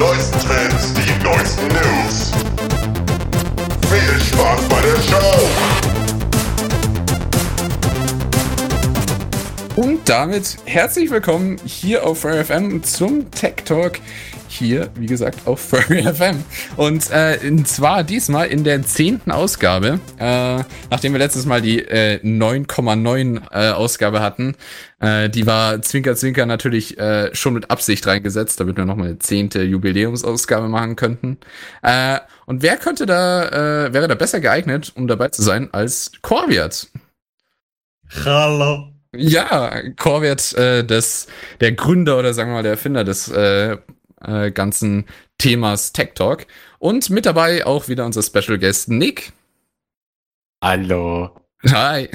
neuesten Trends, die neuesten News. Viel Spaß bei der Show! Und damit herzlich willkommen hier auf Furry FM zum Tech Talk. Hier, wie gesagt, auf Furry FM. Und äh, zwar diesmal in der zehnten Ausgabe, äh, nachdem wir letztes Mal die äh, 9,9 äh, Ausgabe hatten. Äh, die war Zwinker Zwinker natürlich äh, schon mit Absicht reingesetzt, damit wir nochmal eine zehnte Jubiläumsausgabe machen könnten. Äh, und wer könnte da, äh, wäre da besser geeignet, um dabei zu sein, als Corviat? Hallo. Ja, Corvette, äh, des, der Gründer oder sagen wir mal der Erfinder des äh, äh, ganzen Themas Tech Talk. Und mit dabei auch wieder unser Special Guest Nick. Hallo. Hi.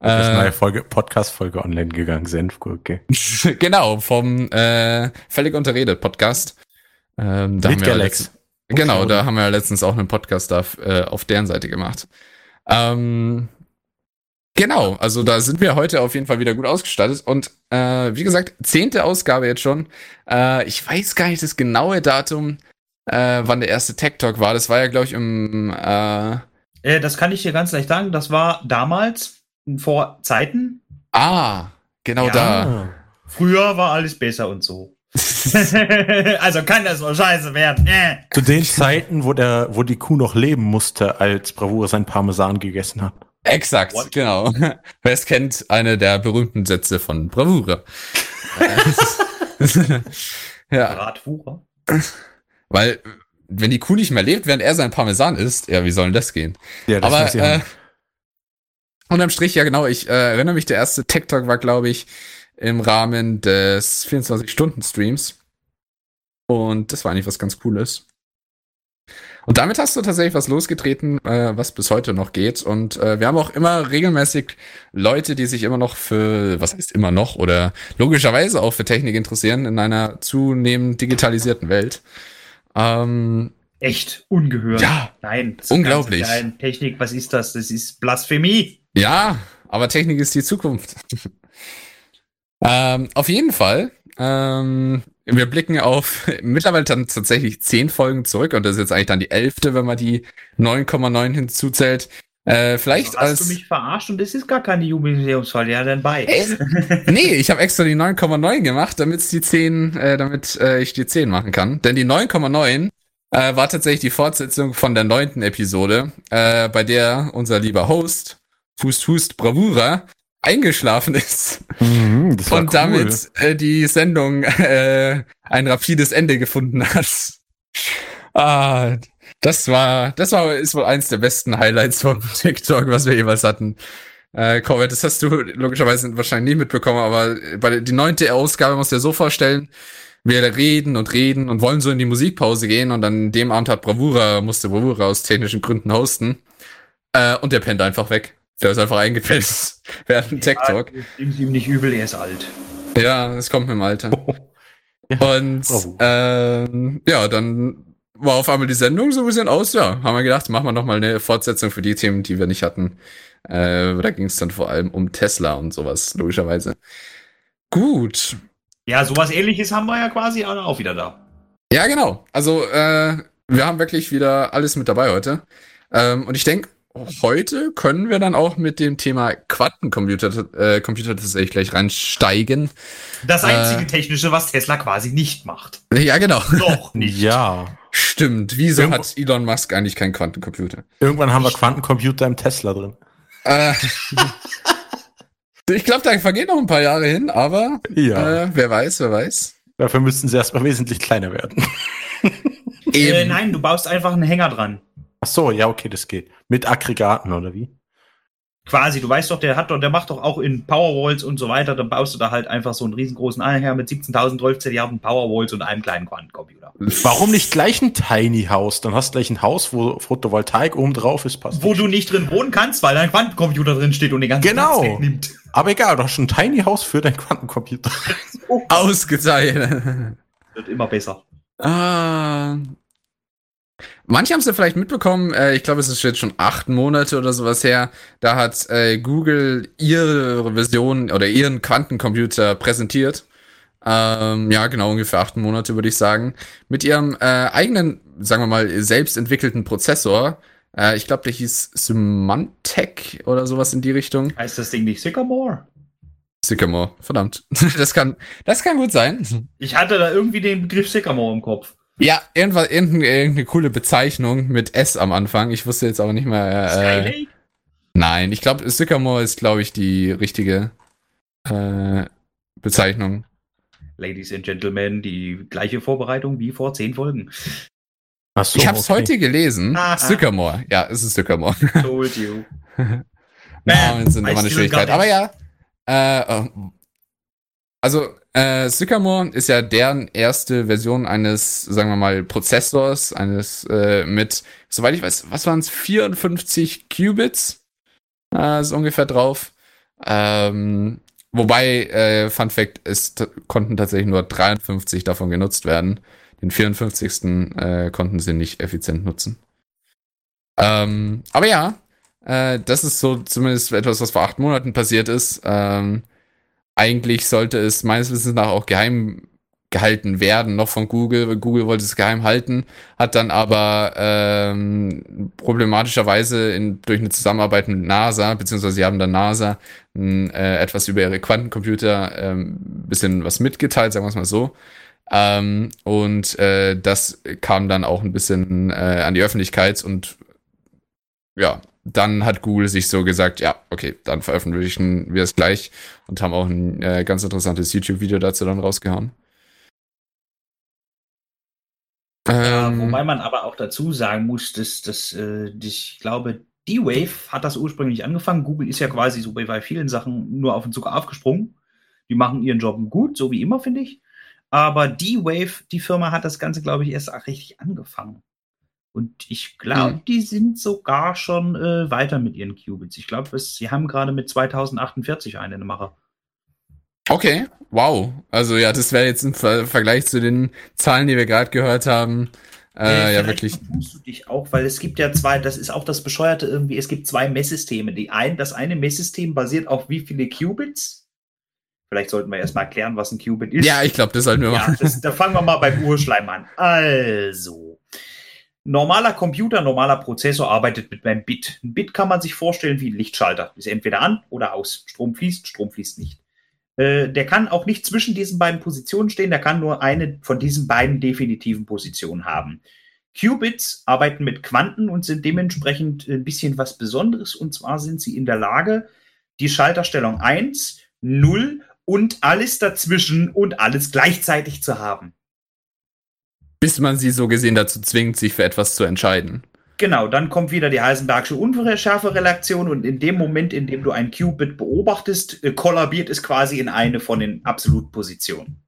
Das Äh, neue Folge, Podcast-Folge online gegangen, Senfgurke. genau, vom äh, Völlig unterredet Podcast. Ähm, da Mit haben wir ja Galax. letzt- Genau, da haben wir ja letztens auch einen Podcast da, äh, auf deren Seite gemacht. Ähm, genau, also da sind wir heute auf jeden Fall wieder gut ausgestattet. Und äh, wie gesagt, zehnte Ausgabe jetzt schon. Äh, ich weiß gar nicht das genaue Datum, äh, wann der erste Tech Talk war. Das war ja, glaube ich, im äh, Äh, das kann ich dir ganz leicht sagen. Das war damals, vor Zeiten. Ah, genau Ja. da. Früher war alles besser und so. also kann das nur scheiße werden. Äh. Zu den Zeiten, wo der, wo die Kuh noch leben musste, als Bravura sein Parmesan gegessen hat. Exakt, What? genau. Wer es kennt, eine der berühmten Sätze von Bravura. ja, Bratwucher. weil wenn die Kuh nicht mehr lebt, während er sein Parmesan isst, ja, wie soll denn das gehen? Ja, Aber muss ich äh, unterm Strich, ja genau, ich äh, erinnere mich, der erste Tech Talk war, glaube ich, im Rahmen des 24-Stunden-Streams. Und das war eigentlich was ganz Cooles. Und damit hast du tatsächlich was losgetreten, äh, was bis heute noch geht. Und äh, wir haben auch immer regelmäßig Leute, die sich immer noch für, was heißt immer noch, oder logischerweise auch für Technik interessieren in einer zunehmend digitalisierten Welt. Ähm, Echt ungehört. Ja, Nein. das unglaublich. Klein Technik, was ist das? Das ist Blasphemie. Ja, aber Technik ist die Zukunft. ähm, auf jeden Fall. Ähm, wir blicken auf mittlerweile dann tatsächlich zehn Folgen zurück und das ist jetzt eigentlich dann die elfte, wenn man die 9,9 hinzuzählt. Äh, vielleicht Hast als. du mich verarscht und das ist gar keine Jubiläumsfall. Ja, dann bei. nee, ich habe extra die 9,9 gemacht, damit die 10, äh, damit äh, ich die 10 machen kann. Denn die 9,9 äh, war tatsächlich die Fortsetzung von der neunten Episode, äh, bei der unser lieber Host, Hust Hust Bravura, eingeschlafen ist Mhm, und cool. damit äh, die Sendung äh, ein rapides Ende gefunden hat. Ah, das war, das war, ist wohl eins der besten Highlights vom TikTok, was wir jeweils hatten. Äh, Corbett, das hast du logischerweise wahrscheinlich nie mitbekommen, aber bei der, die neunte Ausgabe musst du dir so vorstellen, wir reden und reden und wollen so in die Musikpause gehen und dann dem Abend hat Bravura, musste Bravura aus technischen Gründen hosten. Äh, und der pennt einfach weg. Der ist einfach eingepennt während dem Tech Talk. Nimm ihm nicht übel, er ist alt. Ja, es kommt mit dem Alter. Ja. Und Oh. ähm, ja, dann war auf einmal die Sendung so ein bisschen aus. Ja, haben wir gedacht, machen wir noch mal eine Fortsetzung für die Themen, die wir nicht hatten. Äh, da ging es dann vor allem um Tesla und sowas, logischerweise. Gut. Ja, sowas ähnliches haben wir ja quasi auch wieder da. Ja, genau. Also, äh, wir haben wirklich wieder alles mit dabei heute. Ähm, und ich denke, heute können wir dann auch mit dem Thema Quantencomputer äh, Computer tatsächlich gleich reinsteigen. Das Äh. einzige Technische, was Tesla quasi nicht macht. Ja, genau. Noch nicht. Ja. Stimmt. Wieso Irgendwo- hat Elon Musk eigentlich keinen Quantencomputer? Irgendwann haben wir Quantencomputer im Tesla drin. Äh, ich glaube, da vergehen noch ein paar Jahre hin, aber Ja. äh, wer weiß, wer weiß. Dafür müssten sie erstmal wesentlich kleiner werden. Äh, nein, du baust einfach einen Hänger dran. Ach so, ja, okay, das geht. Mit Aggregaten, oder wie? Quasi, du weißt doch, der hat doch, der macht doch auch in Powerwalls und so weiter, dann baust du da halt einfach so einen riesengroßen Anhänger mit 17.000 Zilliarden Powerwalls und einem kleinen Quantencomputer. Warum nicht gleich ein Tiny House? Dann hast du gleich ein Haus, wo Photovoltaik oben drauf ist, passt. Wo du nicht drin wohnen kannst, weil dein Quantencomputer drin steht und den ganzen Genau. Platz wegnimmt. Aber egal, du hast schon ein Tiny House für deinen Quantencomputer. Ausgezeichnet. Wird immer besser. ah. Manche haben es ja vielleicht mitbekommen, äh, ich glaube, es ist jetzt schon acht Monate oder sowas her. Da hat äh, Google ihre Version oder ihren Quantencomputer präsentiert. Ähm, ja, genau, ungefähr acht Monate, würde ich sagen. Mit ihrem äh, eigenen, sagen wir mal, selbst entwickelten Prozessor. Äh, ich glaube, der hieß Symantec oder sowas in die Richtung. Heißt das Ding nicht Sycamore? Sycamore, verdammt. Das kann, das kann gut sein. Ich hatte da irgendwie den Begriff Sycamore im Kopf. Ja, irgendwas, irgendeine, irgendeine coole Bezeichnung mit S am Anfang. Ich wusste jetzt aber nicht mehr. Äh, Skylake? nein, ich glaube, Sycamore ist, glaube ich, die richtige äh, Bezeichnung. Ladies and Gentlemen, die gleiche Vorbereitung wie vor zehn Folgen. Ach so, ich habe es okay. heute gelesen. Ah, ah. Sycamore. Ja, es ist Sycamore. Told you. Namen sind immer eine Schwierigkeit. Aber ja, äh, äh, also äh, Sycamore ist ja deren erste Version eines, sagen wir mal, Prozessors, eines äh, mit, soweit ich weiß, was waren es, 54 Qubits, äh, ist ungefähr drauf. Ähm, wobei, äh, Fun Fact, es konnten tatsächlich nur 53 davon genutzt werden. Den 54. Äh, konnten sie nicht effizient nutzen. Ähm, aber ja, äh, das ist so zumindest etwas, was vor acht Monaten passiert ist. Ähm, eigentlich sollte es meines Wissens nach auch geheim gehalten werden, noch von Google. Google wollte es geheim halten, hat dann aber ähm, problematischerweise in, durch eine Zusammenarbeit mit NASA, beziehungsweise sie haben dann NASA äh, etwas über ihre Quantencomputer ähm, bisschen was mitgeteilt, sagen wir es mal so. Ähm, und äh, das kam dann auch ein bisschen äh, an die Öffentlichkeit und ja, dann hat Google sich so gesagt, ja, okay, dann veröffentlichen wir es gleich und haben auch ein äh, ganz interessantes YouTube-Video dazu dann rausgehauen. Ja, Ähm, wobei man aber auch dazu sagen muss, dass, dass äh, ich glaube, D-Wave hat das ursprünglich angefangen. Google ist ja quasi so bei, bei vielen Sachen nur auf den Zug aufgesprungen. Die machen ihren Job gut, so wie immer, finde ich. Aber D-Wave, die Firma, hat das Ganze, glaube ich, erst auch richtig angefangen. Und ich glaube, Mhm. die sind sogar schon äh, weiter mit ihren Qubits. Ich glaube, sie haben gerade mit 2048 eine Mache. okay, wow. Also ja, das wäre jetzt im Ver Vergleich zu den Zahlen, die wir gerade gehört haben, äh, ja wirklich. du dich auch, weil es gibt ja zwei, das ist auch das Bescheuerte irgendwie, es gibt zwei Messsysteme. Die ein, das eine Messsystem basiert auf wie viele Qubits. Vielleicht sollten wir erstmal erklären, was ein Qubit ist. Ja, ich glaube, das sollten wir Ja, machen. das, da fangen wir mal beim Urschleim an. Also, normaler Computer, normaler Prozessor arbeitet mit einem Bit. Ein Bit kann man sich vorstellen wie ein Lichtschalter. Ist entweder an oder aus. Strom fließt, Strom fließt nicht. Äh, der kann auch nicht zwischen diesen beiden Positionen stehen, der kann nur eine von diesen beiden definitiven Positionen haben. Qubits arbeiten mit Quanten und sind dementsprechend ein bisschen was Besonderes. Und zwar sind sie in der Lage, die Schalterstellung 1, 0 und alles dazwischen und alles gleichzeitig zu haben. Bis man sie so gesehen dazu zwingt, sich für etwas zu entscheiden. Genau, dann kommt wieder die Heisenbergsche Unschärferelation und in dem Moment, in dem du ein Qubit beobachtest, äh, kollabiert es quasi in eine von den Absolutpositionen.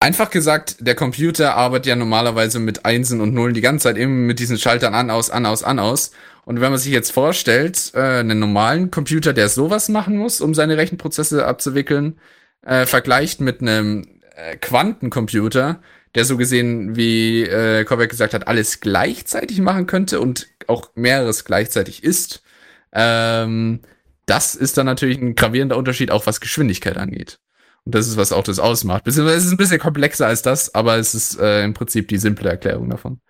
Einfach gesagt, der Computer arbeitet ja normalerweise mit Einsen und Nullen die ganze Zeit eben mit diesen Schaltern an, aus, an, aus, an, aus. Und wenn man sich jetzt vorstellt, äh, einen normalen Computer, der sowas machen muss, um seine Rechenprozesse abzuwickeln, äh, vergleicht mit einem äh, Quantencomputer, der so gesehen, wie äh, Kovac gesagt hat, alles gleichzeitig machen könnte und auch mehreres gleichzeitig ist, ähm, das ist dann natürlich ein gravierender Unterschied, auch was Geschwindigkeit angeht. Und das ist, was auch das ausmacht. Beziehungsweise es ist ein bisschen komplexer als das, aber es ist äh, im Prinzip die simple Erklärung davon.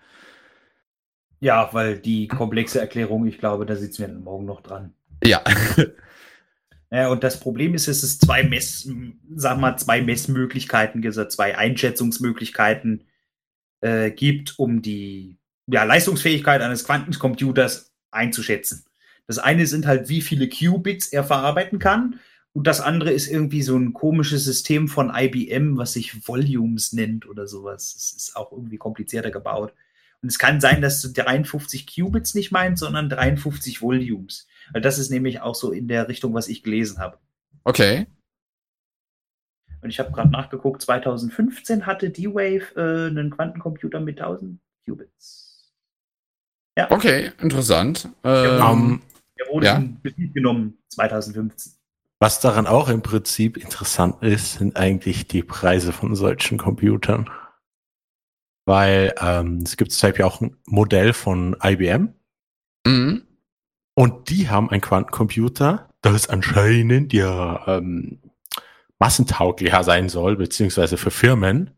Ja, weil die komplexe Erklärung, ich glaube, da sitzen wir morgen noch dran. Ja. Ja, und das Problem ist, es zwei Mess, sag mal, zwei Messmöglichkeiten, gesagt, zwei Einschätzungsmöglichkeiten äh, gibt, um die ja, Leistungsfähigkeit eines Quantencomputers einzuschätzen. Das eine sind halt, wie viele Qubits er verarbeiten kann. Und das andere ist irgendwie so ein komisches System von IBM, was sich Volumes nennt oder sowas. Das ist auch irgendwie komplizierter gebaut. Und es kann sein, dass du 53 Qubits nicht meinst, sondern 53 Volumes. Weil das ist nämlich auch so in der Richtung, was ich gelesen habe. Okay. Und ich habe gerade nachgeguckt, 2015 hatte D-Wave äh, einen Quantencomputer mit 1000 Qubits. Okay, interessant. Ähm, Ähm, Der wurde Ja. in Betrieb genommen 2015. was daran auch im Prinzip interessant ist, sind eigentlich die Preise von solchen Computern. Weil ähm, es gibt zum Beispiel auch ein Modell von IBM mhm. Und die haben einen Quantencomputer, das anscheinend ja ähm, massentauglicher sein soll, beziehungsweise für Firmen.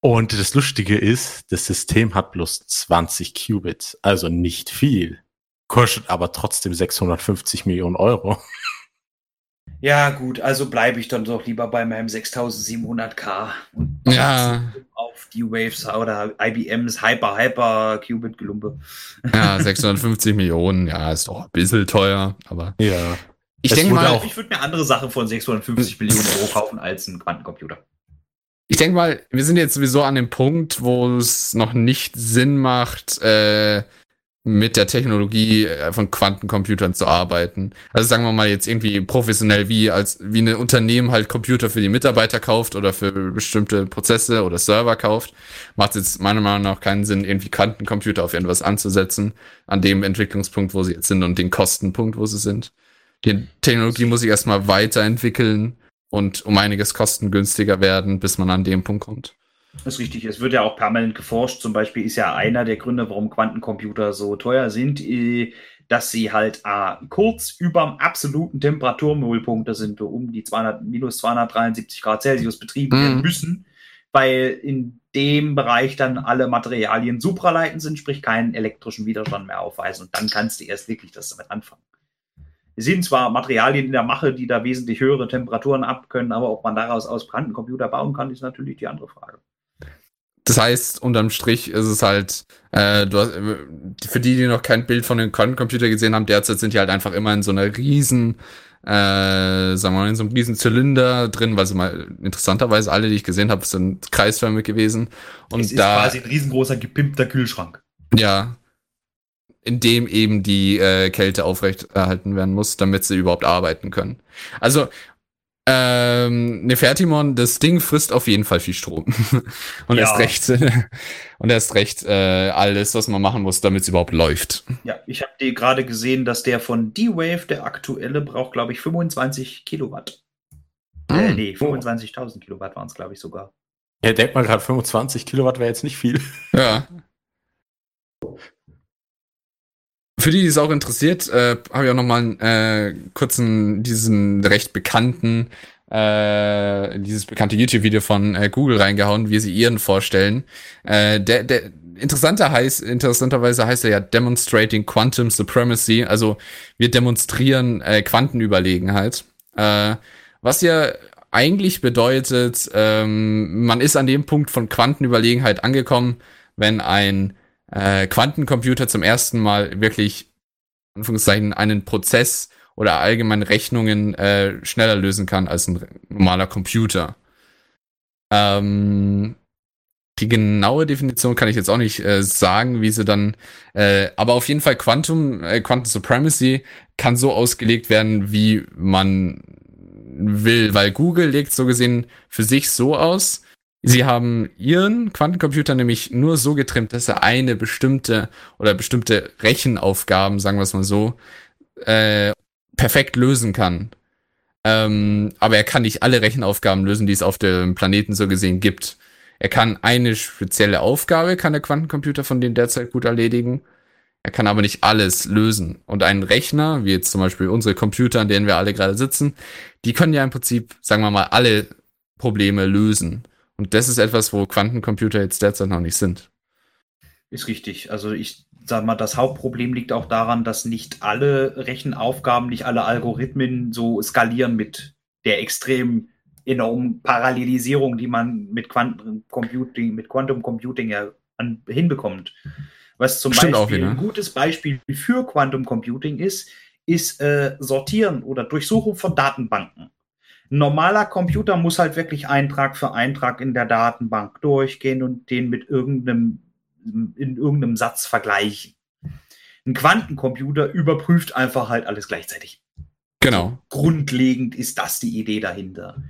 Und das Lustige ist, das System hat bloß 20 Qubits, also nicht viel, kostet aber trotzdem 650 Millionen Euro. Ja, gut, also bleibe ich dann doch lieber bei meinem 6700K und Ja, auf die Waves oder IBMs Hyper Hyper Qubit Gelumpe. ja, 650 Millionen, ja, ist doch ein bisschen teuer, aber Ja. ich denke mal, auch- Ich würde mir andere Sachen von 650 Millionen Euro kaufen als einen Quantencomputer. ich denke mal, wir sind jetzt sowieso an dem Punkt, wo es noch nicht Sinn macht, äh, mit der Technologie äh, von Quantencomputern zu arbeiten. Also sagen wir mal jetzt irgendwie professionell, wie als wie ein Unternehmen halt Computer für die Mitarbeiter kauft oder für bestimmte Prozesse oder Server kauft, macht es jetzt meiner Meinung nach keinen Sinn, irgendwie Quantencomputer auf irgendwas anzusetzen, an dem Entwicklungspunkt, wo sie jetzt sind und den Kostenpunkt, wo sie sind. Die Technologie muss sich erstmal weiterentwickeln und um einiges kostengünstiger werden, bis man an dem Punkt kommt. Das ist richtig. Es wird ja auch permanent geforscht. Zum Beispiel ist ja einer der Gründe, warum Quantencomputer so teuer sind, äh, dass sie halt äh, kurz über dem absoluten Temperaturnullpunkt, das sind so um die 200, minus 273 Grad Celsius betrieben Mhm. werden müssen, weil in dem Bereich dann alle Materialien supraleitend sind, sprich keinen elektrischen Widerstand mehr aufweisen. Und dann kannst du erst wirklich das damit anfangen. Es sind zwar Materialien in der Mache, die da wesentlich höhere Temperaturen abkönnen, aber ob man daraus aus Quantencomputer bauen kann, ist natürlich die andere Frage. Das heißt, unterm Strich ist es halt, äh, du hast, äh, für die, die noch kein Bild von dem Quantencomputer gesehen haben, derzeit sind die halt einfach immer in so einer riesen, äh, sagen wir mal, in so einem riesen Zylinder drin, weil sie mal interessanterweise alle, die ich gesehen habe, sind kreisförmig gewesen. Und es ist da, quasi ein riesengroßer gepimpter Kühlschrank. ja, in dem eben die äh, Kälte aufrechterhalten werden muss, damit sie überhaupt arbeiten können. Also, ähm, Nefertimon, das Ding frisst auf jeden Fall viel Strom. und Ja. erst recht, und erst recht äh, alles, was man machen muss, damit es überhaupt läuft. Ja, ich habe dir gerade gesehen, dass der von D-Wave, der aktuelle, braucht, glaube ich, 25 Kilowatt. Äh, Hm. nee, 25.000 Kilowatt waren es, glaube ich, sogar. Ja, denkt mal gerade, 25 Kilowatt wäre jetzt nicht viel. Ja. Für die, die es auch interessiert, äh, habe ich auch noch mal einen äh, kurzen, diesen recht bekannten, äh, dieses bekannte YouTube-Video von äh, Google reingehauen, wie sie ihren vorstellen. Äh, der, der interessanter heißt, interessanterweise heißt er ja Demonstrating Quantum Supremacy, also wir demonstrieren äh, Quantenüberlegenheit. Äh, was ja eigentlich bedeutet, ähm, man ist an dem Punkt von Quantenüberlegenheit angekommen, wenn ein äh, Quantencomputer zum ersten Mal wirklich, Anführungszeichen, einen Prozess oder allgemein Rechnungen äh, schneller lösen kann als ein normaler Computer. Ähm, die genaue Definition kann ich jetzt auch nicht äh, sagen, wie sie dann, äh, aber auf jeden Fall Quantum, äh, Quantum Supremacy kann so ausgelegt werden, wie man will, weil Google legt so gesehen für sich so aus, Sie haben ihren Quantencomputer nämlich nur so getrimmt, dass er eine bestimmte oder bestimmte Rechenaufgaben, sagen wir es mal so, äh, perfekt lösen kann. Ähm, aber er kann nicht alle Rechenaufgaben lösen, die es auf dem Planeten so gesehen gibt. Er kann eine spezielle Aufgabe, kann der Quantencomputer von denen derzeit gut erledigen. Er kann aber nicht alles lösen. Und ein Rechner, wie jetzt zum Beispiel unsere Computer, an denen wir alle gerade sitzen, die können ja im Prinzip, sagen wir mal, alle Probleme lösen. Und das ist etwas, wo Quantencomputer jetzt derzeit noch nicht sind. Ist richtig. Also ich sag mal, das Hauptproblem liegt auch daran, dass nicht alle Rechenaufgaben, nicht alle Algorithmen so skalieren mit der extrem enormen Parallelisierung, die man mit Quantum Computing, mit Quantum Computing ja an, hinbekommt. Was zum Stimmt Beispiel ein gutes Beispiel für Quantum Computing ist, ist äh, Sortieren oder Durchsuchung von Datenbanken. Ein normaler Computer muss halt wirklich Eintrag für Eintrag in der Datenbank durchgehen und den mit irgendeinem, in irgendeinem Satz vergleichen. Ein Quantencomputer überprüft einfach halt alles gleichzeitig. Genau. Grundlegend ist das die Idee dahinter.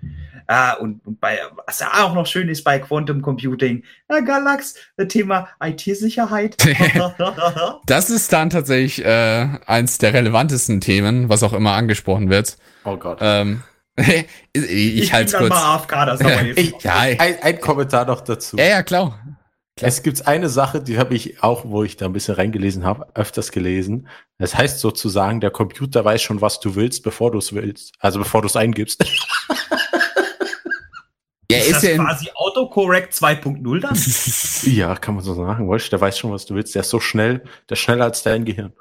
Ah, und, und bei, was ja auch noch schön ist bei Quantum Computing, ja, Galax, das Thema IT-Sicherheit. Das ist dann tatsächlich äh, eins der relevantesten Themen, was auch immer angesprochen wird. Oh Gott. Ähm, ich ich halte es bin dann kurz. mal AFK, Ich. Ja, ein, ein Kommentar noch dazu. ja, ja, klar. Es gibt eine Sache, die habe ich auch, wo ich da ein bisschen reingelesen habe, öfters gelesen. Das heißt sozusagen, der Computer weiß schon, was du willst, bevor du es willst. Also bevor du es eingibst. Ja, ist, ist das ja quasi Autocorrect 2.0 dann? Ja, kann man so sagen. Wolsch, der weiß schon, was du willst. Der ist so schnell, der ist schneller als dein Gehirn.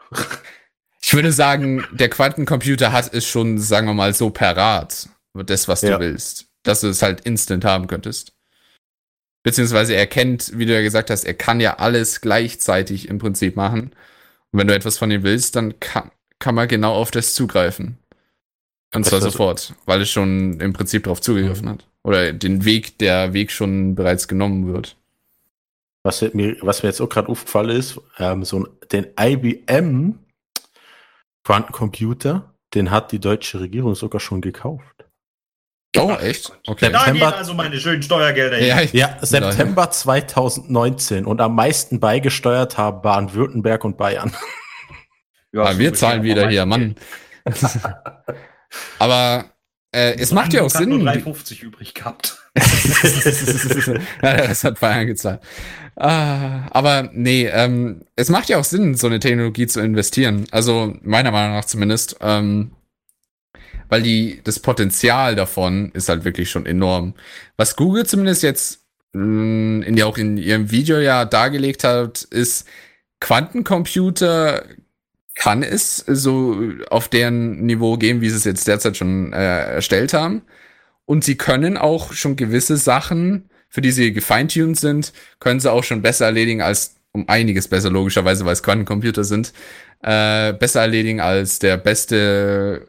Ich würde sagen, der Quantencomputer hat es schon, sagen wir mal, so parat, das, was du Ja. willst, dass du es halt instant haben könntest. Beziehungsweise er kennt, wie du ja gesagt hast, er kann ja alles gleichzeitig im Prinzip machen. Und wenn du etwas von ihm willst, dann kann, kann man genau auf das zugreifen. Und zwar sofort, weil es schon im Prinzip darauf zugegriffen Mhm. hat. Oder den Weg, der Weg schon bereits genommen wird. Was mir, was mir jetzt auch gerade aufgefallen ist, ähm, so den IBM Quantencomputer, den hat die deutsche Regierung sogar schon gekauft. Oh, echt? Okay. Da gehen September- also meine schönen Steuergelder hin. Ja, ich, Ja, September 2019 und am meisten beigesteuert haben Baden-Württemberg und Bayern. Ja, Ah, so wir zahlen wieder auch hier, Mann. Aber äh, es macht ja auch Sinn. hat nur 3,50 übrig gehabt. ja, das hat Bayern gezahlt. Ah, aber nee, ähm, es macht ja auch Sinn, so eine Technologie zu investieren. Also meiner Meinung nach zumindest. Ähm, weil die, das Potenzial davon ist halt wirklich schon enorm. Was Google zumindest jetzt mh, in, ja auch in ihrem Video ja dargelegt hat, ist, Quantencomputer kann es so auf deren Niveau gehen, wie sie es jetzt derzeit schon äh, erstellt haben. Und sie können auch schon gewisse Sachen, für die sie gefeintuned sind, können sie auch schon besser erledigen als, um einiges besser logischerweise, weil es Quantencomputer sind, äh, besser erledigen als der beste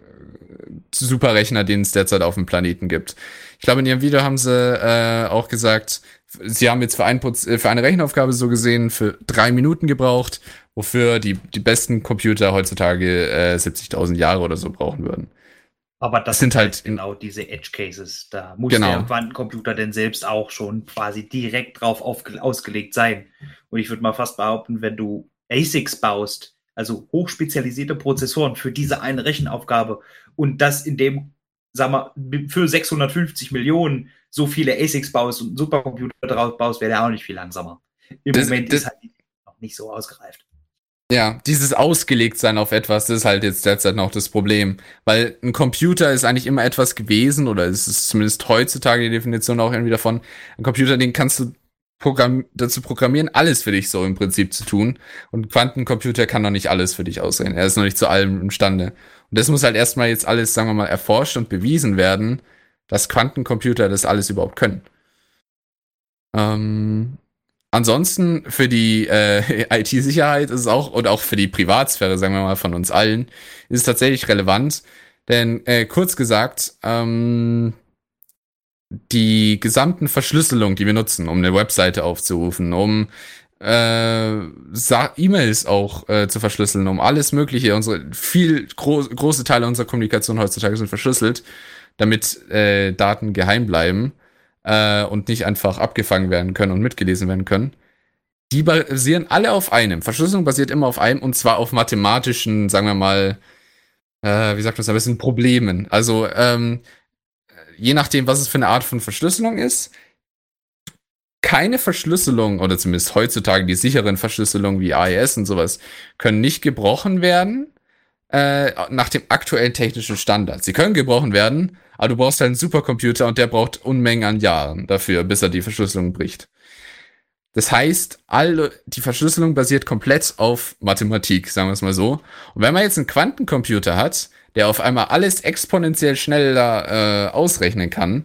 Superrechner, den es derzeit auf dem Planeten gibt. Ich glaube, in ihrem Video haben sie äh, auch gesagt, sie haben jetzt für, ein, äh, für eine Rechenaufgabe so gesehen für drei Minuten gebraucht, wofür die, die besten Computer heutzutage äh, 70.000 Jahre oder so brauchen würden. Aber das Sind halt halt genau diese Edge Cases. Da muss Genau. der Quantencomputer denn selbst auch schon quasi direkt drauf ausgelegt sein. Und ich würde mal fast behaupten, wenn du ASICs baust, also hochspezialisierte Prozessoren für diese eine Rechenaufgabe und das in dem, sag mal, für 650 Millionen so viele ASICs baust und einen Supercomputer drauf baust, wäre der auch nicht viel langsamer. Im Das- Moment das- ist halt noch nicht so ausgereift. Ja, dieses ausgelegt sein auf etwas, das ist halt jetzt derzeit noch das Problem. Weil ein Computer ist eigentlich immer etwas gewesen, oder es ist zumindest heutzutage die Definition auch irgendwie davon. Ein Computer, den kannst du Programm dazu programmieren, alles für dich so im Prinzip zu tun. Und ein Quantencomputer kann noch nicht alles für dich ausreden. Er ist noch nicht zu allem imstande. Und das muss halt erstmal jetzt alles, sagen wir mal, erforscht und bewiesen werden, dass Quantencomputer das alles überhaupt können. Ähm, ansonsten für die äh, IT-Sicherheit ist es auch, und auch für die Privatsphäre, sagen wir mal, von uns allen, ist es tatsächlich relevant. Denn äh, kurz gesagt, ähm, die gesamten Verschlüsselung, die wir nutzen, um eine Webseite aufzurufen, um äh, E-Mails auch äh, zu verschlüsseln, um alles Mögliche, unsere viel gro große Teile unserer Kommunikation heutzutage sind verschlüsselt, damit äh, Daten geheim bleiben äh, und nicht einfach abgefangen werden können und mitgelesen werden können. Die basieren alle auf einem. Verschlüsselung basiert immer auf einem und zwar auf mathematischen, sagen wir mal, äh, wie sagt man das, ein bisschen Problemen. Also ähm, je nachdem, was es für eine Art von Verschlüsselung ist, keine Verschlüsselung oder zumindest heutzutage die sicheren Verschlüsselungen wie AES und sowas können nicht gebrochen werden äh, nach dem aktuellen technischen Standard. Sie können gebrochen werden, aber du brauchst halt einen Supercomputer und der braucht Unmengen an Jahren dafür, bis er die Verschlüsselung bricht. Das heißt, alle, die Verschlüsselung basiert komplett auf Mathematik, sagen wir es mal so. Und wenn man jetzt einen Quantencomputer hat, der auf einmal alles exponentiell schneller äh, ausrechnen kann,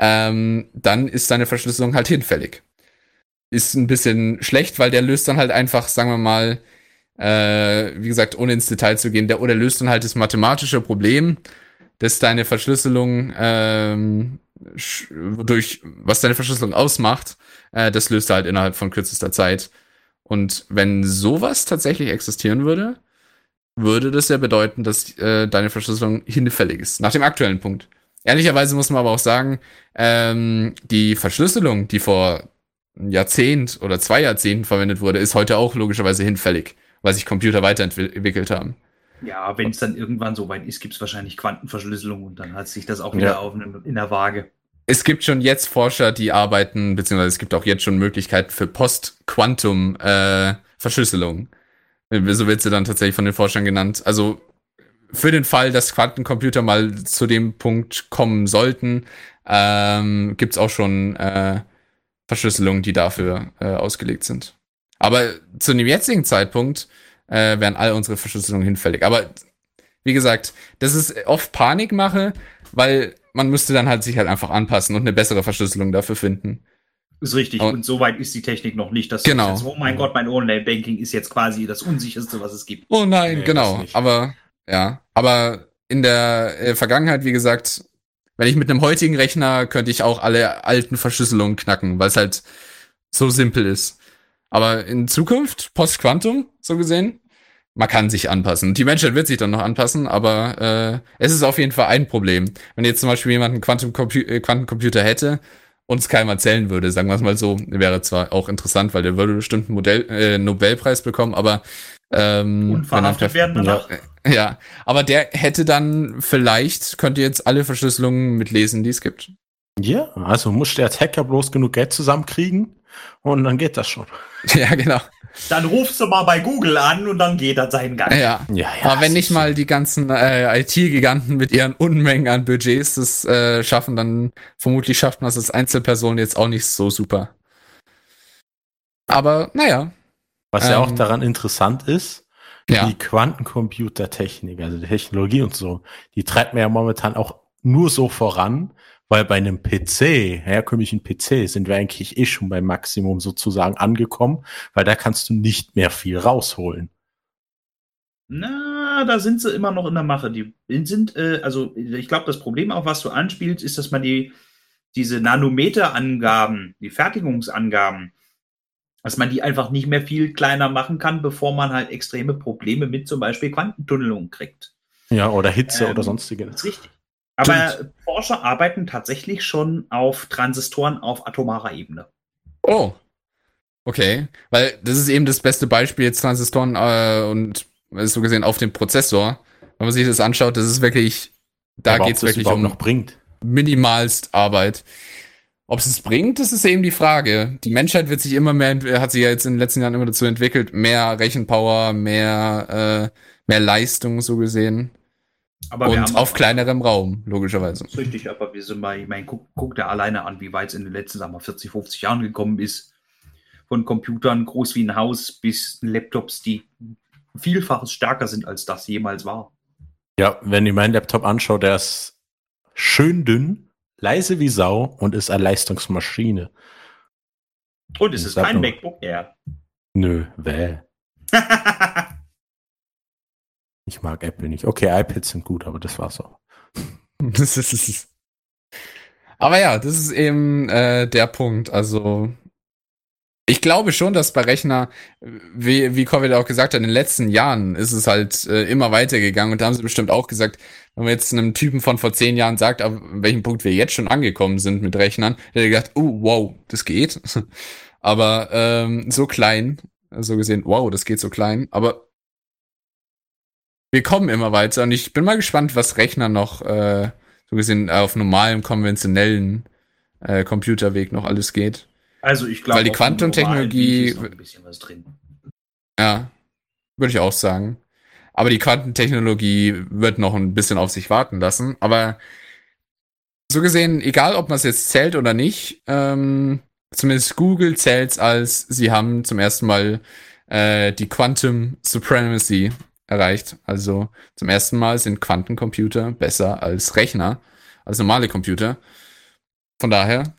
ähm, dann ist seine Verschlüsselung halt hinfällig. Ist ein bisschen schlecht, weil der löst dann halt einfach, sagen wir mal, äh, wie gesagt, ohne ins Detail zu gehen, der oder löst dann halt das mathematische Problem, dass deine Verschlüsselung ähm, durch was deine Verschlüsselung ausmacht, äh, das löst er halt innerhalb von kürzester Zeit. Und wenn sowas tatsächlich existieren würde, würde das ja bedeuten, dass äh, deine Verschlüsselung hinfällig ist. Nach dem aktuellen Punkt. Ehrlicherweise muss man aber auch sagen, ähm, die Verschlüsselung, die vor einem Jahrzehnt oder zwei Jahrzehnten verwendet wurde, ist heute auch logischerweise hinfällig, weil sich Computer weiterentwickelt haben. Ja, wenn es dann irgendwann so weit ist, gibt es wahrscheinlich Quantenverschlüsselung und dann hat sich das auch Ja. wieder auf einem- in der Waage. Es gibt schon jetzt Forscher, die arbeiten, beziehungsweise es gibt auch jetzt schon Möglichkeiten für Post-Quantum-Verschlüsselung. so wird sie dann tatsächlich von den Forschern genannt. Also für den Fall, dass Quantencomputer mal zu dem Punkt kommen sollten, ähm, gibt's auch schon äh, Verschlüsselungen, die dafür äh, ausgelegt sind. Aber zu dem jetzigen Zeitpunkt äh, wären all unsere Verschlüsselungen hinfällig. Aber wie gesagt, das ist oft Panikmache, weil man müsste dann halt sich halt einfach anpassen und eine bessere Verschlüsselung dafür finden. Ist richtig. Und- Und, so weit ist die Technik noch nicht, dass du Genau. jetzt, oh mein Gott, mein Online-Banking ist jetzt quasi das unsicherste, was es gibt. Oh nein, Nee, genau. Aber ja, aber in der äh, Vergangenheit, wie gesagt, wenn ich mit einem heutigen Rechner könnte ich auch alle alten Verschlüsselungen knacken, weil es halt so simpel ist. Aber in Zukunft, Post-Quantum, so gesehen, man kann sich anpassen. Die Menschheit wird sich dann noch anpassen, aber äh, es ist auf jeden Fall ein Problem. Wenn jetzt zum Beispiel jemand einen äh, Quantencomputer hätte und es keinem erzählen würde, sagen wir es mal so, wäre zwar auch interessant, weil der würde bestimmt einen Modell, äh, Nobelpreis bekommen, aber ähm, Und verhaftet er- werden danach. ja, aber der hätte dann vielleicht, könnte jetzt alle Verschlüsselungen mitlesen, die es gibt. Ja, also musst du als Hacker bloß genug Geld zusammenkriegen und dann geht das schon. ja, genau. Dann rufst du mal bei Google an und dann geht er seinen Gang. Ja. Ja, aber wenn nicht mal die ganzen äh, IT-Giganten mit ihren Unmengen an Budgets das äh, schaffen, dann vermutlich schafft man es als Einzelperson jetzt auch nicht so super. Aber naja, Was ja auch ähm, daran interessant ist, ja. die Quantencomputertechnik, also die Technologie und so, die treibt man ja momentan auch nur so voran, weil bei einem PC, herkömmlichen PC, sind wir eigentlich eh schon beim Maximum sozusagen angekommen, weil da kannst du nicht mehr viel rausholen. Na, da sind sie immer noch in der Mache. Die sind, äh, also ich glaube, das Problem auch, was du anspielst, ist, dass man die, diese Nanometerangaben, die Fertigungsangaben, dass man die einfach nicht mehr viel kleiner machen kann, bevor man halt extreme Probleme mit zum Beispiel Quantentunnelung kriegt. Ja, oder Hitze Ähm, oder sonstige. Das ist richtig. Aber Forscher arbeiten tatsächlich schon auf Transistoren auf atomarer Ebene. Oh. Okay. Weil das ist eben das beste Beispiel jetzt Transistoren äh, und so gesehen auf dem Prozessor. Wenn man sich das anschaut, das ist wirklich, da geht's das wirklich überhaupt um noch bringt. minimalst Arbeit. Ob es es bringt, das ist eben die Frage. Die Menschheit wird sich immer mehr, hat sich ja jetzt in den letzten Jahren immer dazu entwickelt, mehr Rechenpower, mehr, äh, mehr Leistung so gesehen. Aber und auf kleinerem Raum, logischerweise. Richtig, aber wir sind mal, ich meine, guck, guck dir alleine an, wie weit es in den letzten, sagen wir, 40, 50 Jahren gekommen ist. Von Computern groß wie ein Haus bis Laptops, die vielfaches stärker sind, als das jemals war. Ja, wenn ich meinen Laptop anschaue, der ist schön dünn, leise wie Sau und ist eine Leistungsmaschine. Und es ist kein. MacBook Air. Nö, wäh. Ich mag Apple nicht. Okay, iPads sind gut, aber das war's auch. Das ist. Aber ja, das ist eben äh, der Punkt. Also ich glaube schon, dass bei Rechner, wie, wie Covid auch gesagt hat, in den letzten Jahren ist es halt äh, immer weitergegangen und da haben sie bestimmt auch gesagt, wenn man jetzt einem Typen von vor zehn Jahren sagt, ab welchem Punkt wir jetzt schon angekommen sind mit Rechnern, der hat gedacht, oh wow, das geht. Aber ähm, so klein, so gesehen, wow, das geht so klein. Aber wir kommen immer weiter und ich bin mal gespannt, was Rechner noch äh, so gesehen auf normalem, konventionellen äh, Computerweg noch alles geht. Also ich glaube, Weil die ein bisschen was drin. Ja, würde ich auch sagen. Aber die Quantentechnologie wird noch ein bisschen auf sich warten lassen. Aber so gesehen, egal ob man es jetzt zählt oder nicht, ähm, zumindest Google zählt als, sie haben zum ersten Mal äh, die Quantum Supremacy erreicht. Also zum ersten Mal sind Quantencomputer besser als Rechner, als normale Computer. Von daher,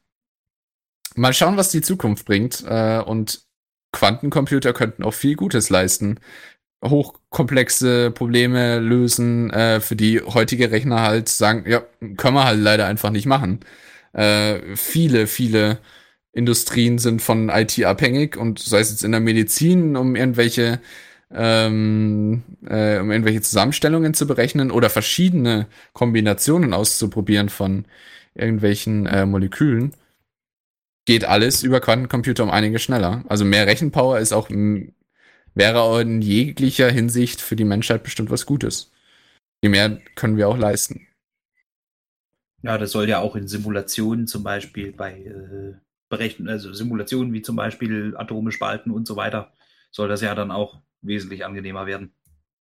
mal schauen, was die Zukunft bringt. Äh, und Quantencomputer könnten auch viel Gutes leisten. Hochkomplexe Probleme lösen, äh, für die heutige Rechner halt sagen, ja, können wir halt leider einfach nicht machen. Äh, viele, viele Industrien sind von IT abhängig und sei es jetzt in der Medizin, um irgendwelche ähm, äh, um irgendwelche Zusammenstellungen zu berechnen oder verschiedene Kombinationen auszuprobieren von irgendwelchen äh, Molekülen, geht alles über Quantencomputer um einige schneller. Also mehr Rechenpower ist auch wäre in jeglicher Hinsicht für die Menschheit bestimmt was Gutes. Je mehr können wir auch leisten. Ja, das soll ja auch in Simulationen zum Beispiel bei äh, Berechnen, also Simulationen wie zum Beispiel Atome spalten und so weiter, soll das ja dann auch wesentlich angenehmer werden.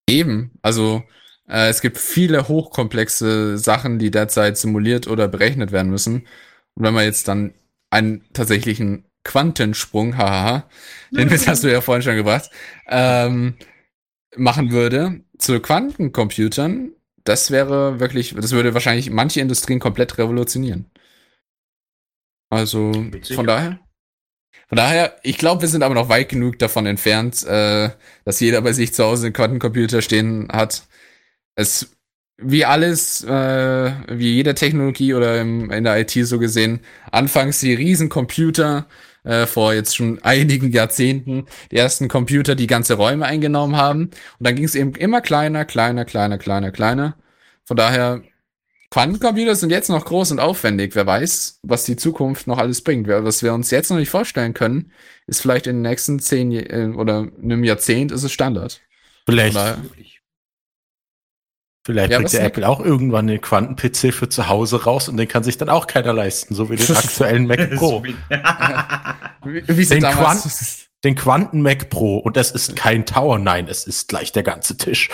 Eben, also Äh, es gibt viele hochkomplexe Sachen, die derzeit simuliert oder berechnet werden müssen. Und wenn man jetzt dann einen tatsächlichen Quantensprung, haha, den Witz hast du ja vorhin schon gebracht, ähm, machen würde zu Quantencomputern, das wäre wirklich, das würde wahrscheinlich manche Industrien komplett revolutionieren. Also von daher. Von daher, ich glaube, wir sind aber noch weit genug davon entfernt, äh, dass jeder bei sich zu Hause einen Quantencomputer stehen hat. Es, wie alles, äh, wie jede Technologie oder im, in der IT so gesehen, anfangs die Riesencomputer, äh, vor jetzt schon einigen Jahrzehnten, die ersten Computer, die ganze Räume eingenommen haben. Und dann ging es eben immer kleiner, kleiner, kleiner, kleiner, kleiner. Von daher, Quantencomputer sind jetzt noch groß und aufwendig. Wer weiß, was die Zukunft noch alles bringt. Was wir uns jetzt noch nicht vorstellen können, ist vielleicht in den nächsten zehn äh, oder einem Jahrzehnt ist es Standard. Vielleicht, Wirklich. vielleicht Ja, bringt der? Apple auch irgendwann den Quanten-PC für zu Hause raus und den kann sich dann auch keiner leisten, so wie den aktuellen Mac Pro. wie, wie Den damals. Den Quanten Mac Pro und das ist kein Tower, nein, es ist gleich der ganze Tisch.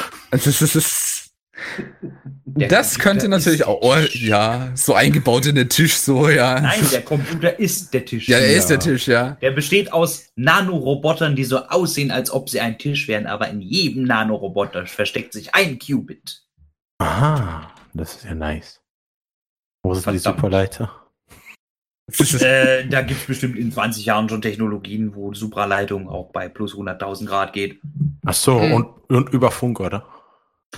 Der das Computer könnte natürlich auch, oh, ja, so eingebaut in den Tisch, so, ja. Nein, der Computer ist der Tisch. ja, er ist der Tisch, ja. Der besteht aus Nanorobotern, die so aussehen, als ob sie ein Tisch wären, aber in jedem Nanoroboter versteckt sich ein Qubit. Aha, das ist ja nice. Wo ist die. Superleiter? äh, da gibt es bestimmt in 20 Jahren schon Technologien, wo Supraleitung auch bei plus 100.000 Grad geht. Ach so, Hm. und, und über Funk, oder?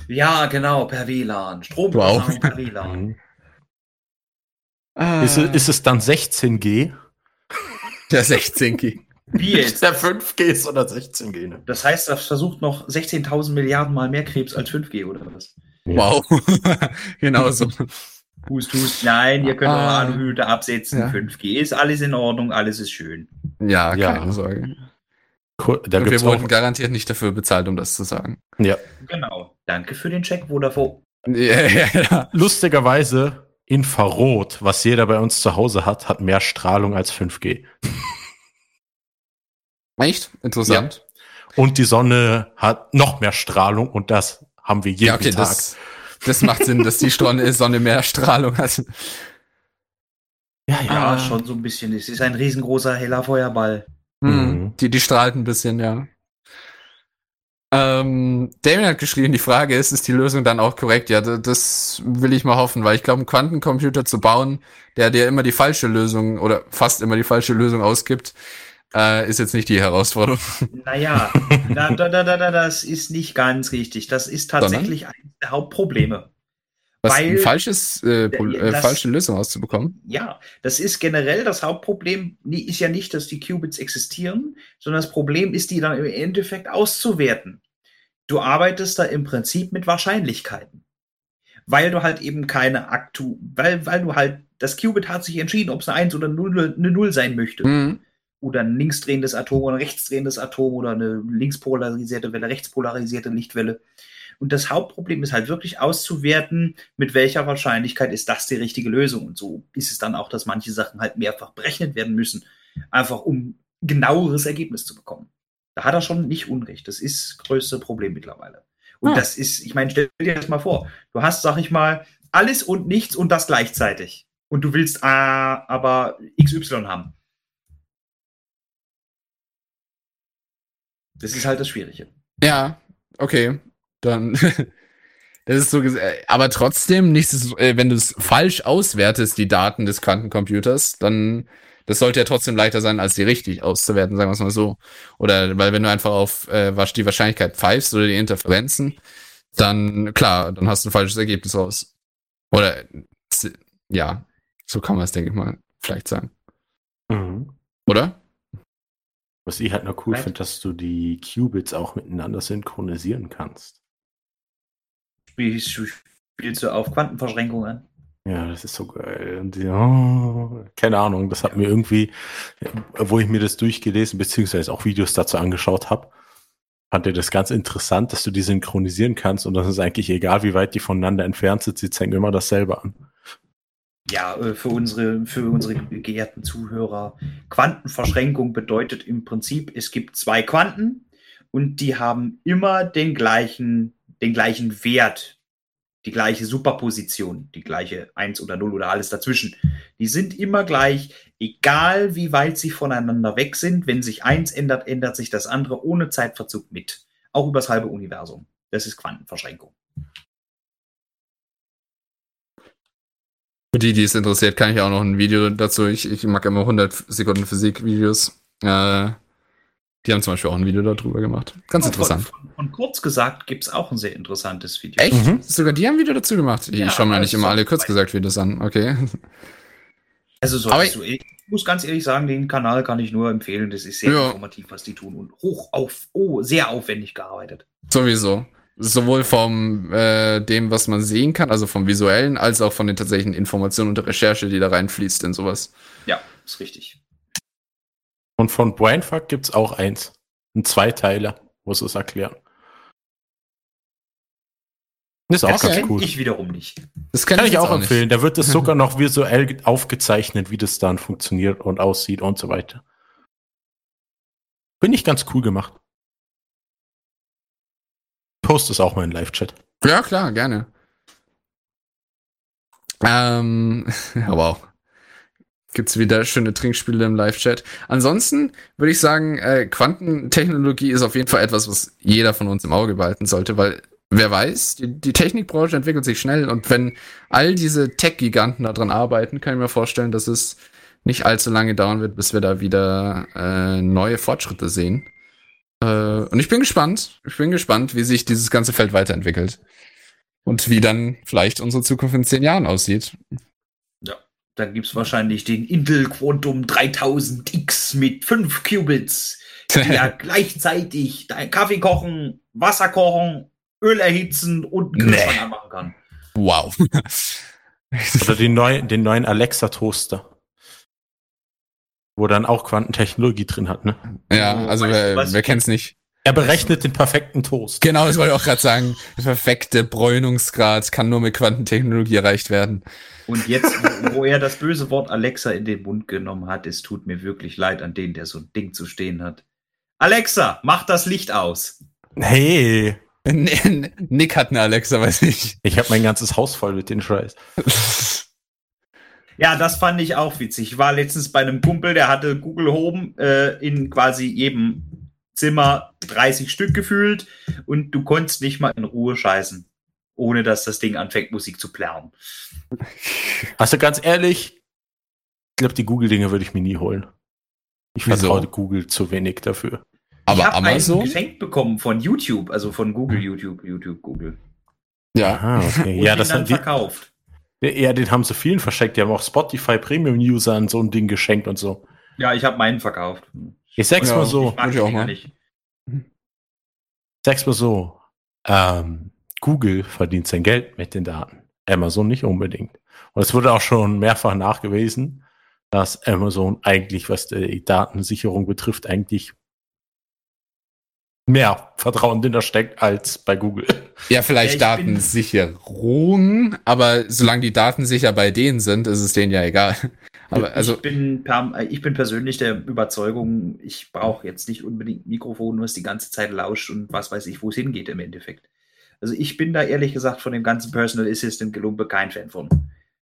Ja, genau, per WLAN. Strom Wow. per WLAN. Mhm. Ist, es- ist es dann 16G? der 16 G. Wie jetzt? der 5G ist oder 16G? Ne? Das heißt, das versucht noch 16.000 Milliarden Mal mehr Krebs als 5G oder was? Wow. genau so. Hust, hust. Nein, ihr könnt eure Ah. Aluhüte absetzen. Ja. 5G ist alles in Ordnung, alles ist schön. Ja, Ja. keine Sorge. Cool, wir wurden auch, garantiert nicht dafür bezahlt, um das zu sagen. ja. Genau. Danke für den Check, Vodafone. Ja, ja, ja. Lustigerweise, Infrarot, was jeder bei uns zu Hause hat, hat mehr Strahlung als 5G. Echt? Interessant. Und die Sonne hat noch mehr Strahlung und das haben wir jeden Ja, okay, Tag. das, das macht Sinn, dass die Sonne, Sonne mehr Strahlung hat. ja, Ja, Ah. schon so ein bisschen. Es ist ein riesengroßer heller Feuerball. Mhm. Mhm. Die, die strahlt ein bisschen, ja. Ähm, Damien hat geschrieben, die Frage ist, ist die Lösung dann auch korrekt? Ja, das will ich mal hoffen, weil ich glaube, einen Quantencomputer zu bauen, der dir immer die falsche Lösung oder fast immer die falsche Lösung ausgibt, äh, ist jetzt nicht die Herausforderung. Naja, da, da, da, da, das ist nicht ganz richtig. Das ist tatsächlich eines der Hauptprobleme. Was Weil- ein falsches, äh, äh, das- falsche Lösung auszubekommen. Ja, das ist generell das Hauptproblem. Ist ja nicht, dass die Qubits existieren, sondern das Problem ist, die dann im Endeffekt auszuwerten. Du arbeitest da im Prinzip mit Wahrscheinlichkeiten. Weil du halt eben keine aktu, weil, weil du halt, das Qubit hat sich entschieden, ob es eine 1 oder eine 0, eine 0 sein möchte. Mhm. Oder ein linksdrehendes Atom oder ein rechtsdrehendes Atom oder eine linkspolarisierte Welle, rechtspolarisierte Lichtwelle. Und das Hauptproblem ist halt wirklich auszuwerten, mit welcher Wahrscheinlichkeit ist das die richtige Lösung. Und so ist es dann auch, dass manche Sachen halt mehrfach berechnet werden müssen, einfach um genaueres Ergebnis zu bekommen. Da hat er schon nicht Unrecht. Das ist das größte Problem mittlerweile. Und Ah. das ist, ich meine, stell dir das mal vor. Du hast, sag ich mal, alles und nichts und das gleichzeitig. Und du willst ah, aber XY haben. Das ist halt das Schwierige. Ja, okay. Dann. Das ist so, äh, aber trotzdem, nichts, äh, wenn du es falsch auswertest, die Daten des Quantencomputers, dann, das sollte ja trotzdem leichter sein, als die richtig auszuwerten, sagen wir es mal so. Oder, weil wenn du einfach auf äh, die Wahrscheinlichkeit pfeifst oder die Interferenzen, dann, klar, dann hast du ein falsches Ergebnis raus. Oder, ja, so kann man es, denke ich mal, vielleicht sagen. Mhm. Oder? Was ich halt noch cool finde, dass du die Qubits auch miteinander synchronisieren kannst. Spielst, spielst du auf Quantenverschränkung an? Ja, das ist so geil. Und die, oh, keine Ahnung, das hat mir irgendwie, wo ich mir das durchgelesen, beziehungsweise auch Videos dazu angeschaut habe, fand ich das ganz interessant, dass du die synchronisieren kannst und das ist eigentlich egal, wie weit die voneinander entfernt sind, sie zeigen immer dasselbe an. Ja, äh, für unsere, für unsere geehrten Zuhörer. Quantenverschränkung bedeutet im Prinzip, es gibt zwei Quanten und die haben immer den gleichen, den gleichen Wert die gleiche Superposition, die gleiche 1 oder 0 oder alles dazwischen. Die sind immer gleich, egal wie weit sie voneinander weg sind. Wenn sich eins ändert, ändert sich das andere ohne Zeitverzug mit. Auch übers halbe Universum. Das ist Quantenverschränkung. Für die, die es interessiert, kann ich auch noch ein Video dazu. Ich, ich mag immer 100 Sekunden Physik-Videos. Äh, die haben zum Beispiel auch ein Video darüber gemacht. Ganz interessant. Von, von, von kurz gesagt gibt es auch ein sehr interessantes Video. Echt? Mhm. Sogar die haben ein Video dazu gemacht. Ja, ich schaue mir nicht immer alle kurz gesagt Videos an. Okay. Also so, Aber- so, ich muss ganz ehrlich sagen, den Kanal kann ich nur empfehlen. Das ist sehr Ja. informativ, was die tun und hoch auf, oh, sehr aufwendig gearbeitet. Sowieso. Sowohl vom äh, dem, was man sehen kann, also vom visuellen, als auch von den tatsächlichen Informationen und der Recherche, die da reinfließt in sowas. Ja, ist richtig. Und von Brainfuck gibt's auch eins. Ein Zweiteiler, wo sie es erklären. Das ist auch Das ganz kenn cool. ich wiederum nicht. Das Kann ich jetzt auch nicht. empfehlen. Da wird es sogar noch visuell aufgezeichnet, wie das dann funktioniert und aussieht und so weiter. Bin ich ganz cool gemacht. Post es auch mal in Live-Chat. Ja, klar, gerne. Ähm, aber auch. Gibt's wieder schöne Trinkspiele im Live-Chat. Ansonsten würde ich sagen, äh, Quantentechnologie ist auf jeden Fall etwas, was jeder von uns im Auge behalten sollte, weil wer weiß, die, die Technikbranche entwickelt sich schnell und wenn all diese Tech-Giganten daran arbeiten, kann ich mir vorstellen, dass es nicht allzu lange dauern wird, bis wir da wieder äh, neue Fortschritte sehen. Äh, und ich bin gespannt. Ich bin gespannt, wie sich dieses ganze Feld weiterentwickelt. Und wie dann vielleicht unsere Zukunft in zehn Jahren aussieht. Dann gibt es wahrscheinlich den Intel Quantum 3000X mit 5 Qubits, die ja gleichzeitig Kaffee kochen, Wasser kochen, Öl erhitzen und einen Nee. Kühlschrank anmachen kann. wow. Oder den neuen, den neuen Alexa-Toaster. Wo dann auch Quantentechnologie drin hat, ne? ja, also Weißt wer, wer kennt's nicht? Er berechnet den perfekten Toast. Genau, das wollte ich auch gerade sagen. Der perfekte Bräunungsgrad kann nur mit Quantentechnologie erreicht werden. Und jetzt, wo, er das böse Wort Alexa in den Mund genommen hat, es tut mir wirklich leid an den, der so ein Ding zu stehen hat. Alexa, mach das Licht aus. Hey, Nick hat eine Alexa, weiß ich. ich habe mein ganzes Haus voll mit den Scheiß. Ja, das fand ich auch witzig. Ich war letztens bei einem Kumpel, der hatte Google Home äh, in quasi jedem Zimmer 30 Stück gefühlt und du konntest nicht mal in Ruhe scheißen, ohne dass das Ding anfängt, Musik zu plärren. Also ganz ehrlich, ich glaube, die Google-Dinge würde ich mir nie holen. Ich Wieso? vertraue Google zu wenig dafür. ich Aber habe einen Amazon? geschenkt bekommen von YouTube, also von Google, YouTube, YouTube, Google. Ja. Ah, okay. Und ja, den das dann haben die, verkauft. ja, den haben sie vielen verschenkt. Die haben auch Spotify Premium-Usern so ein Ding geschenkt und so. Ja, ich habe meinen verkauft. Ich sag's Ja. mal so, Ich ich auch mal. nicht. sag's mal so. Ähm, Google verdient sein Geld mit den Daten. Amazon nicht unbedingt. Und es wurde auch schon mehrfach nachgewiesen, dass Amazon eigentlich, was die Datensicherung betrifft, eigentlich mehr Vertrauen drin steckt als bei Google. Ja, vielleicht Ja, Datensicherung, aber solange die Daten sicher bei denen sind, ist es denen ja egal. Aber also, ich, bin, per- ich bin persönlich der Überzeugung, ich brauche jetzt nicht unbedingt ein Mikrofon, was die ganze Zeit lauscht und was weiß ich, wo es hingeht im Endeffekt. Also ich bin da ehrlich gesagt von dem ganzen Personal Assistant Gelumpe kein Fan von.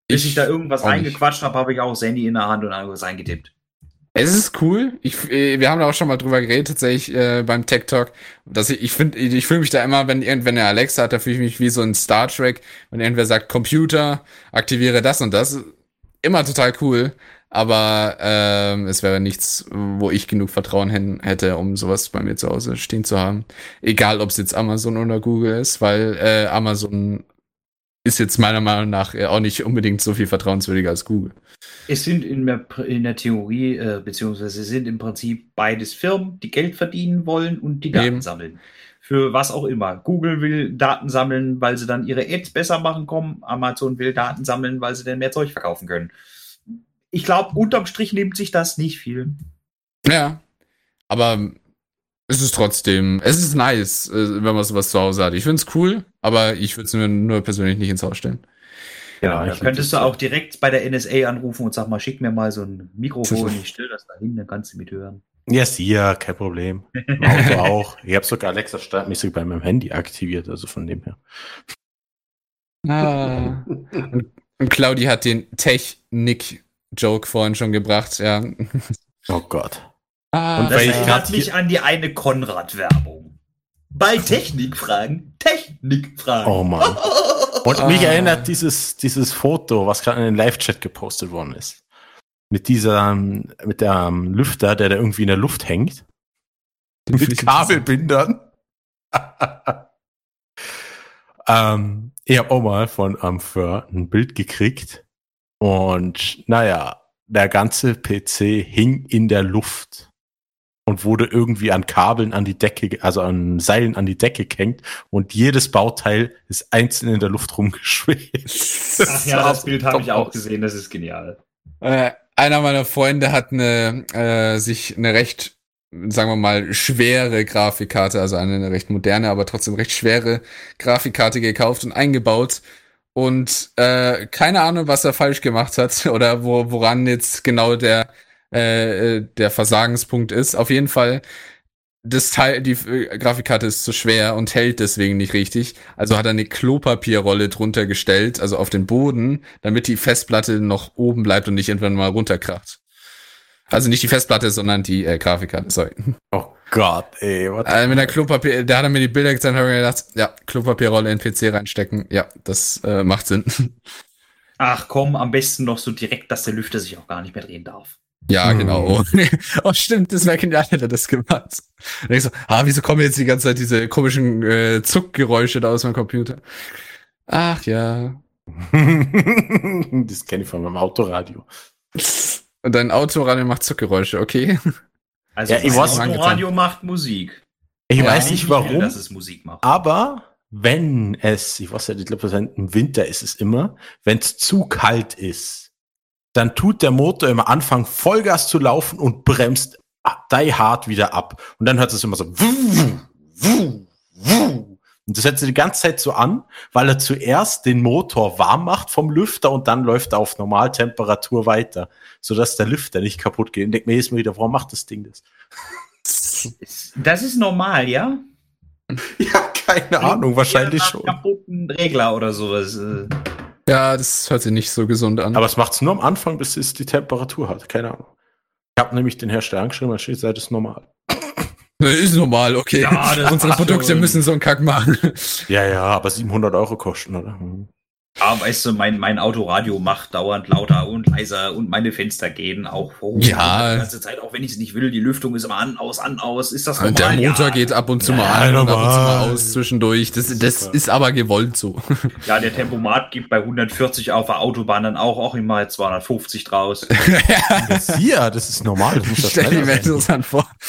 Bis ich, da irgendwas reingequatscht habe, habe ich auch das Handy in der Hand und irgendwas reingetippt. Es ist cool. Ich, äh, wir haben da auch schon mal drüber geredet, tatsächlich äh, beim Tech Talk. Dass ich, ich finde, ich fühle mich da immer, wenn irgendwann eine Alexa hat, da fühle ich mich wie so ein Star Trek, wenn irgendwer sagt, Computer, aktiviere das und das. Immer total cool. Aber ähm, es wäre nichts, wo ich genug Vertrauen hin hätte, um sowas bei mir zu Hause stehen zu haben. Egal, ob es jetzt Amazon oder Google ist, weil äh, Amazon ist jetzt meiner Meinung nach äh, auch nicht unbedingt so viel vertrauenswürdiger als Google. Es sind in der, in der Theorie, äh, beziehungsweise sind im Prinzip beides Firmen, die Geld verdienen wollen und die Daten Eben. sammeln. Für was auch immer. Google will Daten sammeln, weil sie dann ihre Ads besser machen kommen. Amazon will Daten sammeln, weil sie dann mehr Zeug verkaufen können. Ich glaube, unterm Strich nimmt sich das nicht viel. Ja, aber es ist trotzdem, es ist nice, äh, wenn man sowas zu Hause hat. Ich find's cool, aber ich würde es mir nur persönlich nicht ins Haus stellen. Ja, da ich könntest du auch direkt bei der NSA anrufen und sag mal, schick mir mal so ein Mikrofon, ich stelle das da hin, dann kannst du mithören. Ja, yes, ja, kein Problem. Im Auto auch. Ich habe sogar Alexa startmäßig bei meinem Handy aktiviert, also von dem her. Ah. Und, Claudi hat den Technik-Joke vorhin schon gebracht, ja. Oh Gott. Ah, Und Das erinnert mich an die eine Konrad-Werbung. Bei Technikfragen, Technikfragen. Oh Mann. Und Ah. mich erinnert dieses, dieses Foto, was gerade in den Live-Chat gepostet worden ist. Mit dieser, mit der ähm, Lüfter, der da irgendwie in der Luft hängt. Mit Kabelbindern. ähm, ich habe auch mal von Amphir ein Bild gekriegt. Und naja, der ganze PC hing in der Luft und wurde irgendwie an Kabeln an die Decke, also an Seilen an die Decke gehängt und jedes Bauteil ist einzeln in der Luft rumgeschwebt. Ach ja, das Bild habe ich auch gesehen, das ist genial. Äh, einer meiner Freunde hat eine, äh, sich eine recht, sagen wir mal, schwere Grafikkarte, also eine recht moderne, aber trotzdem recht schwere Grafikkarte gekauft und eingebaut. Und äh, keine Ahnung, was er falsch gemacht hat oder wo, woran jetzt genau der, äh, äh, der Versagenspunkt ist. Auf jeden Fall, das Teil, die äh, Grafikkarte ist zu schwer und hält deswegen nicht richtig. Also hat er eine Klopapierrolle drunter gestellt, also auf den Boden, damit die Festplatte noch oben bleibt und nicht irgendwann mal runterkracht. Also nicht die Festplatte, sondern die äh, Grafikkarte, sorry. Oh Gott, ey, what Also mit der Klopapier, da hat er mir die Bilder gezeigt, habe ich mir gedacht, ja, Klopapierrolle in den PC reinstecken, ja, das äh, macht Sinn. Ach komm, am besten noch so direkt, dass der Lüfter sich auch gar nicht mehr drehen darf. Ja, Hm. genau. oh, stimmt, das hätte er das gemacht. Und ich so, ah, wieso kommen jetzt die ganze Zeit diese komischen äh, Zuckgeräusche da aus meinem Computer? Ach ja. das kenne ich von meinem Autoradio. Und dein Autoradio macht Zuckgeräusche, okay? Also Ja, ich weiß- Autoradio macht Musik. Ich Ja, weiß nicht ich will, warum, dass es Musik macht. aber wenn es, ich weiß ja, ich glaube, im Winter ist es immer, wenn es zu kalt ist, dann tut der Motor immer anfangen, Vollgas zu laufen und bremst die hart wieder ab. Und dann hört es immer so. Und das hört sich die ganze Zeit so an, weil er zuerst den Motor warm macht vom Lüfter und dann läuft er auf Normaltemperatur weiter, sodass der Lüfter nicht kaputt geht. Und denkt mir jedes Mal wieder, warum macht das Ding das? Das ist normal, ja? Ja, keine Ahnung, wahrscheinlich schon. kaputten Regler oder sowas. Ja, das hört sich nicht so gesund an. Aber es macht es nur am Anfang, bis es die Temperatur hat. Keine Ahnung. Ich habe nämlich den Hersteller angeschrieben, da steht, sei das normal. Das ist normal, okay. Ja, Unsere Produkte schon. müssen so einen Kack machen. Ja, ja, aber 700 Euro kosten, oder? Hm. Aber weißt du, mein, mein Autoradio macht dauernd lauter und leiser und meine Fenster gehen auch hoch. Ja. Die ganze Zeit, auch wenn ich es nicht will, die Lüftung ist immer an, aus, an, aus. Ist das Und normal? der Motor ja. geht ab und zu mal Ja, an und ab und zu mal aus zwischendurch. Das, das Super. ist aber gewollt so. Ja, der Tempomat gibt bei 140 auf der Autobahn dann auch, auch immer 250 draus. Das hier, das ist normal. Das muss das Stell dir interessant vor.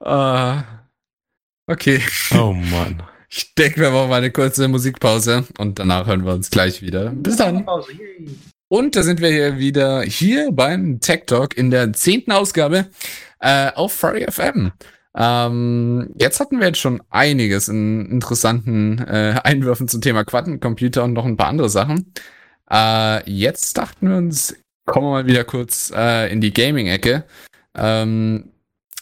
Ah, okay. Oh Mann. Ich denke, wir machen mal eine kurze Musikpause und danach hören wir uns gleich wieder. Bis dann. Und da sind wir hier wieder hier beim Tech Talk in der zehnten Ausgabe äh, auf Furry FM. Ähm, jetzt hatten wir jetzt schon einiges in interessanten äh, Einwürfen zum Thema Quantencomputer und noch ein paar andere Sachen. Äh, jetzt dachten wir uns, kommen wir mal wieder kurz äh, in die Gaming-Ecke. Ähm,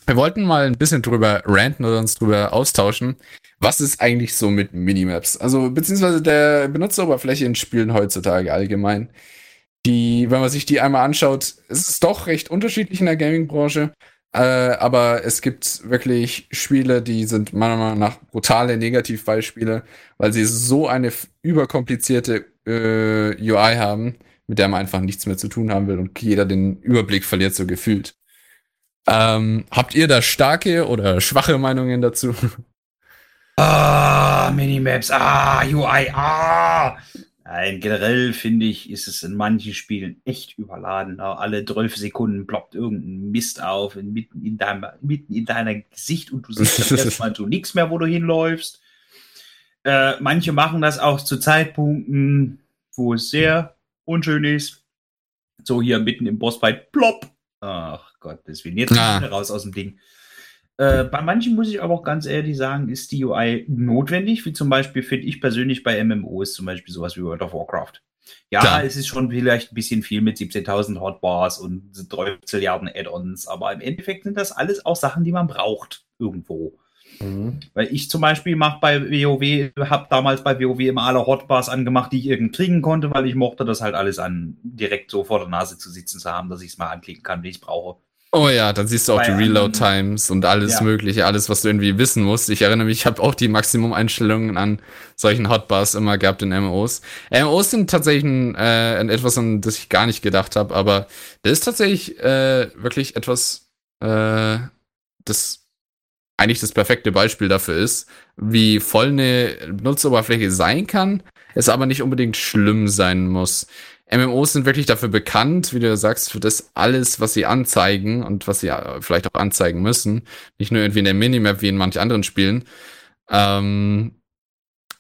wir wollten mal ein bisschen drüber ranten oder uns drüber austauschen. Was ist eigentlich so mit Minimaps? Also, beziehungsweise der Benutzeroberfläche in Spielen heutzutage allgemein. Die, wenn man sich die einmal anschaut, es ist doch recht unterschiedlich in der Gaming-Branche. Äh, aber es gibt wirklich Spiele, die sind meiner Meinung nach brutale Negativbeispiele, weil sie so eine überkomplizierte äh, UI haben, mit der man einfach nichts mehr zu tun haben will und jeder den Überblick verliert, so gefühlt. Ähm, habt ihr da starke oder schwache Meinungen dazu? Ah, Minimaps, ah, UI, ah. Nein, generell finde ich, ist es in manchen Spielen echt überladen. Alle 12 Sekunden ploppt irgendein Mist auf, in, mitten, in deinem, mitten in deiner Gesicht und du siehst erstmal so nichts mehr, wo du hinläufst. Äh, manche machen das auch zu Zeitpunkten, wo es sehr unschön ist. So hier mitten im Bossfight, plopp. Ach Gott, deswegen jetzt Ah. raus aus dem Ding. Äh, bei manchen muss ich aber auch ganz ehrlich sagen, ist die UI notwendig, wie zum Beispiel finde ich persönlich bei MMOs zum Beispiel sowas wie World of Warcraft. Ja, Klar. es ist schon vielleicht ein bisschen viel mit 17.000 Hotbars und 3 Zilliarden Add-ons, aber im Endeffekt sind das alles auch Sachen, die man braucht irgendwo. Mhm. Weil ich zum Beispiel mache bei WoW, habe damals bei WoW immer alle Hotbars angemacht, die ich irgend kriegen konnte, weil ich mochte das halt alles an direkt so vor der Nase zu sitzen zu haben, dass ich es mal anklicken kann, wie ich es brauche. Oh ja, dann siehst du auch die Reload-Times und alles Ja. mögliche, alles, was du irgendwie wissen musst. Ich erinnere mich, ich habe auch die Maximum-Einstellungen an solchen Hotbars immer gehabt in MMOs. MMOs sind tatsächlich ein, äh, etwas, an das ich gar nicht gedacht habe, aber das ist tatsächlich äh, wirklich etwas, äh, das eigentlich das perfekte Beispiel dafür ist, wie voll eine Benutzeroberfläche sein kann, es aber nicht unbedingt schlimm sein muss. MMOs sind wirklich dafür bekannt, wie du sagst, für das alles, was sie anzeigen und was sie äh, vielleicht auch anzeigen müssen. Nicht nur irgendwie in der Minimap wie in manch anderen Spielen. Ähm,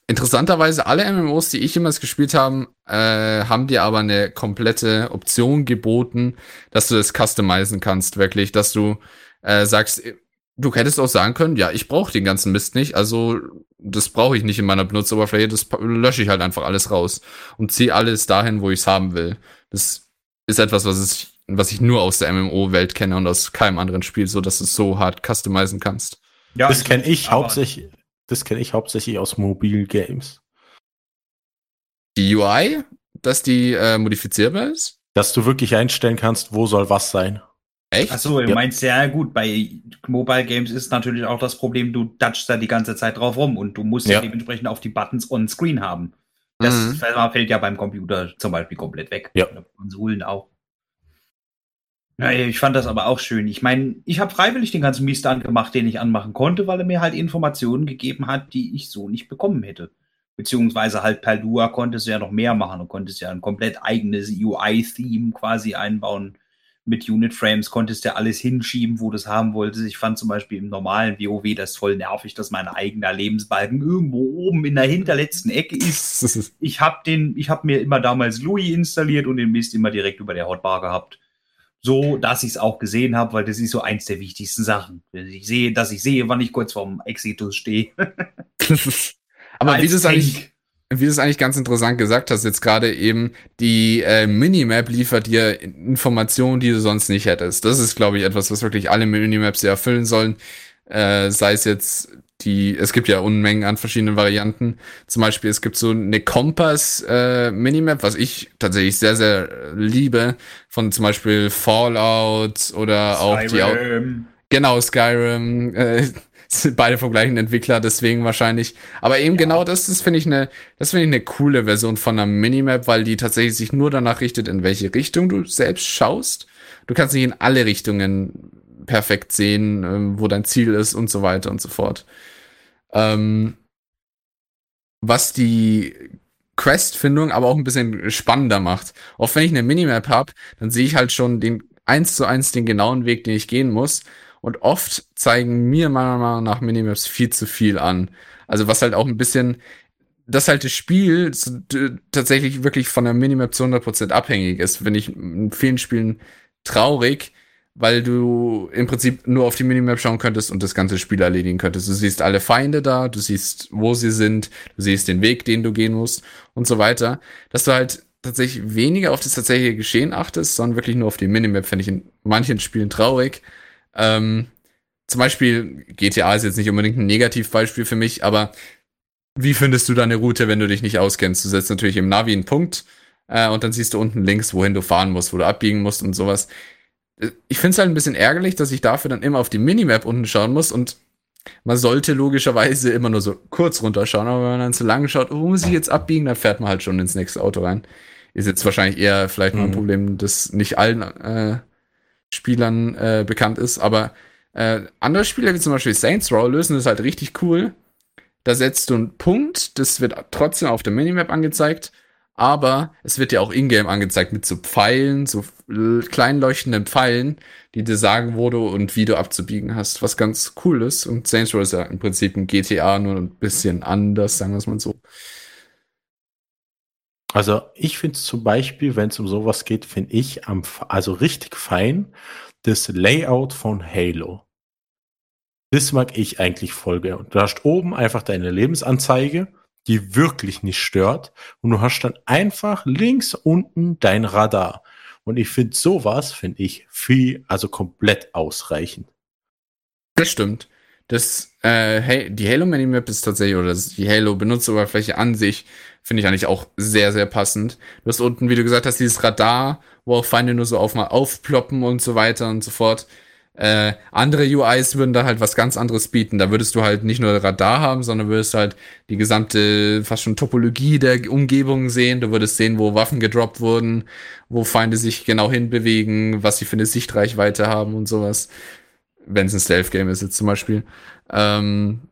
interessanterweise, alle MMOs, die ich jemals gespielt habe, äh, haben dir aber eine komplette Option geboten, dass du das customizen kannst, wirklich, dass du äh, sagst, du hättest auch sagen können, ja, ich brauche den ganzen Mist nicht, also das brauche ich nicht in meiner Benutzeroberfläche, das lösche ich halt einfach alles raus und ziehe alles dahin, wo ich es haben will. Das ist etwas, was ich, was ich nur aus der MMO-Welt kenne und aus keinem anderen Spiel, so dass du es so hart customizen kannst. Ja, Das kenne ich hauptsächlich, das kenne ich hauptsächlich aus Mobil-Games. Die UI, dass die äh, modifizierbar ist? Dass du wirklich einstellen kannst, wo soll was sein. Echt? Achso, du Ja. meinst ja gut, bei Mobile Games ist natürlich auch das Problem, du datschst da die ganze Zeit drauf rum und du musst Ja. dementsprechend auch die Buttons on screen haben. Das Mhm. fällt ja beim Computer zum Beispiel komplett weg. Ja. Oder Konsolen auch. Ja, ich fand das aber auch schön. Ich meine, ich habe freiwillig den ganzen Mist angemacht, den ich anmachen konnte, weil er mir halt Informationen gegeben hat, die ich so nicht bekommen hätte. Beziehungsweise halt per Lua konntest du ja noch mehr machen. Du konntest ja ein komplett eigenes UI-Theme quasi einbauen. Mit Unit-Frames konntest du ja alles hinschieben, wo du es haben wolltest. Ich fand zum Beispiel im normalen WoW das voll nervig, dass mein eigener Lebensbalken irgendwo oben in der hinterletzten Ecke ist ist ich habe den, ich habe mir immer damals Louis installiert und den Mist immer direkt über der Hotbar gehabt. So, dass ich es auch gesehen habe, weil das ist so eins der wichtigsten Sachen. Ich sehe, dass ich sehe, wann ich kurz vorm Exitus stehe. aber wie Als du es eigentlich. Wie du es eigentlich ganz interessant gesagt hast, jetzt gerade eben, die äh, Minimap liefert dir Informationen, die du sonst nicht hättest. Das ist, glaube ich, etwas, was wirklich alle Minimaps ja erfüllen sollen. Äh, sei es jetzt die, es gibt ja Unmengen an verschiedenen Varianten. Zum Beispiel, es gibt so eine Kompass-Minimap, was ich tatsächlich sehr, sehr äh, liebe, von zum Beispiel Fallout oder auch die Au Skyrim. Genau, Skyrim. Äh, sind beide vom gleichen Entwickler, deswegen wahrscheinlich. Aber eben genau das, das finde ich eine, das finde ich eine coole Version von einer Minimap, weil die tatsächlich sich nur danach richtet, in welche Richtung du selbst schaust. Du kannst nicht in alle Richtungen perfekt sehen, ähm, wo dein Ziel ist und so weiter und so fort. Ähm, was die Quest-Findung aber auch ein bisschen spannender macht. Auch wenn ich eine Minimap habe, dann sehe ich halt schon den eins zu eins den genauen Weg, den ich gehen muss. Und oft zeigen mir meiner Meinung nach Minimaps viel zu viel an. Also was halt auch ein bisschen, dass halt das Spiel tatsächlich wirklich von der Minimap zu 100% abhängig ist. Finde ich in vielen Spielen traurig, weil du im Prinzip nur auf die Minimap schauen könntest und das ganze Spiel erledigen könntest. Du siehst alle Feinde da, du siehst, wo sie sind, du siehst den Weg, den du gehen musst und so weiter. Dass du halt tatsächlich weniger auf das tatsächliche Geschehen achtest, sondern wirklich nur auf die Minimap, finde ich in manchen Spielen traurig. Ähm, zum Beispiel, GTA ist jetzt nicht unbedingt ein Negativbeispiel für mich, aber wie findest du deine Route, wenn du dich nicht auskennst? Du setzt natürlich im Navi einen Punkt äh, und dann siehst du unten links, wohin du fahren musst, wo du abbiegen musst und sowas. Äh, Ich finde es halt ein bisschen ärgerlich, dass ich dafür dann immer auf die Minimap unten schauen muss und man sollte logischerweise immer nur so kurz runterschauen, aber wenn man dann zu lang schaut, wo muss ich jetzt abbiegen, dann fährt man halt schon ins nächste Auto rein. Ist jetzt wahrscheinlich eher vielleicht nur ein Mhm. Problem, das nicht allen äh, Spielern äh, bekannt ist, aber äh, andere Spiele wie zum Beispiel Saints Row lösen das halt richtig cool. Da setzt du einen Punkt, das wird trotzdem auf der Minimap angezeigt, aber es wird dir auch in-game angezeigt mit so Pfeilen, so l- klein leuchtenden Pfeilen, die dir sagen, wo du und wie du abzubiegen hast, was ganz cool ist. Und Saints Row ist ja im Prinzip ein GTA, nur ein bisschen anders, sagen wir es mal so. Also ich finde es zum Beispiel, wenn es um sowas geht, finde ich am, also richtig fein das Layout von Halo. Das mag ich eigentlich voll gern. Du hast oben einfach deine Lebensanzeige, die wirklich nicht stört. Und du hast dann einfach links unten dein Radar. Und ich finde sowas, finde ich viel, also komplett ausreichend. Das stimmt. Das, äh, hey, die Halo Minimap ist tatsächlich, oder die Halo Benutzeroberfläche an sich, finde ich eigentlich auch sehr, sehr passend. Du hast unten, wie du gesagt hast, dieses Radar, wo auch Feinde nur so auf mal aufploppen und so weiter und so fort. Äh, andere UIs würden da halt was ganz anderes bieten. Da würdest du halt nicht nur Radar haben, sondern würdest halt die gesamte, fast schon Topologie der Umgebung sehen. Du würdest sehen, wo Waffen gedroppt wurden, wo Feinde sich genau hinbewegen, was sie für eine Sichtreichweite haben und sowas. Wenn es ein Stealth-Game ist jetzt zum Beispiel. Ähm,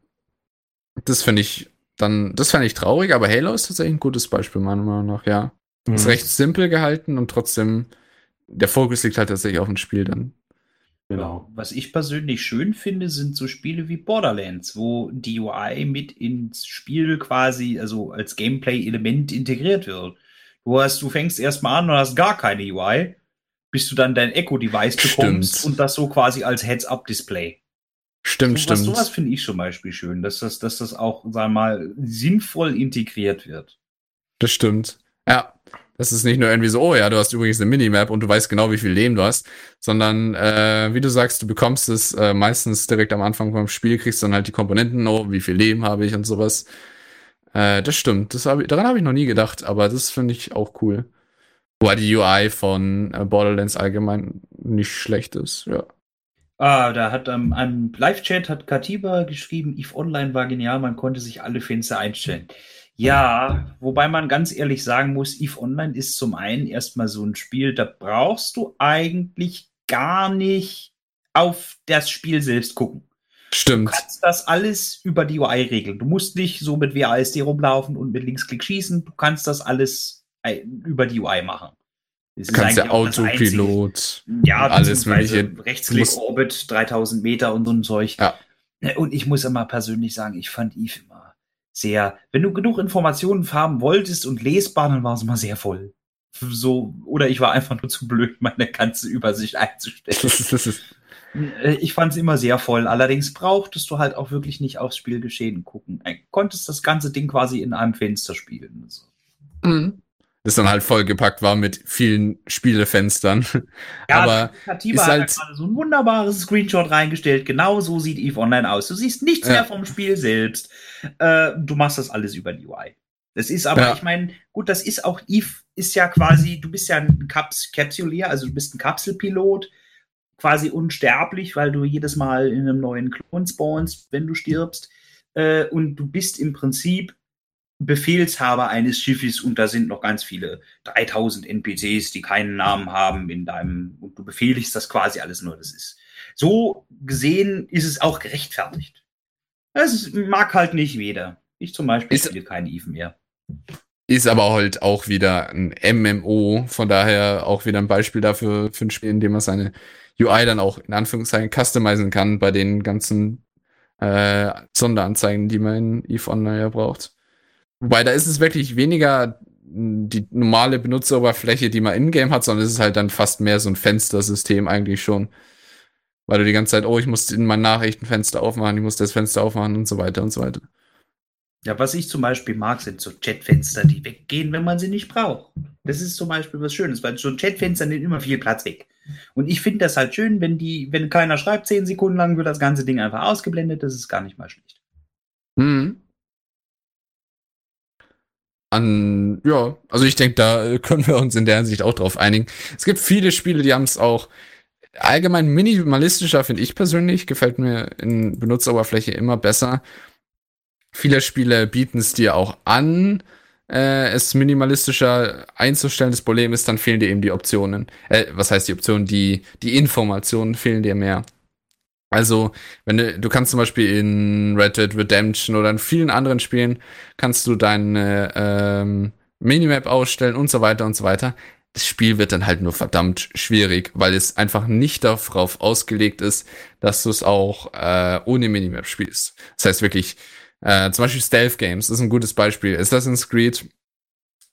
das finde ich dann, das fände ich traurig, aber Halo ist tatsächlich ein gutes Beispiel, meiner Meinung nach, ja. Mhm. Ist recht simpel gehalten und trotzdem, der Fokus liegt halt tatsächlich auf dem Spiel dann. Genau. Was ich persönlich schön finde, sind so Spiele wie Borderlands, wo die UI mit ins Spiel quasi, also als Gameplay-Element integriert wird. Du hast, du fängst erstmal an und hast gar keine UI, bis du dann dein Echo-Device bekommst stimmt. und das so quasi als Heads-Up-Display. Stimmt, so, stimmt. Sowas finde ich zum Beispiel schön, dass das, dass das auch, sag mal, sinnvoll integriert wird. Das stimmt. Ja. Das ist nicht nur irgendwie so, oh ja, du hast übrigens eine Minimap und du weißt genau, wie viel Leben du hast, sondern äh, wie du sagst, du bekommst es äh, meistens direkt am Anfang vom Spiel, kriegst dann halt die Komponenten, oh, wie viel Leben habe ich und sowas. Äh, das stimmt. Das hab ich, daran habe ich noch nie gedacht, aber das finde ich auch cool. Wobei die UI von äh, Borderlands allgemein nicht schlecht ist, ja. Ah, da hat ähm, einem Live-Chat hat Katiba geschrieben, Eve Online war genial, man konnte sich alle Fenster einstellen. Ja, wobei man ganz ehrlich sagen muss, EVE Online ist zum einen erstmal so ein Spiel, da brauchst du eigentlich gar nicht auf das Spiel selbst gucken. Stimmt. Du kannst das alles über die UI regeln. Du musst nicht so mit WASD rumlaufen und mit Linksklick schießen. Du kannst das alles äh, über die UI machen. Das du kannst ja Autopilot. Ja, alles mögliche. Rechtsklick, Orbit, 3000 Meter und so ein Zeug. Ja. Und ich muss immer persönlich sagen, ich fand Eve immer sehr, wenn du genug Informationen haben wolltest und lesbar, dann war es mal sehr voll. So, oder ich war einfach nur zu blöd, meine ganze Übersicht einzustellen. Äh, ich fand es immer sehr voll. Allerdings brauchtest du halt auch wirklich nicht aufs Spielgeschehen gucken. Du konntest das ganze Ding quasi in einem Fenster spielen. So. Mhm das dann halt vollgepackt war mit vielen Spielefenstern. Ja, aber Katiba ist halt, hat gerade so ein wunderbares Screenshot reingestellt. Genau so sieht Eve Online aus. Du siehst nichts ja. mehr vom Spiel selbst. Äh, du machst das alles über die UI. Das ist aber, ja. ich meine, gut, das ist auch Eve ist ja quasi, du bist ja ein Caps Capsulier, also du bist ein Kapselpilot, quasi unsterblich, weil du jedes Mal in einem neuen Klon spawnst, wenn du stirbst. Äh, und du bist im Prinzip Befehlshaber eines Schiffes und da sind noch ganz viele 3000 NPCs, die keinen Namen haben in deinem und du befehligst das quasi alles nur. Das ist so gesehen ist es auch gerechtfertigt. Das mag halt nicht jeder. Ich zum Beispiel ist, spiele keine Eve mehr. Ist aber halt auch wieder ein MMO, von daher auch wieder ein Beispiel dafür für ein Spiel, in dem man seine UI dann auch in Anführungszeichen customizen kann bei den ganzen äh, Sonderanzeigen, die man in Eve Online ja braucht. Wobei da ist es wirklich weniger die normale Benutzeroberfläche, die man in-game hat, sondern es ist halt dann fast mehr so ein Fenstersystem eigentlich schon. Weil du die ganze Zeit, oh, ich muss in mein Nachrichtenfenster aufmachen, ich muss das Fenster aufmachen und so weiter und so weiter. Ja, was ich zum Beispiel mag, sind so Chatfenster, die weggehen, wenn man sie nicht braucht. Das ist zum Beispiel was Schönes, weil so ein Chatfenster nimmt immer viel Platz weg. Und ich finde das halt schön, wenn die, wenn keiner schreibt, zehn Sekunden lang wird das ganze Ding einfach ausgeblendet, das ist gar nicht mal schlecht. Mhm an, ja, also ich denke, da können wir uns in der Hinsicht auch drauf einigen. Es gibt viele Spiele, die haben es auch allgemein minimalistischer, finde ich persönlich, gefällt mir in Benutzeroberfläche immer besser. Viele Spiele bieten es dir auch an, äh, es minimalistischer einzustellen. Das Problem ist, dann fehlen dir eben die Optionen. Äh, was heißt die Optionen? Die, die Informationen fehlen dir mehr. Also, wenn du, du kannst zum Beispiel in Red Dead Redemption oder in vielen anderen Spielen kannst du deine ähm, Minimap ausstellen und so weiter und so weiter. Das Spiel wird dann halt nur verdammt schwierig, weil es einfach nicht darauf ausgelegt ist, dass du es auch äh, ohne Minimap spielst. Das heißt wirklich, äh, zum Beispiel Stealth Games ist ein gutes Beispiel. Assassin's Creed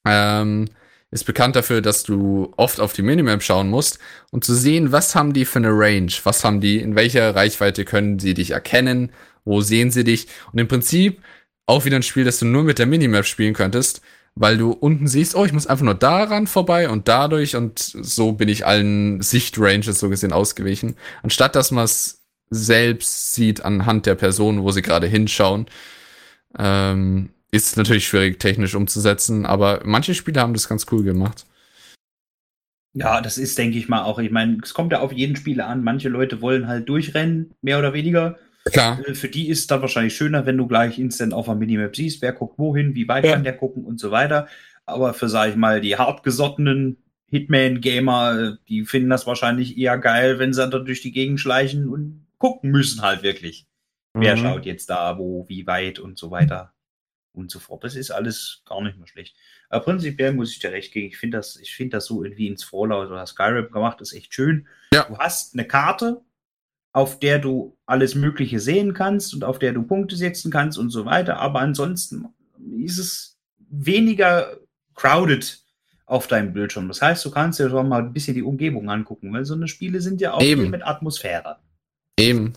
ähm, ist bekannt dafür, dass du oft auf die Minimap schauen musst und zu sehen, was haben die für eine Range, was haben die, in welcher Reichweite können sie dich erkennen, wo sehen sie dich? Und im Prinzip auch wieder ein Spiel, das du nur mit der Minimap spielen könntest, weil du unten siehst, oh, ich muss einfach nur daran vorbei und dadurch und so bin ich allen Sichtranges so gesehen ausgewichen, anstatt dass man es selbst sieht anhand der Person, wo sie gerade hinschauen. Ähm, ist natürlich schwierig technisch umzusetzen, aber manche Spiele haben das ganz cool gemacht. Ja, das ist, denke ich mal, auch. Ich meine, es kommt ja auf jeden Spieler an. Manche Leute wollen halt durchrennen, mehr oder weniger. Klar. Äh, Für die ist es dann wahrscheinlich schöner, wenn du gleich instant auf der Minimap siehst, wer guckt wohin, wie weit Ja. kann der gucken und so weiter. Aber für, sag ich mal, die hartgesottenen Hitman-Gamer, äh, die finden das wahrscheinlich eher geil, wenn sie dann durch die Gegend schleichen und gucken müssen halt wirklich. Wer Mhm. schaut jetzt da, wo, wie weit und so weiter und so fort. Das ist alles gar nicht mehr schlecht. Aber prinzipiell muss ich dir recht geben. Ich finde das, ich finde das so irgendwie ins Fallout oder Skyrim gemacht, ist echt schön. Ja. Du hast eine Karte, auf der du alles Mögliche sehen kannst und auf der du Punkte setzen kannst und so weiter. Aber ansonsten ist es weniger crowded auf deinem Bildschirm. Das heißt, du kannst dir schon mal ein bisschen die Umgebung angucken, weil so eine Spiele sind ja auch Eben. mit Atmosphäre. Eben.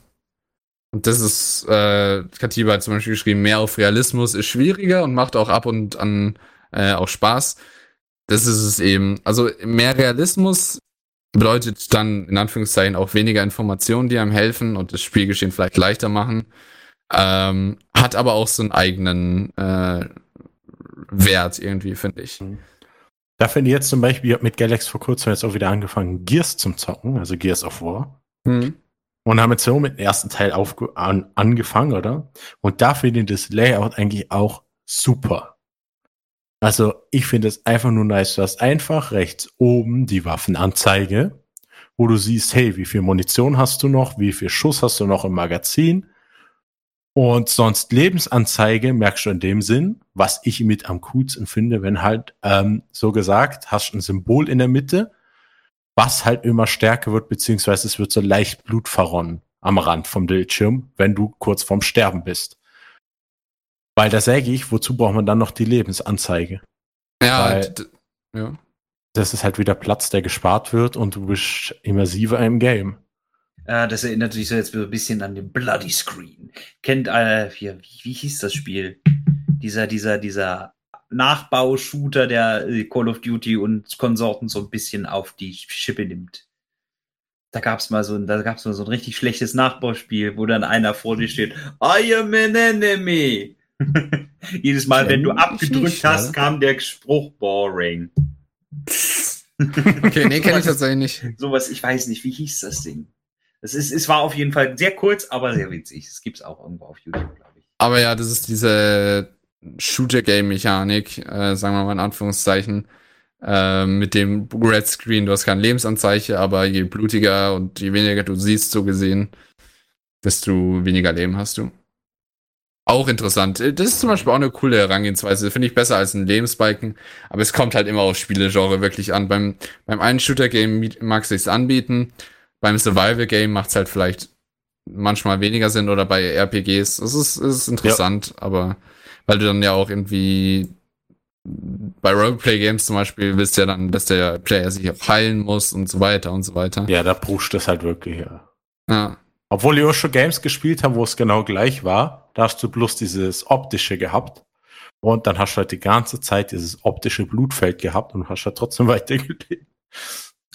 Und das ist, äh, Katiba hat zum Beispiel geschrieben, mehr auf Realismus ist schwieriger und macht auch ab und an äh, auch Spaß. Das ist es eben. Also mehr Realismus bedeutet dann in Anführungszeichen auch weniger Informationen, die einem helfen und das Spielgeschehen vielleicht leichter machen. Ähm, hat aber auch so einen eigenen äh, Wert irgendwie, finde ich. Da finde ich jetzt zum Beispiel, ich hab mit Galax vor kurzem jetzt auch wieder angefangen, Gears zum Zocken, also Gears of War. Hm. Und haben jetzt so mit dem ersten Teil aufge an, angefangen, oder? Und da finde ich das Layout eigentlich auch super. Also ich finde es einfach nur nice. Du hast einfach rechts oben die Waffenanzeige, wo du siehst, hey, wie viel Munition hast du noch, wie viel Schuss hast du noch im Magazin. Und sonst Lebensanzeige merkst du in dem Sinn, was ich mit am coolsten finde, wenn halt ähm, so gesagt, hast ein Symbol in der Mitte, was halt immer stärker wird, beziehungsweise es wird so leicht Blut verronnen am Rand vom Bildschirm, wenn du kurz vorm Sterben bist. Weil da sage ich, wozu braucht man dann noch die Lebensanzeige? Ja, ja. Das ist halt wieder Platz, der gespart wird und du bist immersiver im Game. Äh, das erinnert sich so jetzt so ein bisschen an den Bloody Screen. Kennt, äh, hier, wie, wie hieß das Spiel? Dieser, dieser, dieser Nachbaushooter, der äh, Call of Duty und Konsorten so ein bisschen auf die Schippe nimmt. Da gab's mal so ein, da gab's mal so ein richtig schlechtes Nachbauspiel, wo dann einer vor dir steht, I am an enemy. Jedes Mal, wenn du abgedrückt nicht, hast, oder? kam der Spruch boring. Okay, nee, kenne ich tatsächlich nicht. Sowas, ich weiß nicht, wie hieß das Ding? Es, ist, es war auf jeden Fall sehr kurz, aber sehr witzig. Es gibt's auch irgendwo auf YouTube, glaube ich. Aber ja, das ist diese Shooter-Game-Mechanik, äh, sagen wir mal in Anführungszeichen, äh, mit dem Red Screen. Du hast keine Lebensanzeige, aber je blutiger und je weniger du siehst, so gesehen, desto weniger Leben hast du. Auch interessant. Das ist zum Beispiel auch eine coole Herangehensweise. Finde ich besser als ein Lebensbalken. Aber es kommt halt immer auf Spielegenre wirklich an. Beim, beim einen Shooter-Game mag es sich anbieten. Beim Survival-Game macht es halt vielleicht manchmal weniger Sinn oder bei RPGs. Es ist, es ist interessant, aber weil du dann ja auch irgendwie bei Roleplay-Games zum Beispiel willst du ja dann, dass der Player sich auch heilen muss und so weiter und so weiter. Ja, da pusht es halt wirklich, ja. Ja. Obwohl ich auch schon Games gespielt habe, wo es genau gleich war, da hast du bloß dieses optische gehabt. Und dann hast du halt die ganze Zeit dieses optische Blutfeld gehabt und hast halt trotzdem weitergelebt.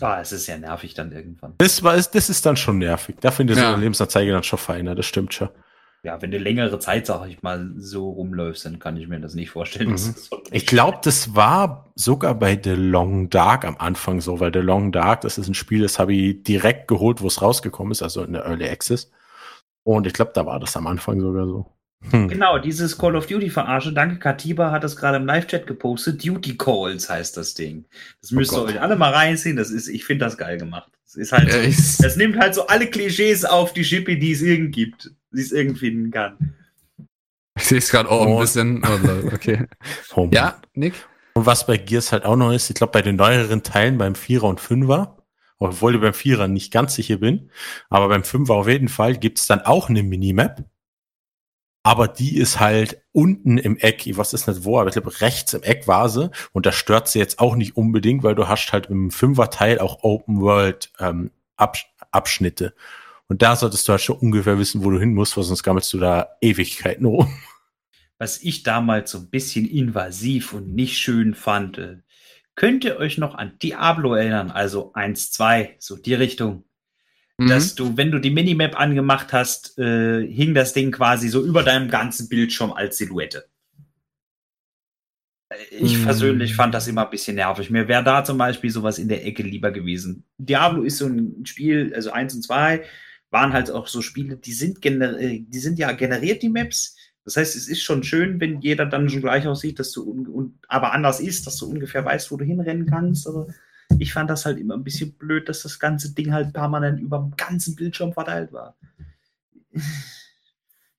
Ah, es ist ja nervig dann irgendwann. Das, war, das ist dann schon nervig. Da finde ich so Ja. eine Lebensanzeige dann schon feiner, das stimmt schon. Ja, wenn du längere Zeit, sag ich mal, so rumläufst, dann kann ich mir das nicht vorstellen. Mhm. das so Ich glaube, das war sogar bei The Long Dark am Anfang so, weil The Long Dark, das ist ein Spiel, das habe ich direkt geholt, wo es rausgekommen ist, also in der Early Access. Und ich glaube, da war das am Anfang sogar so. Hm. Genau, dieses Call of Duty verarsche. Danke, Katiba hat das gerade im Live-Chat gepostet. Duty Calls heißt das Ding. Das müsst ihr Gott. euch alle mal reinziehen. Das ist, ich finde das geil gemacht. Das ist halt, Ja, ich- das nimmt halt so alle Klischees auf die Schippe, die es irgend gibt, die es irgend finden kann. Ich sehe es gerade auch ein Oh. bisschen. Oh, Lord, okay. Oh, Ja, Nick? Und was bei Gears halt auch noch ist, ich glaube, bei den neueren Teilen beim Vierer und Fünfer, obwohl ich beim Vierer nicht ganz sicher bin, aber beim Fünfer auf jeden Fall gibt's dann auch eine Minimap. Aber die ist halt unten im Eck, ich weiß es nicht wo, aber ich glaube rechts im Eck war sie. Und da stört sie jetzt auch nicht unbedingt, weil du hast halt im Fünfer-Teil auch Open World ähm, Absch Abschnitte. Und da solltest du halt schon ungefähr wissen, wo du hin musst, weil sonst gammelst du da Ewigkeiten rum. Was ich damals so ein bisschen invasiv und nicht schön fand, äh, könnt ihr euch noch an Diablo erinnern? Also 1, 2, so die Richtung. Mhm. dass du, wenn du die Minimap angemacht hast, äh, hing das Ding quasi so über deinem ganzen Bildschirm als Silhouette. Äh, Ich Mm. persönlich fand das immer ein bisschen nervig. Mir wäre da zum Beispiel sowas in der Ecke lieber gewesen. Diablo ist so ein Spiel, also eins und zwei waren halt auch so Spiele, die sind, gener äh, die sind ja generiert, die Maps. Das heißt, es ist schon schön, wenn jeder dann schon gleich aussieht, dass du aber anders ist, dass du ungefähr weißt, wo du hinrennen kannst. Aber ich fand das halt immer ein bisschen blöd, dass das ganze Ding halt permanent über dem ganzen Bildschirm verteilt war.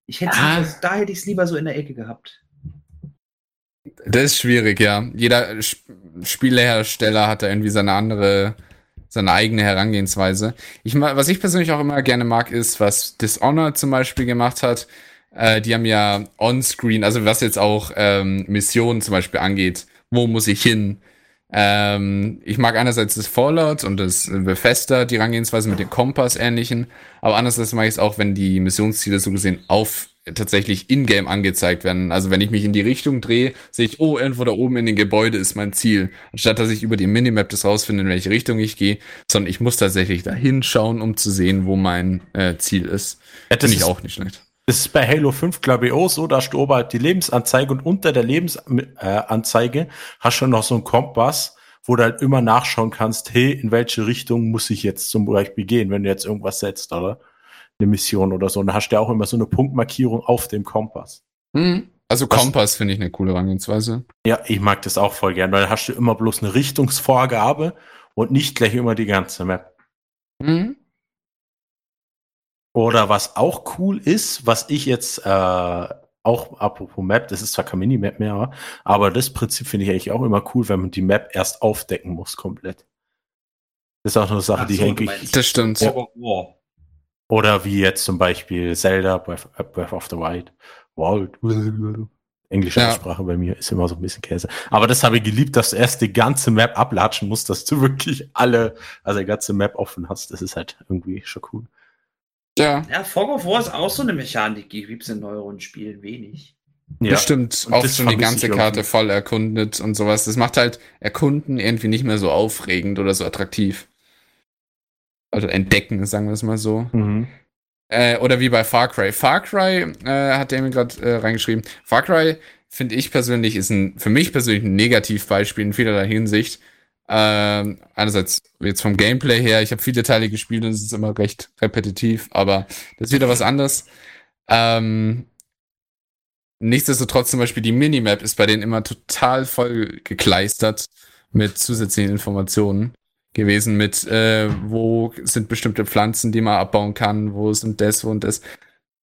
Ich hätte Ah. da hätte ich es lieber so in der Ecke gehabt. Das ist schwierig, ja. Jeder Sp- Spielehersteller hat da irgendwie seine andere, seine eigene Herangehensweise. Ich was ich persönlich auch immer gerne mag, ist, was Dishonored zum Beispiel gemacht hat. Äh, die haben ja on-screen, also was jetzt auch ähm, Missionen zum Beispiel angeht, wo muss ich hin? Ähm, ich mag einerseits das Fallout und das Bethesda, die Herangehensweise mit dem Kompass ähnlichen, aber andererseits mag ich es auch, wenn die Missionsziele so gesehen auf tatsächlich in-game angezeigt werden. Also wenn ich mich in die Richtung drehe, sehe ich, oh, irgendwo da oben in den Gebäude ist mein Ziel. Anstatt dass ich über die Minimap das rausfinde, in welche Richtung ich gehe, sondern ich muss tatsächlich da hinschauen, um zu sehen, wo mein äh, Ziel ist. Ja, das, Finde ich ist, auch nicht schlecht. Das ist bei Halo 5, glaube ich, auch so. Da steht oberhalb die Lebensanzeige und unter der Lebensanzeige äh, hast du noch so einen Kompass, wo du halt immer nachschauen kannst, hey, in welche Richtung muss ich jetzt zum Beispiel gehen, wenn du jetzt irgendwas setzt, oder? Eine Mission oder so. Und da hast du ja auch immer so eine Punktmarkierung auf dem Kompass. Hm. Also Kompass finde ich eine coole Herangehensweise. Ja, ich mag das auch voll gern, weil da hast du immer bloß eine Richtungsvorgabe und nicht gleich immer die ganze Map. Hm. Oder was auch cool ist, was ich jetzt äh, auch apropos Map, das ist zwar kein Minimap mehr, aber das Prinzip finde ich eigentlich auch immer cool, wenn man die Map erst aufdecken muss komplett. Das ist auch eine Sache, Ach die so, meinst- Das stimmt. Of War. Oder wie jetzt zum Beispiel Zelda, Breath, äh, Breath of the Wild. Wild. Englische Ja. Aussprache bei mir ist immer so ein bisschen Käse. Aber das habe ich geliebt, dass du erst die ganze Map ablatschen musst, dass du wirklich alle, also die ganze Map offen hast. Das ist halt irgendwie schon cool. Ja, Ja, Fog of War ist auch so eine Mechanik, die gibt es in neueren Spielen wenig. das stimmt. Und Auch das schon die ganze Karte irgendwie. voll erkundet und sowas. Das macht halt Erkunden irgendwie nicht mehr so aufregend oder so attraktiv. Also entdecken, sagen wir es mal so. Mhm. Äh, oder wie bei Far Cry. Far Cry äh, hat der mir gerade äh, reingeschrieben. Far Cry finde ich persönlich ist ein für mich persönlich ein Negativbeispiel in vielerlei Hinsicht. Ähm, einerseits jetzt vom Gameplay her, ich habe viele Teile gespielt und es ist immer recht repetitiv, aber das ist wieder was anderes. Ähm, nichtsdestotrotz zum Beispiel die Minimap ist bei denen immer total voll gekleistert mit zusätzlichen Informationen gewesen mit, äh, wo sind bestimmte Pflanzen, die man abbauen kann, wo sind das und das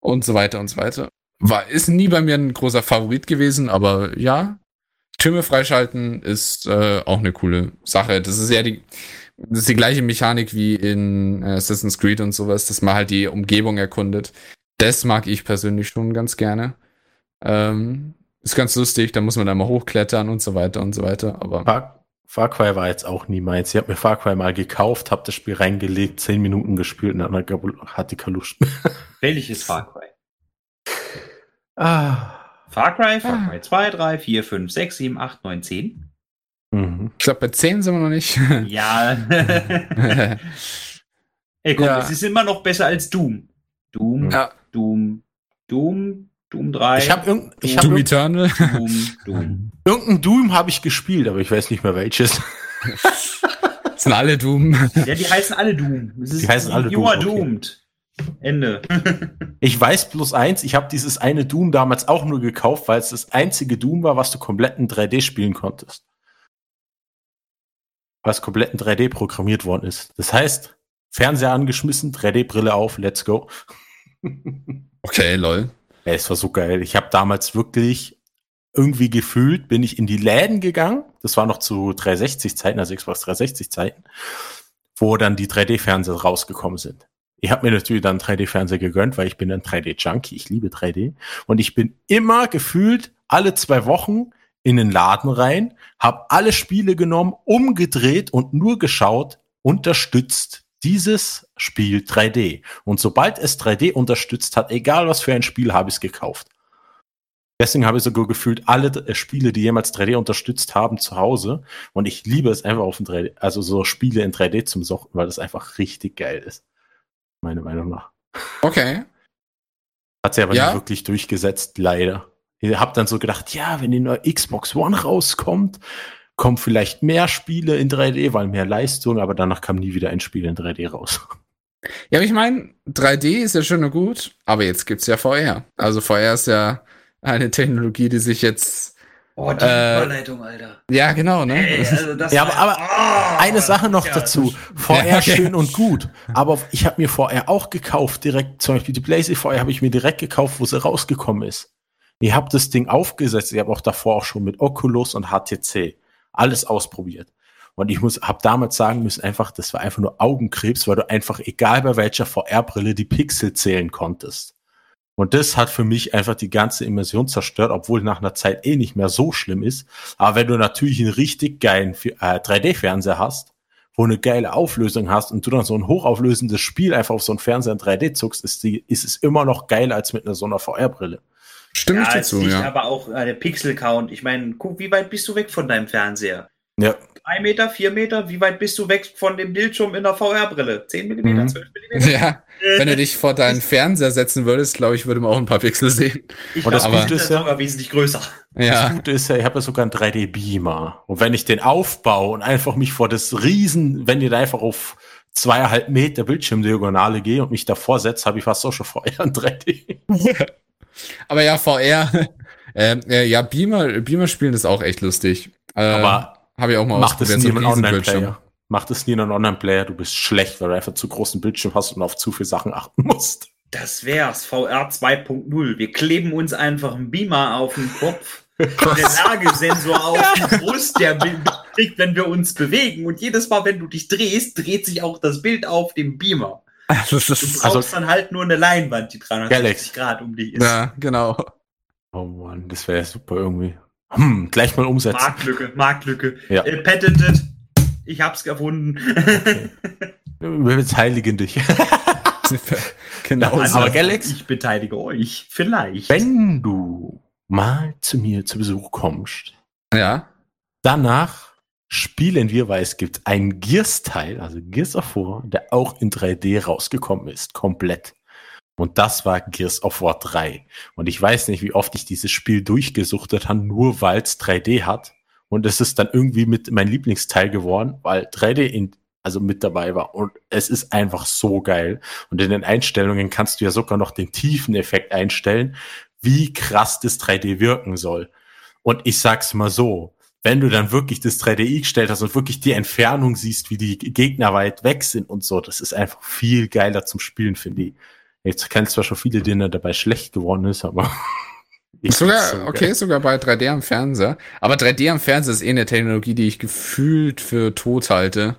und so weiter und so weiter. War, ist nie bei mir ein großer Favorit gewesen, aber ja, Türme freischalten ist äh, auch eine coole Sache. Das ist ja die, das ist die gleiche Mechanik wie in äh, Assassin's Creed und sowas, dass man halt die Umgebung erkundet. Das mag ich persönlich schon ganz gerne. Ähm, ist ganz lustig, da muss man dann mal hochklettern und so weiter und so weiter, aber Far, Far Cry war jetzt auch nie meins. Ich habe mir Far Cry mal gekauft, habe das Spiel reingelegt, zehn Minuten gespielt und dann hat die Kaluschen. Welches Far Cry? ah. Far Cry, Far Ah. Cry 2, 3, 4, 5, 6, 7, 8, 9, 10. Mhm. ich glaube, bei 10 sind wir noch nicht. Ja. Ey, komm, Ja. es ist immer noch besser als Doom. Doom, Ja. Doom, Doom, Doom 3. Ich habe irgend, ich hab Doom irgend, Eternal. Doom, Doom. irgendein Doom habe ich gespielt, aber ich weiß nicht mehr welches. sind alle Doom. Ja, die heißen alle Doom. Es ist Die heißen alle You Doom, are okay. doomed. Ende. Ich weiß bloß eins, ich habe dieses eine Doom damals auch nur gekauft, weil es das einzige Doom war, was du komplett in 3D spielen konntest. Was komplett in 3D programmiert worden ist. Das heißt, Fernseher angeschmissen, 3D-Brille auf, let's go. Okay, lol. Ey, es war so geil. Ich habe damals wirklich irgendwie gefühlt, bin ich in die Läden gegangen. Das war noch zu 360-Zeiten, also Xbox 360-Zeiten, wo dann die 3D-Fernseher rausgekommen sind. Ich habe mir natürlich dann 3D-Fernseher gegönnt, weil ich bin ein 3D-Junkie. Ich liebe 3D. Und ich bin immer gefühlt alle zwei Wochen in den Laden rein, habe alle Spiele genommen, umgedreht und nur geschaut, unterstützt dieses Spiel 3D. Und sobald es 3D unterstützt hat, egal was für ein Spiel, habe ich es gekauft. Deswegen habe ich sogar gefühlt alle äh, Spiele, die jemals 3D unterstützt haben, zu Hause. Und ich liebe es einfach auf dem 3D, also so Spiele in 3D zum Suchten, weil das einfach richtig geil ist. Meiner Meinung nach. Okay. Hat sie aber Ja? nicht wirklich durchgesetzt, leider. Ich hab dann so gedacht, ja, wenn die neue Xbox One rauskommt, kommen vielleicht mehr Spiele in 3D, weil mehr Leistung, aber danach kam nie wieder ein Spiel in 3D raus. Ja, aber ich meine, 3D ist ja schön und gut, aber jetzt gibt's ja VR. Also VR ist ja eine Technologie, die sich jetzt. Oh, die Äh, Überleitung, Alter. Ja, genau, ne? Ey, Das ist- also das Ja, aber- aber Oh, Eine Sache noch ja, dazu. VR Ja, okay. schön und gut. Aber ich habe mir VR auch gekauft, direkt, zum Beispiel die Blaze VR habe ich mir direkt gekauft, wo sie rausgekommen ist. Ich habe das Ding aufgesetzt. Ich habe auch davor auch schon mit Oculus und HTC alles ausprobiert. Und ich muss, habe damals sagen müssen, einfach, das war einfach nur Augenkrebs, weil du einfach, egal bei welcher VR-Brille, die Pixel zählen konntest. Und das hat für mich einfach die ganze Immersion zerstört, obwohl nach einer Zeit eh nicht mehr so schlimm ist. Aber wenn du natürlich einen richtig geilen äh, 3D-Fernseher hast, wo eine geile Auflösung hast und du dann so ein hochauflösendes Spiel einfach auf so einen Fernseher in 3D zuckst, ist, die, ist es immer noch geiler als mit einer so einer VR-Brille. Stimme ich Ja, es dazu, liegt ja. aber auch an der Pixel-Count. Ich meine, guck, wie weit bist du weg von deinem Fernseher? Ja, Drei Meter, vier Meter? Wie weit bist du weg von dem Bildschirm in der VR-Brille? Zehn Millimeter, Mhm. zwölf Millimeter? Ja, wenn du dich vor deinen Fernseher setzen würdest, glaube ich, würde man auch ein paar Pixel sehen. Ich Und das glaube, Gute das ist ist ja- sogar wesentlich größer. Das Ja, Gute ist ja, ich habe ja sogar einen 3D-Beamer. Und wenn ich den aufbaue und einfach mich vor das Riesen, wenn ich da einfach auf zweieinhalb Meter Bildschirmdiagonale gehe und mich davor setze, habe ich fast auch schon VR in 3D. aber ja, VR, ähm, äh, ja, Beamer, Beamer spielen ist auch echt lustig. Äh, Aber habe ich auch mal Macht es ausprobiert, nie so in einen. Online-Player. Macht es nie in einem Online-Player. Du bist schlecht, weil du einfach zu großen Bildschirm hast und auf zu viele Sachen achten musst. Das wär's, VR 2.0. Wir kleben uns einfach einen Beamer auf den Kopf, der Lagesensor auf die Brust, der Bild kriegt, wenn wir uns bewegen. Und jedes Mal, wenn du dich drehst, dreht sich auch das Bild auf dem Beamer. Das Du ist, brauchst Also- dann halt nur eine Leinwand, die 360 Galaxy. Grad um dich ist. ja, genau. Oh Mann, das wäre super irgendwie. Hm, gleich mal umsetzen. Marktlücke, Marktlücke. Ja. Äh, patented. Ich hab's erfunden. Wir beteiligen dich. genau. Aber so. Galax- Ich beteilige euch. Vielleicht. Wenn du mal zu mir zu Besuch kommst, Ja. danach spielen wir, weil es gibt einen Gears-Teil, also Gears of War, der auch in 3D rausgekommen ist, komplett. Und das war Gears of War 3. Und ich weiß nicht, wie oft ich dieses Spiel durchgesuchtet habe, nur weil es 3D hat. Und es ist dann irgendwie mit mein Lieblingsteil geworden, weil 3D in, also mit dabei war. Und es ist einfach so geil. Und in den Einstellungen kannst du ja sogar noch den Tiefeneffekt einstellen, wie krass das 3D wirken soll. Und ich sag's mal so, wenn du dann wirklich das 3D gestellt hast und wirklich die Entfernung siehst, wie die Gegner weit weg sind und so, das ist einfach viel geiler zum Spielen, finde ich. Jetzt kennst zwar schon viele, denen er dabei schlecht geworden ist, aber. Sogar, find's so okay, sogar bei 3D am Fernseher. Aber 3D am Fernseher ist eh eine Technologie, die ich gefühlt für tot halte.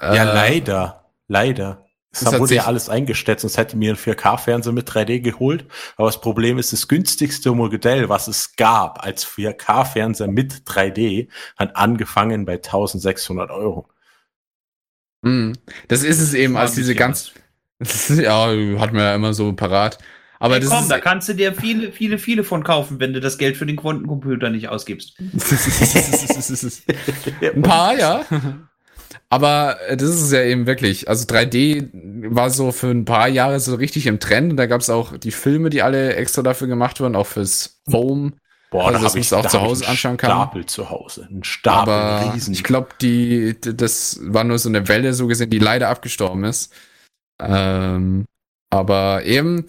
Ja, Äh, leider. Leider. Es wurde ja alles eingestellt, sonst hätte ich mir einen 4K-Fernseher mit 3D geholt. Aber das Problem ist, das günstigste Modell, was es gab als 4K-Fernseher mit 3D, hat angefangen bei 1600 Euro. mh. Das ist es eben, als diese ganz, ja, hat man ja immer so parat. Aber Hey, das komm, ist, da kannst du dir viele, viele, viele von kaufen, wenn du das Geld für den Quantencomputer nicht ausgibst. Ein paar, ja. Aber äh, das ist es ja eben wirklich. Also 3D war so für ein paar Jahre so richtig im Trend. Und da gab es auch die Filme, die alle extra dafür gemacht wurden, auch fürs Home. Boah, Also, dass hab man es auch da zu Hause anschauen kann. Stapel zu Hause. Ein Stapel, Aber ein riesen. ich glaube, die, das war nur so eine Welle, so gesehen, die leider abgestorben ist. Ähm, aber eben,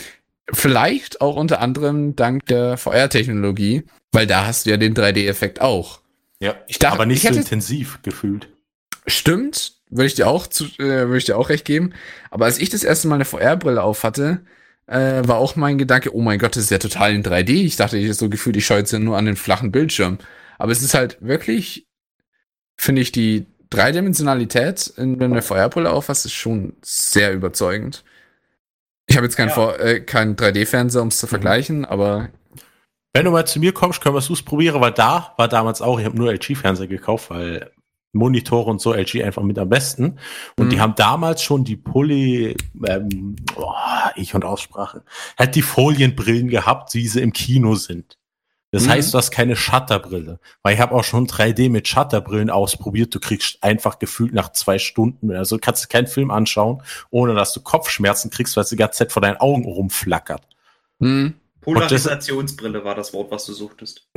vielleicht auch unter anderem dank der VR-Technologie, weil da hast du ja den 3D-Effekt auch. ja, ich dachte- aber nicht ich so hätte- intensiv gefühlt. Stimmt, würde ich dir auch zu, äh, würde ich dir auch recht geben. Aber als ich das erste Mal eine VR-Brille auf hatte, äh, war auch mein Gedanke, oh mein Gott, das ist ja total in 3D. Ich dachte, ich so gefühlt, ich schaue jetzt ja nur an den flachen Bildschirm. Aber es ist halt wirklich, finde ich, die Dreidimensionalität, in, eine VR-Brille aufhast, ist schon sehr überzeugend. Ich habe jetzt keinen Ja. Äh, keinen 3D-Fernseher, um es zu vergleichen, aber Wenn du mal zu mir kommst, können wir es probieren, weil da war damals auch, ich habe nur LG-Fernseher gekauft, weil Monitore und so LG einfach mit am besten. Und Mhm. die haben damals schon die Poly, ähm, oh, ich und Aussprache, hat die Folienbrillen gehabt, wie sie im Kino sind. Das Mhm. heißt, du hast keine Shutterbrille. Weil ich habe auch schon 3D mit Shutterbrillen ausprobiert. Du kriegst einfach gefühlt nach zwei Stunden, also kannst du keinen Film anschauen, ohne dass du Kopfschmerzen kriegst, weil es die ganze Zeit vor deinen Augen rumflackert. Hm. Polarisationsbrille war das Wort, was du suchtest.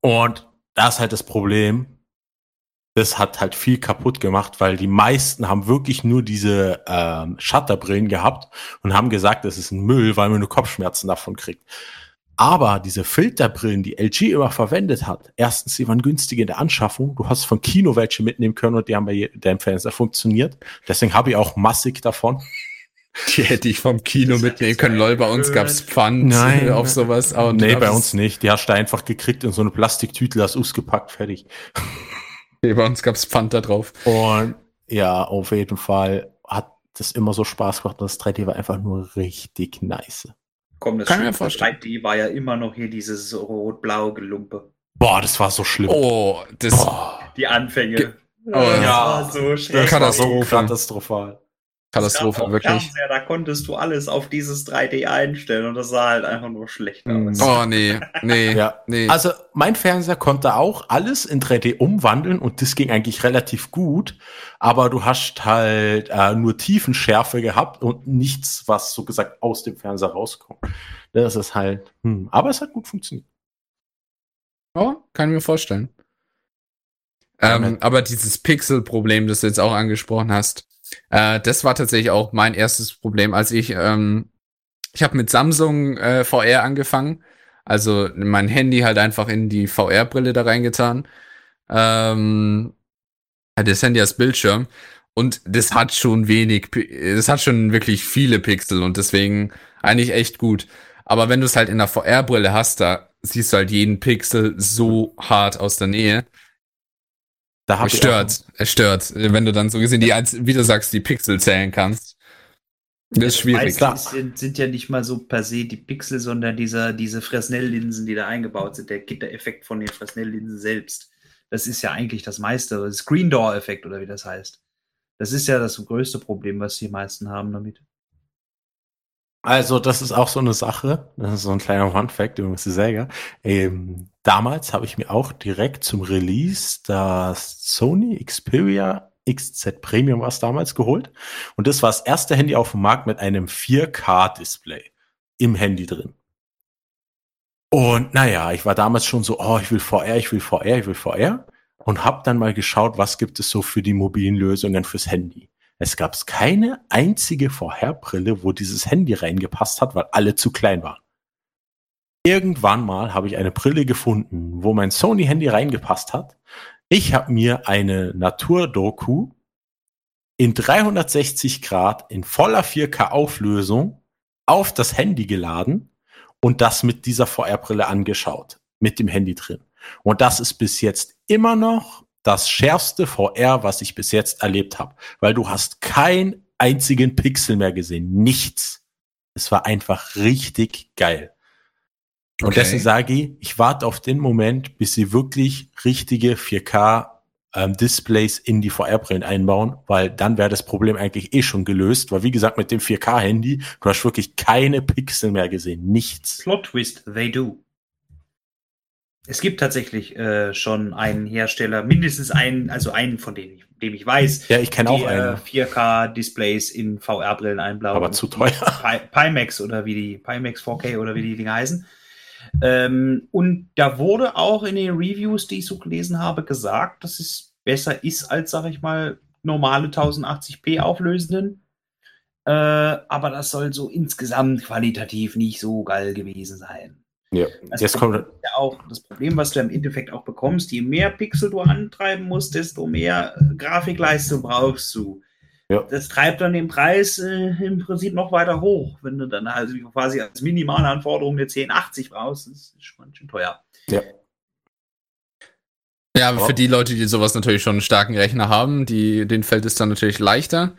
Und da ist halt das Problem, das hat halt viel kaputt gemacht, weil die meisten haben wirklich nur diese ähm, Shutterbrillen gehabt und haben gesagt, das ist ein Müll, weil man nur Kopfschmerzen davon kriegt. Aber diese Filterbrillen, die LG immer verwendet hat, erstens, die waren günstig in der Anschaffung. Du hast von Kino welche mitnehmen können und die haben bei deinem Fernseher funktioniert. Deswegen habe ich auch massig davon. Die hätte ich vom Kino mitnehmen können. Lol, bei uns gab's Pfand Nein. auf sowas. Und nee, da bei uns nicht. Die hast du einfach gekriegt in so eine Plastiktüte, hast ausgepackt, fertig. Nee, bei uns gab's Pfand da drauf. Und ja, auf jeden Fall hat das immer so Spaß gemacht. und Das 3D war einfach nur richtig nice. Komm, das Kann ich mir vorstellen. 3D war ja immer noch hier dieses rot-blau Gelumpe. Boah, das war so schlimm. Oh, das. Boah, Die Anfänge. Ge- oh, ja. das war so schlecht. das war so Katastrophe. katastrophal. Katastrophe, wirklich. Fernseher, da konntest du alles auf dieses 3D einstellen und das sah halt einfach nur schlecht Mhm. aus. Oh, nee, nee, Ja. nee. Also mein Fernseher konnte auch alles in 3D umwandeln und das ging eigentlich relativ gut, aber du hast halt äh, nur Tiefenschärfe gehabt und nichts, was so gesagt aus dem Fernseher rauskommt. Das ist halt, hm. aber es hat gut funktioniert. Oh, kann ich mir vorstellen. Ähm, Damit- aber dieses Pixel-Problem, das du jetzt auch angesprochen hast, äh, das war tatsächlich auch mein erstes Problem, als ich, ähm, ich habe mit Samsung äh, VR angefangen, also mein Handy halt einfach in die VR-Brille da reingetan, ähm, das Handy als Bildschirm und das hat schon wenig, das hat schon wirklich viele Pixel und deswegen eigentlich echt gut. Aber wenn du es halt in der VR-Brille hast, da siehst du halt jeden Pixel so hart aus der Nähe. Da hab Es ich stört, es stört, wenn du dann so gesehen die, wie du sagst, die Pixel zählen kannst. Das ist schwierig. Meistens klar. Sind, sind ja nicht mal so per se die Pixel, sondern dieser, diese Fresnel-Linsen, die da eingebaut sind, der Gittereffekt von den Fresnel-Linsen selbst. Das ist ja eigentlich das meiste. Screen Door-Effekt oder wie das heißt. Das ist ja das größte Problem, was die meisten haben damit. Also, das ist auch so eine Sache. Das ist so ein kleiner Fun-Fact übrigens, die Sega. Ähm, damals habe ich mir auch direkt zum Release das Sony Xperia XZ Premium was damals geholt. Und das war das erste Handy auf dem Markt mit einem 4K-Display im Handy drin. Und naja, ich war damals schon so, oh, ich will VR, ich will VR, ich will VR. Und habe dann mal geschaut, was gibt es so für die mobilen Lösungen fürs Handy. Es gab keine einzige VR-Brille, wo dieses Handy reingepasst hat, weil alle zu klein waren. Irgendwann mal habe ich eine Brille gefunden, wo mein Sony-Handy reingepasst hat. Ich habe mir eine Naturdoku in 360 Grad in voller 4K-Auflösung auf das Handy geladen und das mit dieser VR-Brille angeschaut, mit dem Handy drin. Und das ist bis jetzt immer noch das schärfste VR, was ich bis jetzt erlebt habe, weil du hast keinen einzigen Pixel mehr gesehen, nichts. Es war einfach richtig geil. Und Okay. deswegen sage ich, ich warte auf den Moment, bis sie wirklich richtige 4K ähm, Displays in die VR-Brillen einbauen, weil dann wäre das Problem eigentlich eh schon gelöst, weil wie gesagt, mit dem 4K-Handy, du hast wirklich keine Pixel mehr gesehen, nichts. Plot Twist, they do. Es gibt tatsächlich äh, schon einen Hersteller, mindestens einen, also einen von denen, dem ich weiß, Ja, ich kenne auch äh, einen, 4K-Displays in VR-Brillen einbauen. aber zu teuer. Pi Pimax oder wie die Pimax 4K oder wie die Dinge heißen. Ähm, und da wurde auch in den Reviews, die ich so gelesen habe, gesagt, dass es besser ist als, sag ich mal, normale 1080p auflösenden. Äh, aber das soll so insgesamt qualitativ nicht so geil gewesen sein. Ja, Das jetzt kommt, ja auch das Problem, was du im Endeffekt auch bekommst, je mehr Pixel du antreiben musst, desto mehr äh, Grafikleistung brauchst du. Ja. Das treibt dann den Preis äh, im Prinzip noch weiter hoch, wenn du dann also quasi als minimale Anforderung eine 1080 brauchst, das ist schon ganz schön teuer. ja, Ja, aber für die Leute, die sowas natürlich schon einen starken Rechner haben, die, denen fällt es dann natürlich leichter.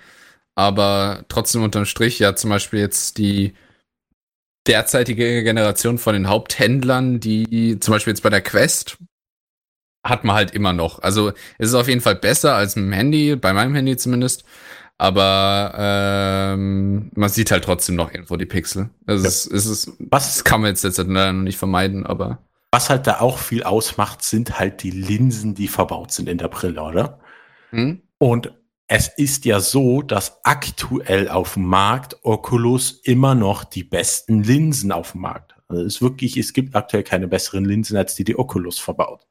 Aber trotzdem unterm Strich, ja, zum Beispiel jetzt die derzeitige Generation von den Haupthändlern, die zum Beispiel jetzt bei der Quest hat man halt immer noch. Also es ist auf jeden Fall besser als mit dem Handy, bei meinem Handy zumindest. Aber ähm, man sieht halt trotzdem noch irgendwo die Pixel. Also Ja. es, es ist, was, das kann man jetzt, jetzt leider noch nicht vermeiden, aber was halt da auch viel ausmacht, sind halt die Linsen, die verbaut sind in der Brille, oder? Hm? Und es ist ja so, dass aktuell auf dem Markt Oculus immer noch die besten Linsen auf dem Markt. Also es ist wirklich, es gibt aktuell keine besseren Linsen, als die die Oculus verbaut.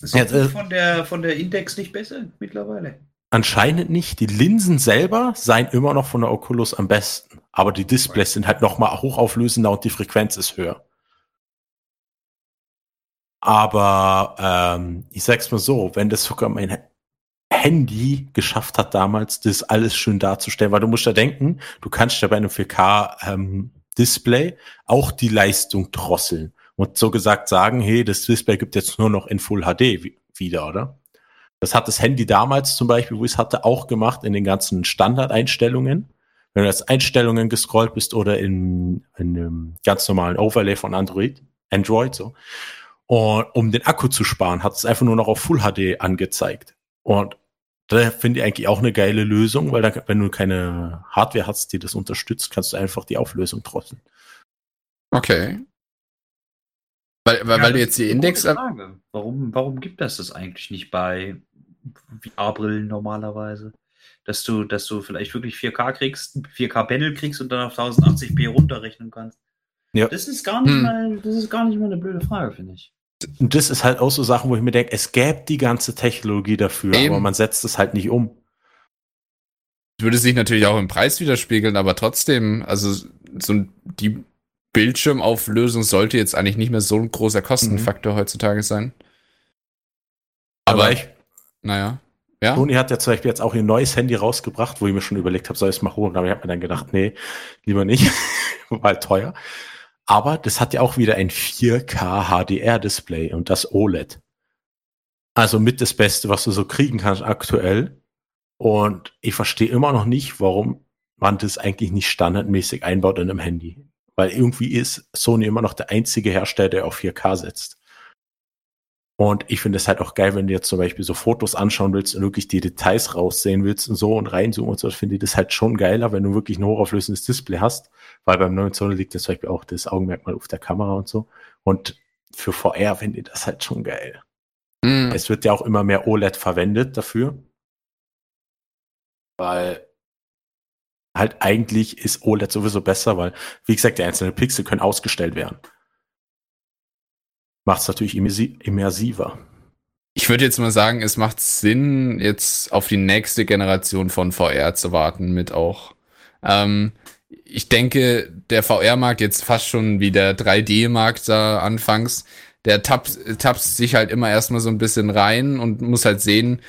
Ist Jetzt, äh, von, der, von der Index nicht besser mittlerweile. Anscheinend nicht. Die Linsen selber seien immer noch von der Oculus am besten. Aber die Displays sind halt noch mal hochauflösender und die Frequenz ist höher. Aber ähm, ich sag's mal so, wenn das sogar mein Handy geschafft hat damals, das alles schön darzustellen, weil du musst ja denken, du kannst ja bei einem 4K ähm, Display auch die Leistung drosseln und so gesagt sagen, hey, das Display gibt jetzt nur noch in Full HD wi- wieder, oder? Das hat das Handy damals zum Beispiel, wo ich es hatte, auch gemacht in den ganzen Standardeinstellungen. Wenn du jetzt Einstellungen gescrollt bist oder in, in einem ganz normalen Overlay von Android, Android so, und um den Akku zu sparen, hat es einfach nur noch auf Full HD angezeigt. Und finde ich eigentlich auch eine geile Lösung, weil da, wenn du keine Hardware hast, die das unterstützt, kannst du einfach die Auflösung drosseln. Okay. Weil, weil, Ja, weil du das jetzt die ist eine Index. Warum, warum gibt es das eigentlich nicht bei VR-Brillen normalerweise? Dass du, dass du vielleicht wirklich 4K kriegst, 4K-Panel kriegst und dann auf 1080p runterrechnen kannst. Ja. Das ist gar nicht Hm. mal, das ist gar nicht mal eine blöde Frage, finde ich. Und das ist halt auch so Sachen, wo ich mir denke, es gäbe die ganze Technologie dafür, Eben. aber man setzt es halt nicht um. würde sich natürlich auch im Preis widerspiegeln, aber trotzdem, also so die Bildschirmauflösung sollte jetzt eigentlich nicht mehr so ein großer Kostenfaktor heutzutage sein. Aber, Aber ich, naja. Ja. Sony hat ja zum Beispiel jetzt auch ihr neues Handy rausgebracht, wo ich mir schon überlegt habe, soll ich es mal holen? Aber ich habe mir dann gedacht, nee, lieber nicht, weil teuer. Aber das hat ja auch wieder ein 4K HDR-Display und das OLED. Also mit das Beste, was du so kriegen kannst aktuell. Und ich verstehe immer noch nicht, warum man das eigentlich nicht standardmäßig einbaut in einem Handy. Weil irgendwie ist Sony immer noch der einzige Hersteller, der auf 4K setzt. Und ich finde es halt auch geil, wenn du jetzt zum Beispiel so Fotos anschauen willst und wirklich die Details raussehen willst und so und reinzoomen und so, finde ich das halt schon geiler, wenn du wirklich ein hochauflösendes Display hast, weil beim neuen Sony liegt jetzt zum Beispiel auch das Augenmerkmal auf der Kamera und so. Und für VR finde ich das halt schon geil. Hm. Es wird ja auch immer mehr OLED verwendet dafür. Weil halt eigentlich ist OLED sowieso besser, weil, wie gesagt, die einzelnen Pixel können ausgestellt werden. Macht es natürlich immersi- immersiver. Ich würde jetzt mal sagen, es macht Sinn, jetzt auf die nächste Generation von VR zu warten, mit auch. Ähm, ich denke, der VR-Markt jetzt fast schon wie der 3D-Markt da anfangs, der tappt, tapst sich halt immer erstmal so ein bisschen rein und muss halt sehen,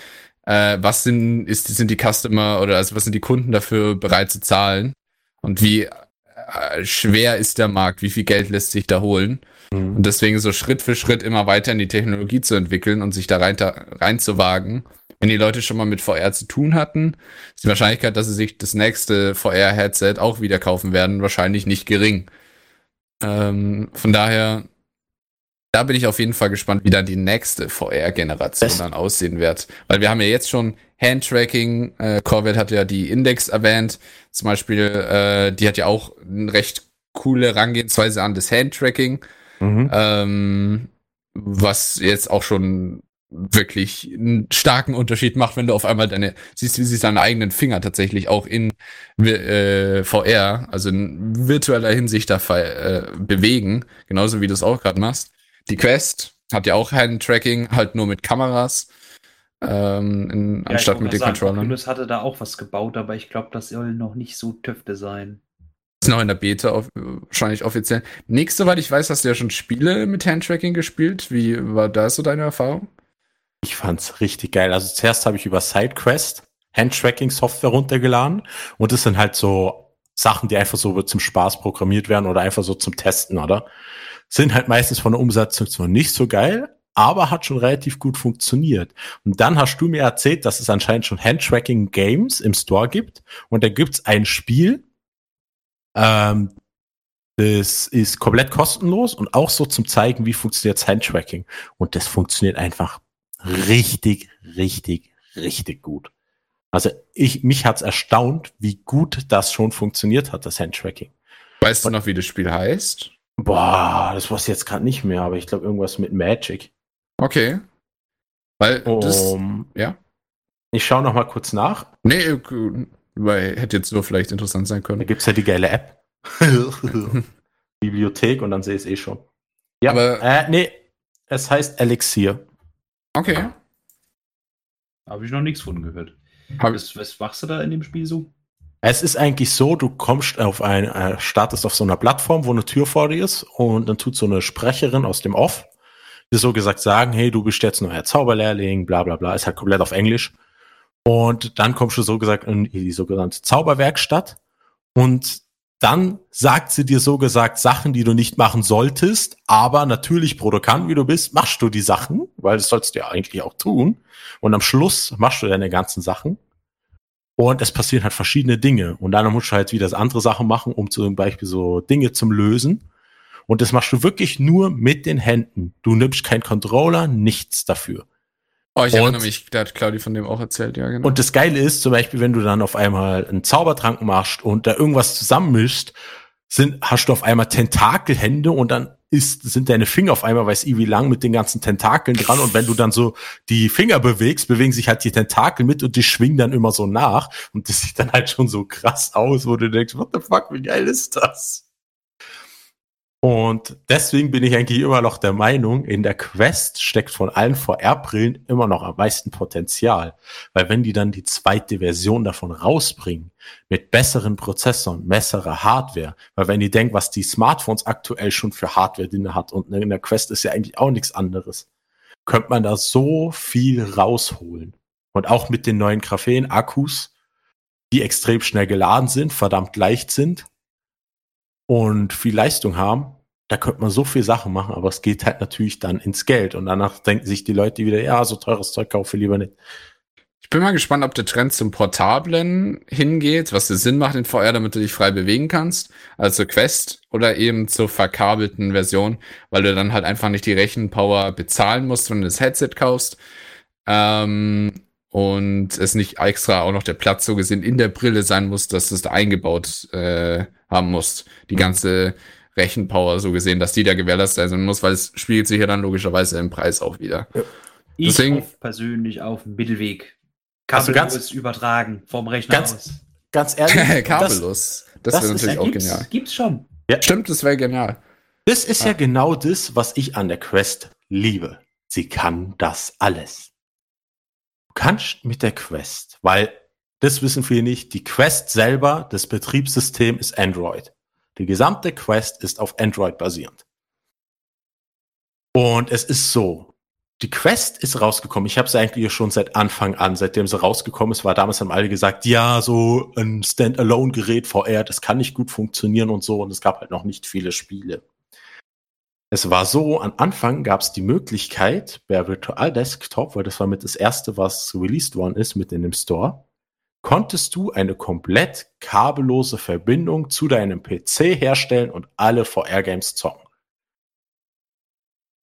äh, was sind, ist, sind die Customer oder also was sind die Kunden dafür bereit zu zahlen und wie äh, schwer ist der Markt, wie viel Geld lässt sich da holen. Und deswegen so Schritt für Schritt immer weiter in die Technologie zu entwickeln und sich da rein, reinzuwagen. Wenn die Leute schon mal mit VR zu tun hatten, ist die Wahrscheinlichkeit, dass sie sich das nächste VR-Headset auch wieder kaufen werden, wahrscheinlich nicht gering. Ähm, von daher, da bin ich auf jeden Fall gespannt, wie dann die nächste VR-Generation dann aussehen wird. Weil wir haben ja jetzt schon Handtracking, äh, Corvette hat ja die Index erwähnt, zum Beispiel, äh, die hat ja auch eine recht coole Herangehensweise an das Handtracking Mhm. ähm, was jetzt auch schon wirklich einen starken Unterschied macht, wenn du auf einmal deine, siehst, wie sich deine eigenen Finger tatsächlich auch in äh, VR, also in virtueller Hinsicht da äh, bewegen, genauso wie du es auch gerade machst. Die Quest hat ja auch Hand-Tracking, halt nur mit Kameras, ähm, in, Ja, anstatt ich mit den sagen, Controllern. Oculus hatte da auch was gebaut, aber ich glaube, das soll noch nicht so tüfte sein. Ist noch in der Beta, off wahrscheinlich offiziell. Nächste, soweit ich weiß, hast du ja schon Spiele mit Handtracking gespielt. Wie war da so deine Erfahrung? Ich fand's richtig geil. Also zuerst habe ich über SideQuest Handtracking-Software runtergeladen und das sind halt so Sachen, die einfach so zum Spaß programmiert werden oder einfach so zum Testen, oder? Sind halt meistens von der Umsetzung zwar nicht so geil, aber hat schon relativ gut funktioniert. Und dann hast du mir erzählt, dass es anscheinend schon Handtracking-Games im Store gibt und da gibt's ein Spiel, ähm, das ist komplett kostenlos und auch so zum zeigen, wie funktioniert Handtracking. Und das funktioniert einfach richtig, richtig, richtig gut. Also ich, mich hat's erstaunt, wie gut das schon funktioniert hat, das Handtracking. Weißt du noch, wie das Spiel heißt? Boah, das weiß ich jetzt gerade nicht mehr, aber ich glaube irgendwas mit Magic. Okay. Weil das, Um, ja. ich schaue noch mal kurz nach. Nee, äh, weil hätte jetzt so vielleicht interessant sein Da können. gibt's ja die geile App. Bibliothek und dann sehe ich es eh schon. Ja, Aber- äh, nee, es heißt Elixier. Okay. Habe ich noch nichts von gehört. Was, was machst du da in dem Spiel so? Es ist eigentlich so, du kommst auf ein, äh, startest auf so einer Plattform, wo eine Tür vor dir ist und dann tut so eine Sprecherin aus dem Off dir so gesagt sagen, hey, du bist jetzt neuer Zauberlehrling, bla bla bla, ist halt komplett auf Englisch. Und dann kommst du so gesagt in die sogenannte Zauberwerkstatt und dann sagt sie dir so gesagt Sachen, die du nicht machen solltest, aber natürlich Produzent, wie du bist, machst du die Sachen, weil das sollst du ja eigentlich auch tun. Und am Schluss machst du deine ganzen Sachen. Und es passieren halt verschiedene Dinge. Und dann musst du halt wieder andere Sachen machen, um zum Beispiel so Dinge zum Lösen. Und das machst du wirklich nur mit den Händen. Du nimmst keinen Controller, nichts dafür. Oh, ich Und- erinnere mich, da hat Claudi von dem auch erzählt, ja, genau. Und das Geile ist zum Beispiel, wenn du dann auf einmal einen Zaubertrank machst und da irgendwas zusammenmischst, sind, hast du auf einmal Tentakelhände und dann ist, sind deine Finger auf einmal, weiß ich wie lang, mit den ganzen Tentakeln dran. Und wenn du dann so die Finger bewegst, bewegen sich halt die Tentakel mit und die schwingen dann immer so nach. Und das sieht dann halt schon so krass aus, wo du denkst, what the fuck, wie geil ist das? Und deswegen bin ich eigentlich immer noch der Meinung, in der Quest steckt von allen VR-Brillen immer noch am meisten Potenzial. Weil wenn die dann die zweite Version davon rausbringen, mit besseren Prozessoren, besserer Hardware, weil wenn die denken, was die Smartphones aktuell schon für Hardware drin hat und in der Quest ist ja eigentlich auch nichts anderes, könnte man da so viel rausholen. Und auch mit den neuen Graphen-Akkus, die extrem schnell geladen sind, verdammt leicht sind und viel Leistung haben, da könnte man so viel Sachen machen, aber es geht halt natürlich dann ins Geld und danach denken sich die Leute wieder, ja, so teures Zeug kaufe ich lieber nicht. Ich bin mal gespannt, ob der Trend zum Portablen hingeht, was der Sinn macht in VR, damit du dich frei bewegen kannst, also Quest oder eben zur verkabelten Version, weil du dann halt einfach nicht die Rechenpower bezahlen musst, wenn du das Headset kaufst. Ähm, und es nicht extra auch noch der Platz so gesehen in der Brille sein muss, dass es da eingebaut äh, haben musst. Die ganze Rechenpower so gesehen, dass die da gewährleistet sein muss, weil es spiegelt sich ja dann logischerweise im Preis auch wieder. Ich Deswegen- auf persönlich auf dem Mittelweg. Also Kabellos ganz- übertragen vom Rechner Ganz- aus. Ganz ehrlich, Kabellos. Das, das wäre natürlich auch gibt's, genial. Gibt's schon. Stimmt, das wäre genial. das ist ja Ah. genau das, was ich an der Quest liebe. Sie kann das alles. Du kannst mit der Quest, weil das wissen viele nicht, die Quest selber, das Betriebssystem ist Android. Die gesamte Quest ist auf Android basierend. Und es ist so, die Quest ist rausgekommen. Ich habe sie eigentlich schon seit Anfang an, seitdem sie rausgekommen ist, war damals haben alle gesagt, ja, so ein Standalone-Gerät VR, das kann nicht gut funktionieren und so. Und es gab halt noch nicht viele Spiele. Es war so, am Anfang gab es die Möglichkeit, per Virtual Desktop, weil das war mit das erste, was released worden ist, mit in dem Store, konntest du eine komplett kabellose Verbindung zu deinem PC herstellen und alle VR-Games zocken.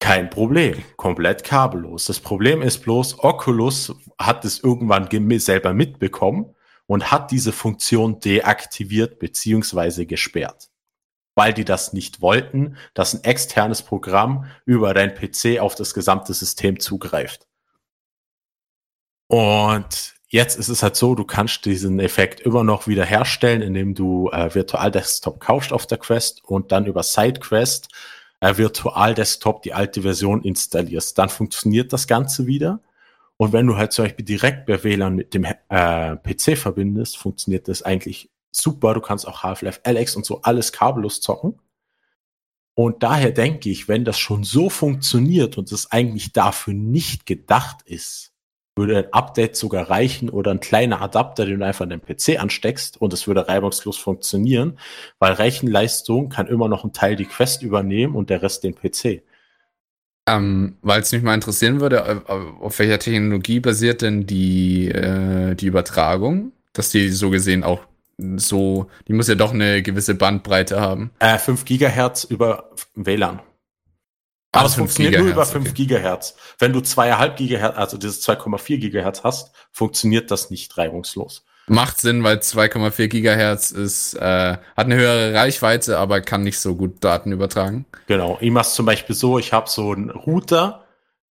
Kein Problem, komplett kabellos. Das Problem ist bloß, Oculus hat es irgendwann selber mitbekommen und hat diese Funktion deaktiviert beziehungsweise gesperrt. Weil die das nicht wollten, dass ein externes Programm über dein PC auf das gesamte System zugreift. Und jetzt ist es halt so, du kannst diesen Effekt immer noch wieder herstellen, indem du äh, Virtual Desktop kaufst auf der Quest und dann über SideQuest äh, Virtual Desktop die alte Version installierst. Dann funktioniert das Ganze wieder. Und wenn du halt zum Beispiel direkt per WLAN mit dem äh, PC verbindest, funktioniert das eigentlich super. Du kannst auch Half-Life Alex und so alles kabellos zocken. Und daher denke ich, wenn das schon so funktioniert und es eigentlich dafür nicht gedacht ist, würde ein Update sogar reichen oder ein kleiner Adapter, den du einfach an den PC ansteckst und es würde reibungslos funktionieren, weil Rechenleistung kann immer noch ein Teil die Quest übernehmen und der Rest den PC. Ähm, Weil es mich mal interessieren würde, äh, auf welcher Technologie basiert denn die, äh, die Übertragung? Dass die so gesehen auch so, die muss ja doch eine gewisse Bandbreite haben. Äh, 5 Gigahertz über WLAN. Aber es 5 funktioniert nur über Gigahertz, 5 okay. Gigahertz. Wenn du 2,5 Gigahertz, also dieses 2,4 Gigahertz hast, funktioniert das nicht reibungslos. Macht Sinn, weil 2,4 Gigahertz ist, äh, hat eine höhere Reichweite, aber kann nicht so gut Daten übertragen. Genau. Ich mache zum Beispiel so, ich habe so einen Router,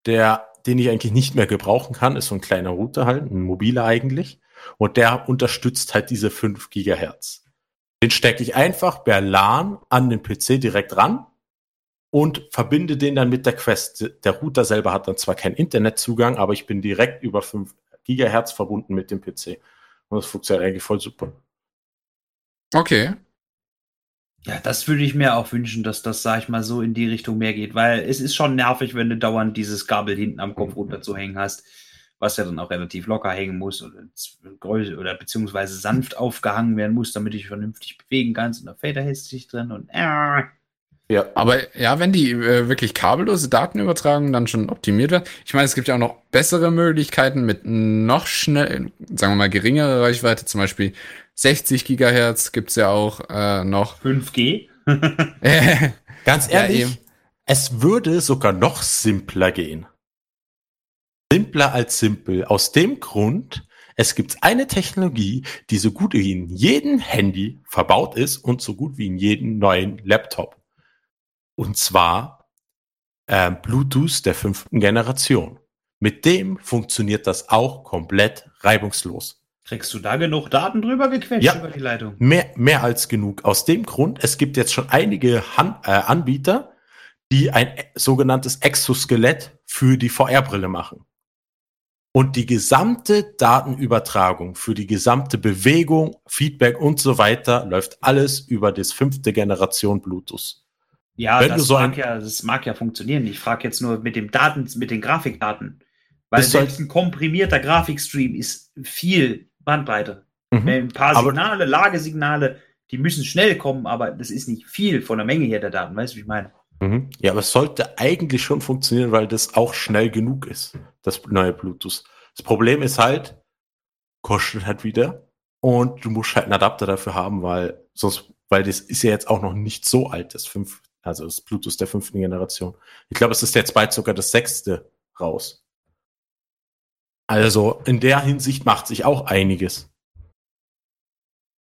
der, den ich eigentlich nicht mehr gebrauchen kann, ist so ein kleiner Router halt, ein mobiler eigentlich. Und der unterstützt halt diese 5 Gigahertz. Den stecke ich einfach per LAN an den PC direkt ran und verbinde den dann mit der Quest. Der Router selber hat dann zwar keinen Internetzugang, aber ich bin direkt über 5 Gigahertz verbunden mit dem PC. Und das funktioniert eigentlich voll super. Okay. Ja, das würde ich mir auch wünschen, dass das, sag ich mal, so in die Richtung mehr geht, weil es ist schon nervig, wenn du dauernd dieses Gabel hinten am Kopf runterzuhängen hast, was ja dann auch relativ locker hängen muss oder, oder beziehungsweise sanft aufgehangen werden muss, damit du dich vernünftig bewegen kannst und da fällt er hässlich drin und äh, ja. Aber ja, wenn die äh, wirklich kabellose Daten übertragen, dann schon optimiert wird. Ich meine, es gibt ja auch noch bessere Möglichkeiten mit noch schnell, sagen wir mal, geringere Reichweite, zum Beispiel 60 Gigahertz gibt's ja auch äh, noch. 5G? Ganz ehrlich, ja, es würde sogar noch simpler gehen. Simpler als simpel. Aus dem Grund, es gibt eine Technologie, die so gut wie in jedem Handy verbaut ist und so gut wie in jedem neuen Laptop. Und zwar äh, Bluetooth der fünften Generation. Mit dem funktioniert das auch komplett reibungslos. Kriegst du da genug Daten drüber gequetscht ja, über die Leitung? Mehr, mehr als genug. Aus dem Grund, es gibt jetzt schon einige Han äh, Anbieter, die ein sogenanntes Exoskelett für die VR-Brille machen. Und die gesamte Datenübertragung für die gesamte Bewegung, Feedback und so weiter läuft alles über das fünfte Generation Bluetooth. Ja, Wenn das, so mag ja, das mag ja funktionieren. Ich frage jetzt nur mit dem Daten, mit den Grafikdaten. Weil selbst ein komprimierter Grafikstream ist viel Bandbreite. Mhm. Ein paar Signale, Lagesignale, die müssen schnell kommen, aber das ist nicht viel von der Menge her der Daten. Weißt du, wie ich meine? Mhm. Ja, aber es sollte eigentlich schon funktionieren, weil das auch schnell genug ist, das neue Bluetooth. Das Problem ist halt, kostet halt wieder und du musst halt einen Adapter dafür haben, weil sonst, weil das ist ja jetzt auch noch nicht so alt, das 5, also das Bluetooth der fünften Generation. Ich glaube, es ist jetzt bald sogar das sechste raus. Also in der Hinsicht macht sich auch einiges.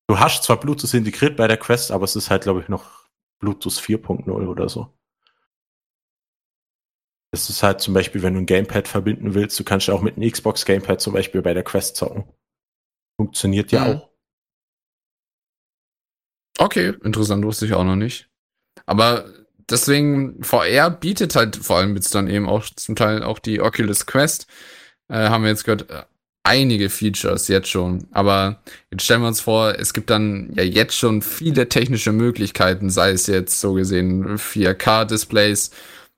Du hast zwar Bluetooth integriert bei der Quest, aber es ist halt, glaube ich, noch Bluetooth 4.0 oder so. Es ist halt zum Beispiel, wenn du ein Gamepad verbinden willst, du kannst ja auch mit einem Xbox Gamepad zum Beispiel bei der Quest zocken. Funktioniert ja mhm. auch. Okay, interessant, wusste ich auch noch nicht. Aber deswegen, VR bietet halt vor allem jetzt dann eben auch zum Teil auch die Oculus Quest, äh, haben wir jetzt gehört, äh, einige Features jetzt schon. Aber jetzt stellen wir uns vor, es gibt dann ja jetzt schon viele technische Möglichkeiten, sei es jetzt so gesehen 4K-Displays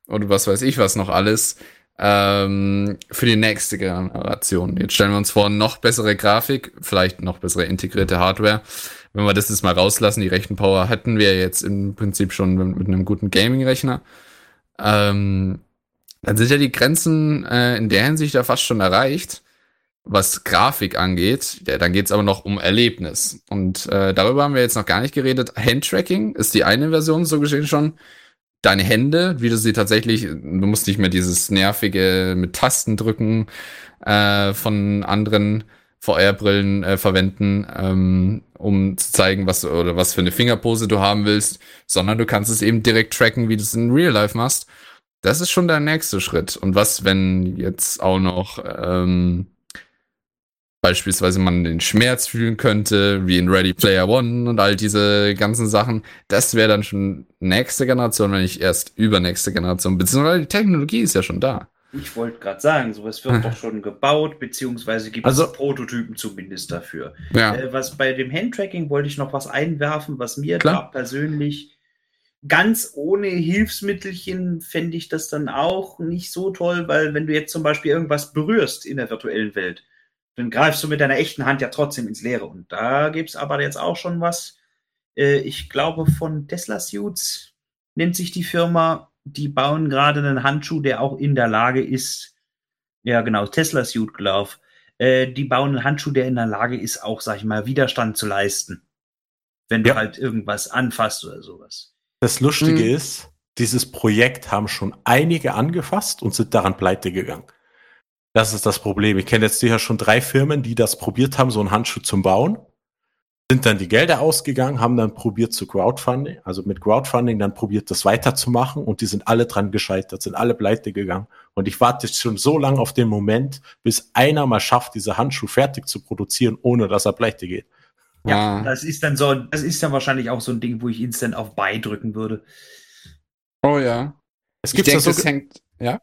oder was weiß ich was noch alles, ähm, für die nächste Generation. Jetzt stellen wir uns vor, noch bessere Grafik, vielleicht noch bessere integrierte Hardware wenn wir das jetzt mal rauslassen, die Rechenpower hätten wir jetzt im Prinzip schon mit einem guten Gaming-Rechner. Ähm, dann sind ja die Grenzen äh, in der Hinsicht ja fast schon erreicht, was Grafik angeht. Ja, dann geht's aber noch um Erlebnis. Und äh, darüber haben wir jetzt noch gar nicht geredet. Handtracking ist die eine Version so gesehen schon. Deine Hände, wie du sie tatsächlich, du musst nicht mehr dieses nervige mit Tasten drücken äh, von anderen VR-Brillen äh, verwenden, ähm, um zu zeigen, was oder was für eine Fingerpose du haben willst, sondern du kannst es eben direkt tracken, wie du es in Real Life machst. Das ist schon der nächste Schritt. Und was, wenn jetzt auch noch ähm, beispielsweise man den Schmerz fühlen könnte, wie in Ready Player One und all diese ganzen Sachen, das wäre dann schon nächste Generation, wenn nicht erst übernächste Generation, beziehungsweise die Technologie ist ja schon da. Ich wollte gerade sagen, sowas wird doch schon gebaut, beziehungsweise gibt also, es Prototypen zumindest dafür. Ja. Äh, was bei dem Handtracking wollte ich noch was einwerfen, was mir da persönlich ganz ohne Hilfsmittelchen fände ich das dann auch nicht so toll, weil wenn du jetzt zum Beispiel irgendwas berührst in der virtuellen Welt, dann greifst du mit deiner echten Hand ja trotzdem ins Leere. Und da gibt es aber jetzt auch schon was. Äh, ich glaube, von Tesla Suits nennt sich die Firma die bauen gerade einen Handschuh, der auch in der Lage ist, ja genau, Tesla Suit Glove, äh, die bauen einen Handschuh, der in der Lage ist, auch, sag ich mal, Widerstand zu leisten. Wenn ja. du halt irgendwas anfasst oder sowas. Das Lustige mhm. ist, dieses Projekt haben schon einige angefasst und sind daran pleite gegangen. Das ist das Problem. Ich kenne jetzt sicher schon drei Firmen, die das probiert haben, so einen Handschuh zum Bauen. Sind dann die Gelder ausgegangen, haben dann probiert zu Crowdfunding, also mit Crowdfunding dann probiert, das weiterzumachen und die sind alle dran gescheitert, sind alle pleite gegangen. Und ich warte jetzt schon so lange auf den Moment, bis einer mal schafft, diese Handschuh fertig zu produzieren, ohne dass er pleite geht. Ja, Ah. das ist dann so, das ist dann wahrscheinlich auch so ein Ding, wo ich instant auf Buy drücken würde. Oh ja. Es gibt ja denke, so, das hängt, ja?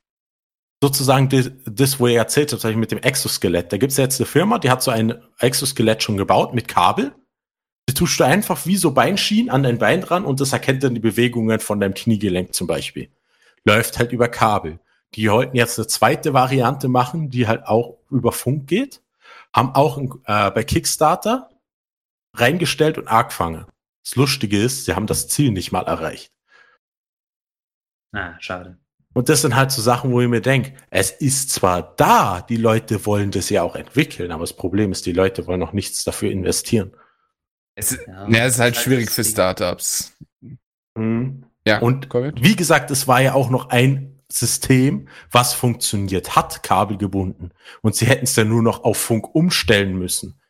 sozusagen das, das, wo ihr erzählt habt, mit dem Exoskelett. Da gibt es ja jetzt eine Firma, die hat so ein Exoskelett schon gebaut mit Kabel. Die tust du einfach wie so Beinschienen an dein Bein dran und das erkennt dann die Bewegungen von deinem Kniegelenk zum Beispiel. Läuft halt über Kabel. Die wollten jetzt eine zweite Variante machen, die halt auch über Funk geht. Haben auch äh, bei Kickstarter reingestellt und angefangen. Das Lustige ist, sie haben das Ziel nicht mal erreicht. Ah, schade. Und das sind halt so Sachen, wo ich mir denke, es ist zwar da, die Leute wollen das ja auch entwickeln, aber das Problem ist, die Leute wollen noch nichts dafür investieren. Es, Ja, ja, es ist halt schwierig das für. Startups. Ja, Und Covid? wie gesagt, es war ja auch noch ein System, was funktioniert hat, kabelgebunden. Und sie hätten es dann nur noch auf Funk umstellen müssen.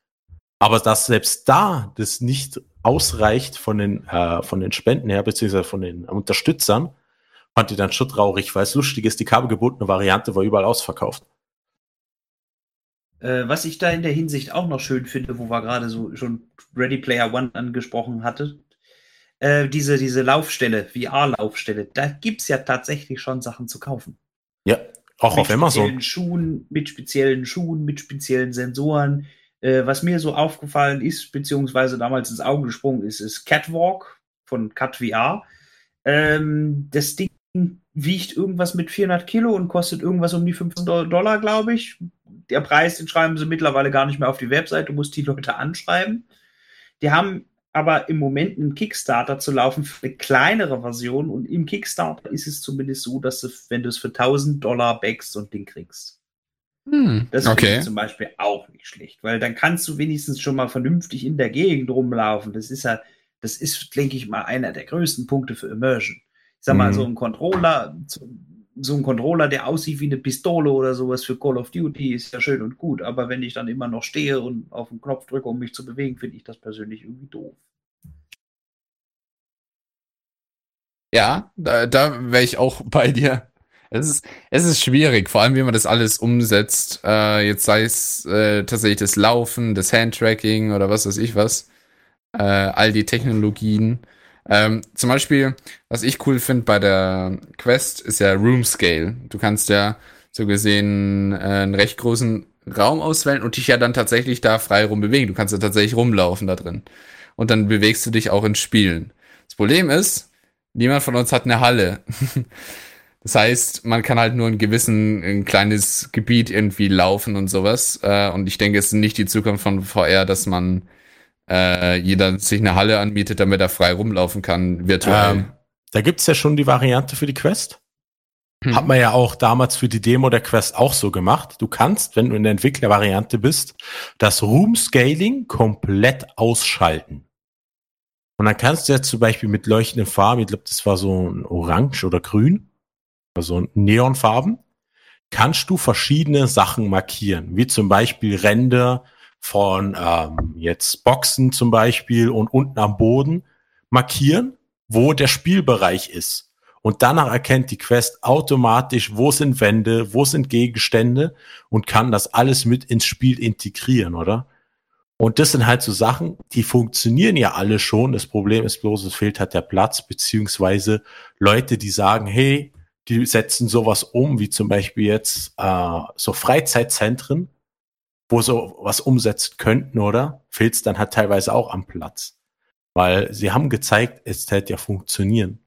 Aber dass selbst da das nicht ausreicht von den, äh, von den Spenden her, beziehungsweise von den Unterstützern, fand ich dann schon traurig, weil es lustig ist, die kabelgebundene Variante war überall ausverkauft. Äh, was ich da in der Hinsicht auch noch schön finde, wo wir gerade so schon Ready Player One angesprochen hatte, äh, diese, diese Laufstelle, VR-Laufstelle, da gibt es ja tatsächlich schon Sachen zu kaufen. Ja, auch mit auf Amazon. speziellen Schuhen, mit speziellen Schuhen, mit speziellen Sensoren. Äh, was mir so aufgefallen ist, beziehungsweise damals ins Auge gesprungen ist, ist Catwalk von Cat VR. Ähm, das Ding wiegt irgendwas mit 400 Kilo und kostet irgendwas um die 500 Dollar, glaube ich. Der Preis, den schreiben sie mittlerweile gar nicht mehr auf die Website. Du musst die Leute anschreiben. Die haben aber im Moment einen Kickstarter zu laufen für eine kleinere Version und im Kickstarter ist es zumindest so, dass du, wenn du es für 1000 Dollar backst, ein Ding kriegst. Hm, Das finde okay. ich zum Beispiel auch nicht schlecht, weil dann kannst du wenigstens schon mal vernünftig in der Gegend rumlaufen. Das ist ja, das ist, denke ich mal, einer der größten Punkte für Immersion. Ich sag mal, Mhm. so ein Controller, so ein Controller, der aussieht wie eine Pistole oder sowas für Call of Duty, ist ja schön und gut. Aber wenn ich dann immer noch stehe und auf den Knopf drücke, um mich zu bewegen, finde ich das persönlich irgendwie doof. Ja, da, da wäre ich auch bei dir. Es ist, es ist schwierig, vor allem wie man das alles umsetzt. Äh, jetzt sei es äh, tatsächlich das Laufen, das Handtracking oder was weiß ich was. Äh, all die Technologien. Ähm, zum Beispiel, was ich cool finde bei der Quest, ist ja Room Scale. Du kannst ja so gesehen äh, einen recht großen Raum auswählen und dich ja dann tatsächlich da frei rumbewegen. Du kannst ja tatsächlich rumlaufen da drin. Und dann bewegst du dich auch in Spielen. Das Problem ist, niemand von uns hat eine Halle. Das heißt, man kann halt nur ein gewissen, ein kleines Gebiet irgendwie laufen und sowas. Äh, und ich denke, es ist nicht die Zukunft von VR, dass man äh, jeder sich eine Halle anmietet, damit er frei rumlaufen kann, virtuell. Ähm, da gibt's ja schon die Variante für die Quest. Hm. Hat man ja auch damals für die Demo der Quest auch so gemacht. Du kannst, wenn du in der Entwicklervariante bist, das Room Scaling komplett ausschalten. Und dann kannst du jetzt zum Beispiel mit leuchtenden Farben, ich glaube, das war so ein Orange oder Grün, also Neonfarben, kannst du verschiedene Sachen markieren, wie zum Beispiel Ränder von ähm, jetzt Boxen zum Beispiel und unten am Boden markieren, wo der Spielbereich ist. Und danach erkennt die Quest automatisch, wo sind Wände, wo sind Gegenstände und kann das alles mit ins Spiel integrieren, oder? Und das sind halt so Sachen, die funktionieren ja alle schon. Das Problem ist bloß, es fehlt halt der Platz, beziehungsweise Leute, die sagen, hey, die setzen sowas um, wie zum Beispiel jetzt äh, so Freizeitzentren, wo so was umsetzen könnten, oder? Fehlt es dann halt teilweise auch am Platz. Weil sie haben gezeigt, es hätte ja funktionieren.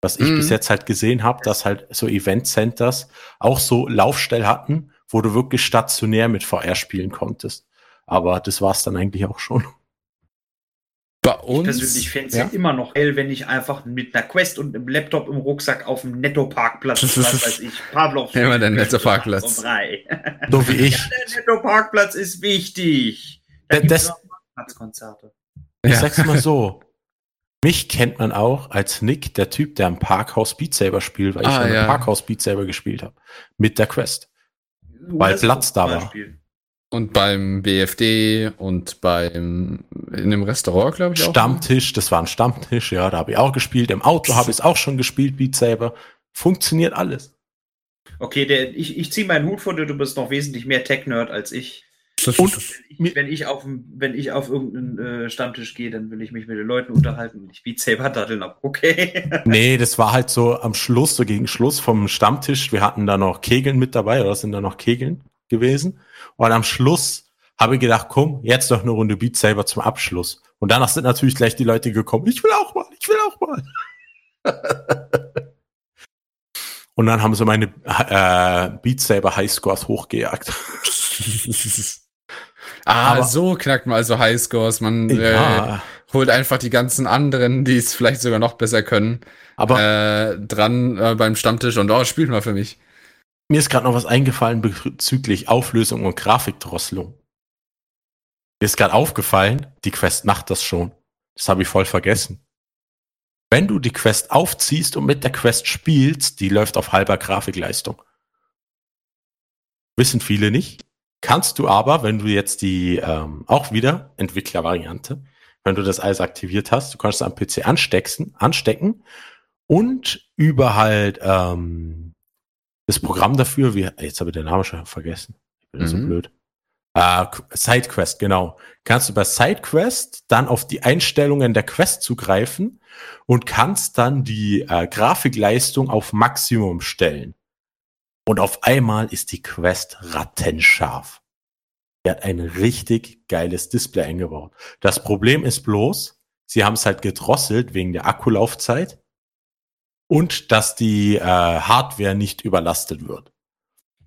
Was ich Mhm. bis jetzt halt gesehen habe, dass halt so Event-Centers auch so Laufstell hatten, wo du wirklich stationär mit VR spielen konntest. Aber das war's dann eigentlich auch schon. Bei Ich uns. persönlich fände es ja. ja. immer noch hell, wenn ich einfach mit einer Quest und einem Laptop im Rucksack auf dem Netto-Parkplatz, was weiß ich, Pavlov. Immer der Netto-Parkplatz. Um drei. So wie ich. Der Netto-Parkplatz ist wichtig. Da das- Parkplatzkonzerte. Ich Ja. sag's mal so. Mich kennt man auch als Nick, der Typ, der im Parkhaus Beat Saber spielt, weil ich Ah, schon ja. im Parkhaus Beat Saber gespielt habe. Mit der Quest. Weil Platz da war. Beispiel. Und beim BFD und beim in dem Restaurant, glaube ich, auch. Stammtisch, das war ein Stammtisch, ja, da habe ich auch gespielt. Im Auto habe ich es auch schon gespielt, Beat Saber. Funktioniert alles. Okay, der, ich, ich ziehe meinen Hut vor dir, du bist noch wesentlich mehr Tech-Nerd als ich. Und Ich, wenn, ich auf, wenn ich auf irgendeinen äh, Stammtisch gehe, dann will ich mich mit den Leuten unterhalten und ich Beat Saber daddeln ab. Okay. nee, das war halt so am Schluss, so gegen Schluss vom Stammtisch. Wir hatten da noch Kegeln mit dabei, oder sind da noch Kegeln gewesen? Und am Schluss habe ich gedacht, komm, jetzt noch eine Runde Beat Saber zum Abschluss. Und danach sind natürlich gleich die Leute gekommen, ich will auch mal, ich will auch mal. Und dann haben sie meine äh, Beat Saber Highscores hochgejagt. ah, Aber- so knackt man also Highscores. Man äh, Ja, holt einfach die ganzen anderen, die es vielleicht sogar noch besser können, aber äh, dran äh, beim Stammtisch und oh, spielt mal für mich. Mir ist gerade noch was eingefallen bezüglich Auflösung und Grafikdrosselung. Mir ist gerade aufgefallen, die Quest macht das schon. Das habe ich voll vergessen. Wenn du die Quest aufziehst und mit der Quest spielst, die läuft auf halber Grafikleistung. Wissen viele nicht. Kannst du aber, wenn du jetzt die ähm, auch wieder Entwicklervariante, wenn du das alles aktiviert hast, du kannst es am PC anstecken, anstecken und über halt ähm, das Programm dafür, wie, jetzt habe ich den Namen schon vergessen. Ich bin so Mhm. blöd. Äh, SideQuest, genau. Kannst du bei SideQuest dann auf die Einstellungen der Quest zugreifen und kannst dann die äh, Grafikleistung auf Maximum stellen. Und auf einmal ist die Quest rattenscharf. Die hat ein richtig geiles Display eingebaut. Das Problem ist bloß, sie haben es halt gedrosselt wegen der Akkulaufzeit und dass die äh, Hardware nicht überlastet wird.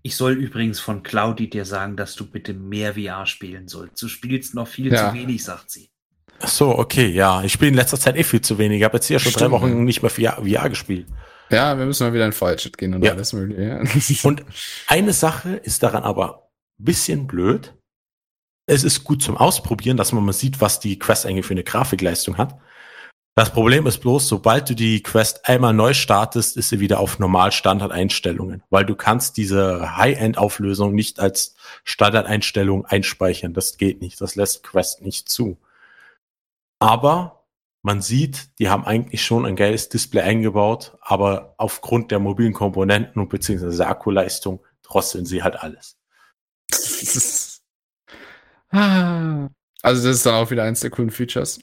Ich soll übrigens von Claudi dir sagen, dass du bitte mehr VR spielen sollst. Du spielst noch viel Ja. zu wenig, sagt sie. Ach so, okay, ja. Ich spiele in letzter Zeit eh viel zu wenig. Ich habe jetzt hier schon drei Stimmt, ja. Wochen nicht mehr VR, VR gespielt. Ja, wir müssen mal wieder in Fallchat gehen und Ja. alles mögliche. Ja. Und eine Sache ist daran aber ein bisschen blöd. Es ist gut zum Ausprobieren, dass man mal sieht, was die Quest eigentlich für eine Grafikleistung hat. Das Problem ist bloß, sobald du die Quest einmal neu startest, ist sie wieder auf Normal-Standard-Einstellungen, weil du kannst diese High-End-Auflösung nicht als Standardeinstellung einspeichern. Das geht nicht. Das lässt Quest nicht zu. Aber man sieht, die haben eigentlich schon ein geiles Display eingebaut, aber aufgrund der mobilen Komponenten und beziehungsweise der Akkuleistung drosseln sie halt alles. Also das ist dann auch wieder eins der coolen Features.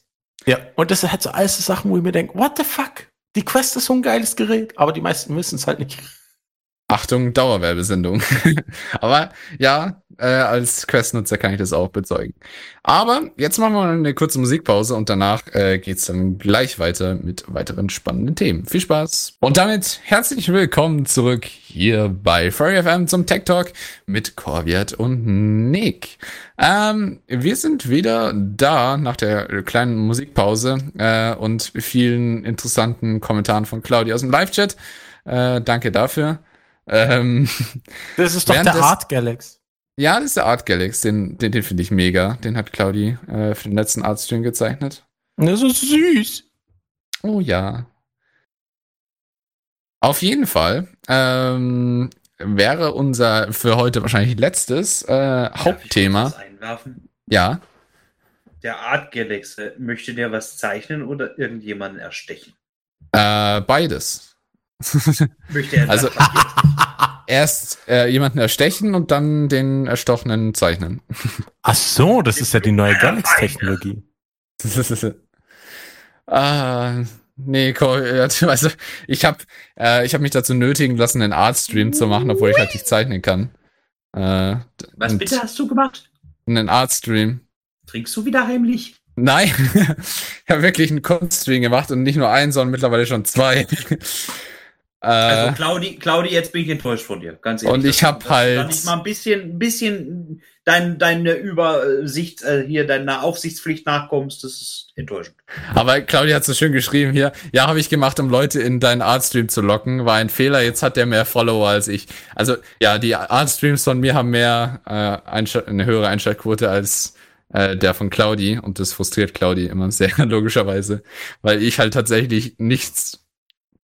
Ja, und das halt so alles so Sachen, wo ich mir denke, what the fuck? Die Quest ist so ein geiles Gerät, aber die meisten wissen es halt nicht. Achtung, Dauerwerbesendung. Aber ja, äh, als Quest-Nutzer kann ich das auch bezeugen. Aber jetzt machen wir mal eine kurze Musikpause und danach äh, geht's dann gleich weiter mit weiteren spannenden Themen. Viel Spaß! Und damit herzlich willkommen zurück hier bei Furry FM zum Tech Talk mit Corviat und Nick. Ähm, wir sind wieder da nach der kleinen Musikpause äh, und vielen interessanten Kommentaren von Claudia aus dem Live-Chat. Äh, danke dafür. Ähm, Das ist doch der Art Galax. ja, das ist der Art Galax, den, den, den finde ich mega. Den hat Claudi äh, für den letzten Artstream gezeichnet. Das ist süß. Oh ja. Auf jeden Fall ähm, wäre unser für heute wahrscheinlich letztes äh, Darf ich Hauptthema. Ja. Der Art Galaxy, möchte der was zeichnen oder irgendjemanden erstechen? Äh, beides. Möchte er Also- Erst äh, jemanden erstechen und dann den Erstochenen zeichnen. Ach so, das ist ja die neue Galax-Technologie. ah, nee, Cor- also ich habe äh, ich hab mich dazu nötigen lassen, einen Artstream zu machen, obwohl ich halt nicht zeichnen kann. Äh, Was bitte hast du gemacht? Einen Artstream. Trinkst du wieder heimlich? Nein, ich habe wirklich einen Kunststream gemacht und nicht nur einen, sondern mittlerweile schon zwei. Also äh, Claudi, Claudi, jetzt bin ich enttäuscht von dir, ganz ehrlich. Und ich Dass- hab dass halt- nicht mal ein bisschen, ein bisschen dein, deine Übersicht, äh, hier deiner Aufsichtspflicht nachkommst, das ist enttäuschend. aber Claudia hat so schön geschrieben hier, ja, habe ich gemacht, um Leute in deinen Artstream zu locken. War ein Fehler, jetzt hat der mehr Follower als ich. Also ja, die Artstreams von mir haben mehr äh, Einschalt eine höhere Einschaltquote als äh, der von Claudi und das frustriert Claudi immer sehr logischerweise, weil ich halt tatsächlich nichts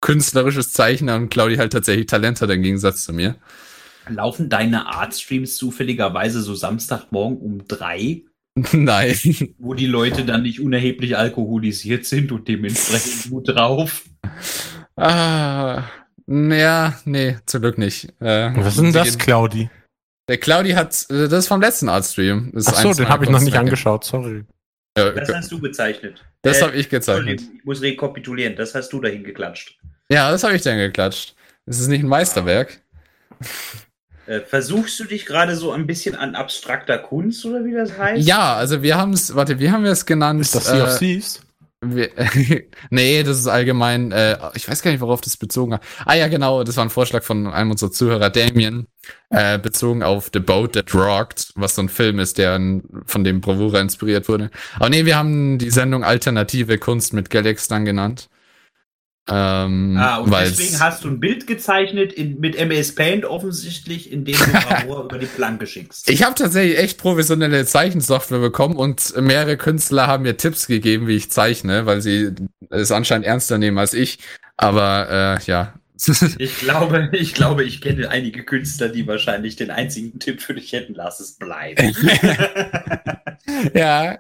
künstlerisches zeichne und Claudi halt tatsächlich Talent hat im Gegensatz zu mir. Laufen deine Artstreams zufälligerweise so Samstagmorgen um drei, Nein. wo die Leute dann nicht unerheblich alkoholisiert sind und dementsprechend gut drauf? Ah, ja, nee, zum Glück nicht. Äh, Was ist denn das, gehen- Claudi? Der Claudi hat, äh, das ist vom letzten Artstream. Das ist Ach so, eins den habe ich noch nicht angeschaut, sorry. Ja, Das hast du bezeichnet. das Äh, habe ich gezeichnet. Ich muss rekapitulieren, das hast du dahin geklatscht. Ja, das habe ich dann geklatscht. Das ist nicht ein Meisterwerk. Äh, versuchst du dich gerade so ein bisschen an abstrakter Kunst oder wie das heißt? Ja, also wir haben es, warte, wie haben wir es genannt? Ist das Sea of Thieves? nee, das ist allgemein, äh, ich weiß gar nicht, worauf das bezogen war. Ah ja, genau, das war ein Vorschlag von einem unserer Zuhörer, Damien, äh, bezogen auf The Boat That Rocked, was so ein Film ist, der von dem Bravura inspiriert wurde. Aber nee, wir haben die Sendung Alternative Kunst mit Galax dann genannt. Ähm, Ah, und deswegen hast du ein Bild gezeichnet in, mit MS Paint offensichtlich, in dem du Bravura über die Planke schickst. Ich habe tatsächlich echt professionelle Zeichensoftware bekommen und mehrere Künstler haben mir Tipps gegeben, wie ich zeichne, weil sie es anscheinend ernster nehmen als ich. Aber äh, ja. Ich glaube, ich glaube, ich kenne einige Künstler, die wahrscheinlich den einzigen Tipp für dich hätten, lass es bleiben. ja.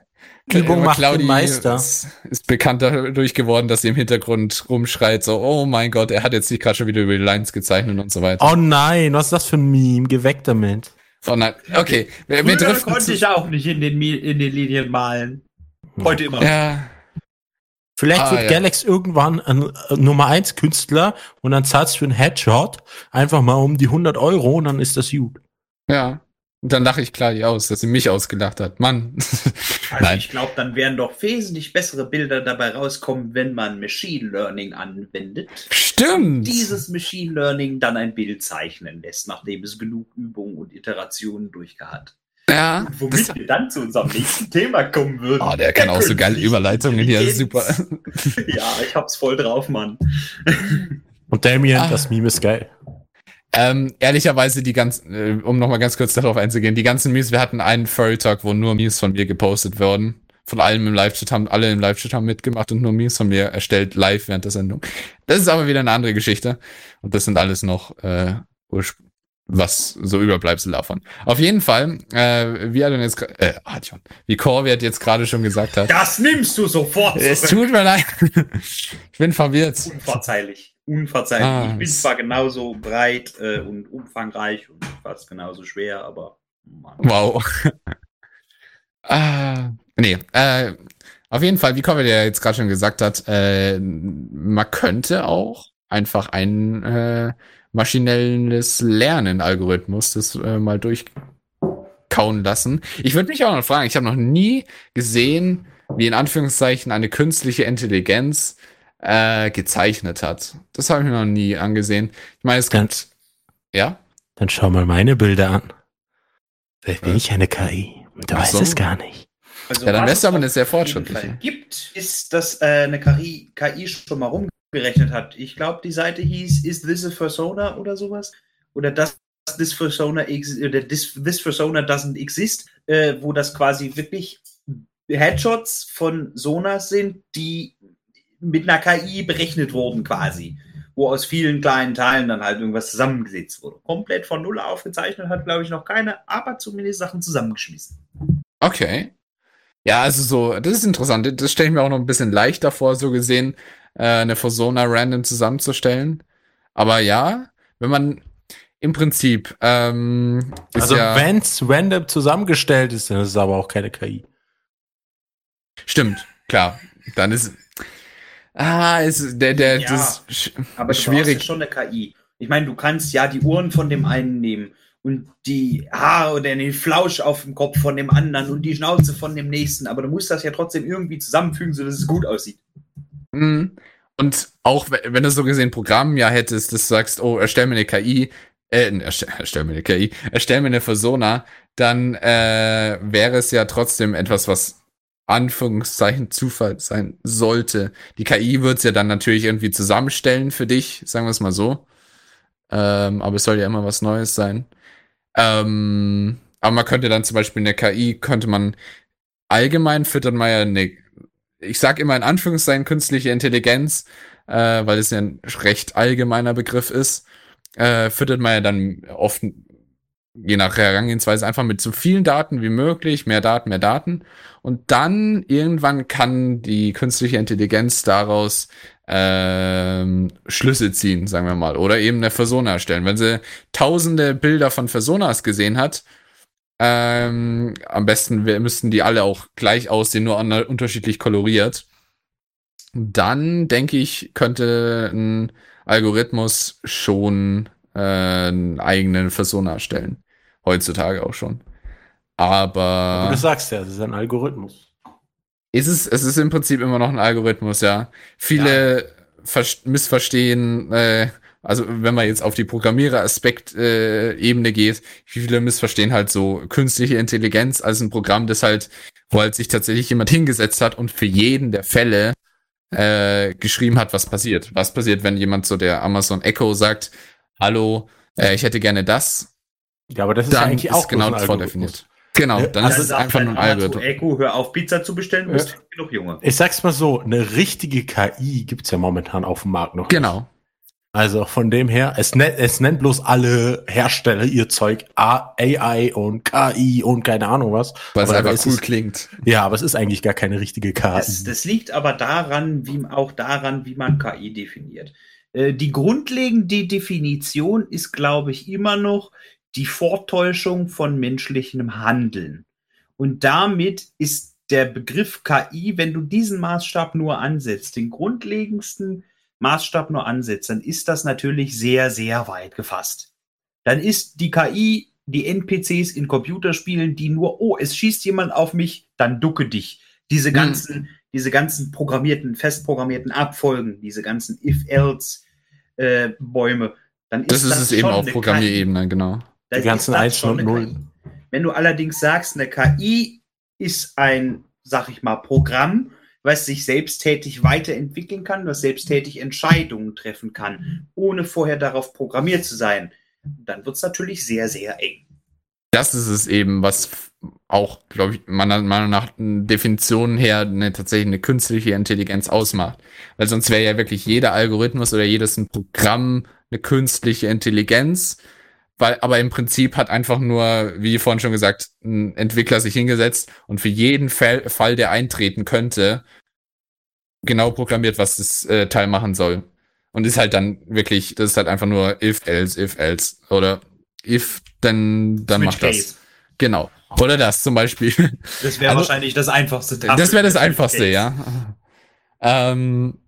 Übung Aber macht den Meister. Ist, ist bekannt dadurch geworden, dass sie im Hintergrund rumschreit, so, oh mein Gott, er hat jetzt nicht gerade schon wieder über die Lines gezeichnet und so weiter. Oh nein, was ist das für ein Meme? Geh weg damit. Oh nein, okay. Wir, wir Früher driften konnte ich auch nicht in den, in den Linien malen. Heute immer. Ja, Vielleicht Ah, wird ja. Galax irgendwann ein äh, Nummer 1 Künstler und dann zahlst du für einen Headshot einfach mal um die 100 Euro und dann ist das gut. ja. Und dann lache ich klar die aus, dass sie mich ausgelacht hat. Mann. Also Nein. ich glaube, dann werden doch wesentlich bessere Bilder dabei rauskommen, wenn man Machine Learning anwendet. Stimmt. Dieses Machine Learning dann ein Bild zeichnen lässt, nachdem es genug Übungen und Iterationen durchgehat. Ja. Womit Das, wir dann zu unserem nächsten Thema kommen würden. oh, der kann auch so geile Überleitungen hier. Super. Ja, ich hab's voll drauf, Mann. Und Damien, Ah. das Meme ist geil. Ähm, ehrlicherweise die ganzen, äh, um nochmal ganz kurz darauf einzugehen, die ganzen Memes, wir hatten einen Furry Talk, wo nur Memes von mir gepostet wurden. Von allem im Live-Chat haben, alle im Live-Chat haben mitgemacht und nur Memes von mir erstellt, live während der Sendung. Das ist aber wieder eine andere Geschichte. Und das sind alles noch, äh, was so Überbleibsel davon. Auf jeden Fall, äh, wie er denn jetzt, äh, schon, wie Corvette jetzt gerade schon gesagt hat. Das nimmst du sofort. Es tut mir leid. ich bin verwirrt. Unverzeihlich. Unverzeihlich. Ah, ich bin es- zwar genauso breit äh, und umfangreich und fast genauso schwer, aber Mann. Wow. ah, nee, äh, auf jeden Fall, wie Corbett ja jetzt gerade schon gesagt hat, äh, man könnte auch einfach ein äh, maschinelles Lernen-Algorithmus das äh, mal durchkauen lassen. Ich würde mich auch noch fragen, ich habe noch nie gesehen, wie in Anführungszeichen eine künstliche Intelligenz äh, gezeichnet hat. Das habe ich mir noch nie angesehen. Ich meine, es gibt, ja? Dann schau mal meine Bilder an. Vielleicht bin ich eine KI. Und du Ach weißt so. es gar nicht. Also, Ja, dann was wärst du es aber eine sehr fortschrittliche. Gibt, ist, dass äh, eine KI, KI schon mal rumgerechnet hat. Ich glaube, die Seite hieß Is this a Persona oder sowas? Oder das this Persona oder this, this Persona doesn't exist, äh, wo das quasi wirklich Headshots von Sonas sind, die mit einer KI berechnet wurden quasi. Wo aus vielen kleinen Teilen dann halt irgendwas zusammengesetzt wurde. Komplett von Null aufgezeichnet hat, glaube ich, noch keine, aber zumindest Sachen zusammengeschmissen. Okay. Ja, also so, das ist interessant. Das stelle ich mir auch noch ein bisschen leichter vor, so gesehen, äh, eine Persona random zusammenzustellen. Aber ja, wenn man im Prinzip ähm, ist Also ja, wenn's random zusammengestellt ist, dann ist es aber auch keine KI. stimmt, klar. Dann ist ah, ist der der Ja. das sch- Aber du Schwierig. brauchst ja schon eine KI. Ich meine, du kannst ja die Ohren von dem einen nehmen und die Haare oder den Flausch auf dem Kopf von dem anderen und die Schnauze von dem nächsten, aber du musst das ja trotzdem irgendwie zusammenfügen, sodass es gut aussieht. Mhm. Und auch we- wenn du so gesehen Programm ja hättest, das sagst, oh, erstell mir eine KI, äh, erstell, erstell mir eine KI, erstell mir eine Persona, dann äh, wäre es ja trotzdem etwas, was Anführungszeichen Zufall sein sollte. Die KI wird es ja dann natürlich irgendwie zusammenstellen für dich, sagen wir es mal so. Ähm, aber es soll ja immer was Neues sein. Ähm, aber man könnte dann zum Beispiel eine KI, könnte man allgemein füttert man ja eine ich sag immer in Anführungszeichen künstliche Intelligenz, äh, weil es ja ein recht allgemeiner Begriff ist, äh, füttert man ja dann oft je nach Herangehensweise einfach mit so vielen Daten wie möglich, mehr Daten, mehr Daten. Und dann irgendwann kann die künstliche Intelligenz daraus ähm, Schlüsse ziehen, sagen wir mal, oder eben eine Persona erstellen. Wenn sie tausende Bilder von Personas gesehen hat, ähm, am besten wir müssten die alle auch gleich aussehen, nur unterschiedlich koloriert. Dann denke ich, könnte ein Algorithmus schon äh, einen eigenen Persona erstellen. Heutzutage auch schon. Aber. Aber du sagst ja, es ist ein Algorithmus. Ist es, es ist im Prinzip immer noch ein Algorithmus, ja. Viele ja. missverstehen, äh, also wenn man jetzt auf die Programmierer-Aspekt-Ebene äh, geht, viele missverstehen halt so künstliche Intelligenz als ein Programm, das halt, wo halt sich tatsächlich jemand hingesetzt hat und für jeden der Fälle äh, geschrieben hat, was passiert. Was passiert, wenn jemand so der Amazon Echo sagt, hallo, äh, ich hätte gerne das. Ja, aber das ist dann ja eigentlich ist auch genau ein vordefiniert. Genau, Ja, dann Also ist es einfach nur ein Algorithmus. Echo, hör auf, Pizza zu bestellen, du bist genug Junge. Ich sag's mal so, eine richtige KI gibt's ja momentan auf dem Markt noch. nicht. Genau. Also von dem her, es nennt, es nennt bloß alle Hersteller ihr Zeug AI und KI und keine Ahnung was. Weil es Aber einfach cool ist- klingt. Ja, aber es ist eigentlich gar keine richtige KI. Das, das liegt aber daran, wie auch daran, wie man KI definiert. Äh, Die grundlegende Definition ist, glaube ich, immer noch die Vortäuschung von menschlichem Handeln. Und damit ist der Begriff KI, wenn du diesen Maßstab nur ansetzt, den grundlegendsten Maßstab nur ansetzt, dann ist das natürlich sehr, sehr weit gefasst. Dann ist die KI die NPCs in Computerspielen, die nur, oh, es schießt jemand auf mich, dann ducke dich. Diese Hm. ganzen, diese ganzen programmierten, festprogrammierten Abfolgen, diese ganzen If-Else-Bäume, dann Das ist es eben auf Programmierebene, genau. Die ganzen Einsen und Nullen. Wenn du allerdings sagst, eine KI ist ein, sag ich mal, Programm, was sich selbsttätig weiterentwickeln kann, was selbsttätig Entscheidungen treffen kann, ohne vorher darauf programmiert zu sein, dann wird es natürlich sehr, sehr eng. Das ist es eben, was auch, glaube ich, meiner Meinung nach Definition her eine tatsächlich eine künstliche Intelligenz ausmacht. Weil sonst wäre ja wirklich jeder Algorithmus oder jedes ein Programm eine künstliche Intelligenz. Weil, aber im Prinzip hat einfach nur, wie vorhin schon gesagt, ein Entwickler sich hingesetzt und für jeden Fall, Fall der eintreten könnte, genau programmiert, was das äh, Teil machen soll. Und ist halt dann wirklich, das ist halt einfach nur if, else, if, else. Oder if, dann, dann Switch macht das. Case. Genau. Oder das zum Beispiel. Das wäre Also- wahrscheinlich das einfachste. Das wäre das Einfachste, Case. ja. Ähm,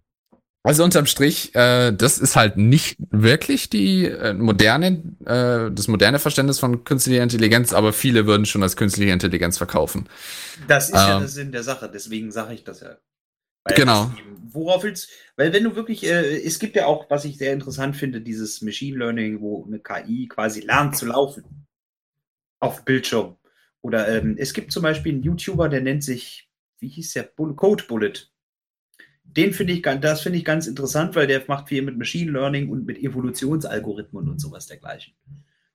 also unterm Strich, äh, das ist halt nicht wirklich die äh, moderne, äh, das moderne Verständnis von künstlicher Intelligenz, aber viele würden schon als künstliche Intelligenz verkaufen. Das ist ja Ähm. der Sinn der Sache, deswegen sage ich das ja. Weil Genau. das Worauf willst Weil wenn du wirklich, äh, es gibt ja auch, was ich sehr interessant finde, dieses Machine Learning, wo eine KI quasi lernt zu laufen. Auf Bildschirm. Oder ähm, es gibt zum Beispiel einen YouTuber, der nennt sich, wie hieß der? Bull Code Bullet. Den finde ich, das finde ich ganz interessant, weil der macht viel mit Machine Learning und mit Evolutionsalgorithmen und sowas dergleichen.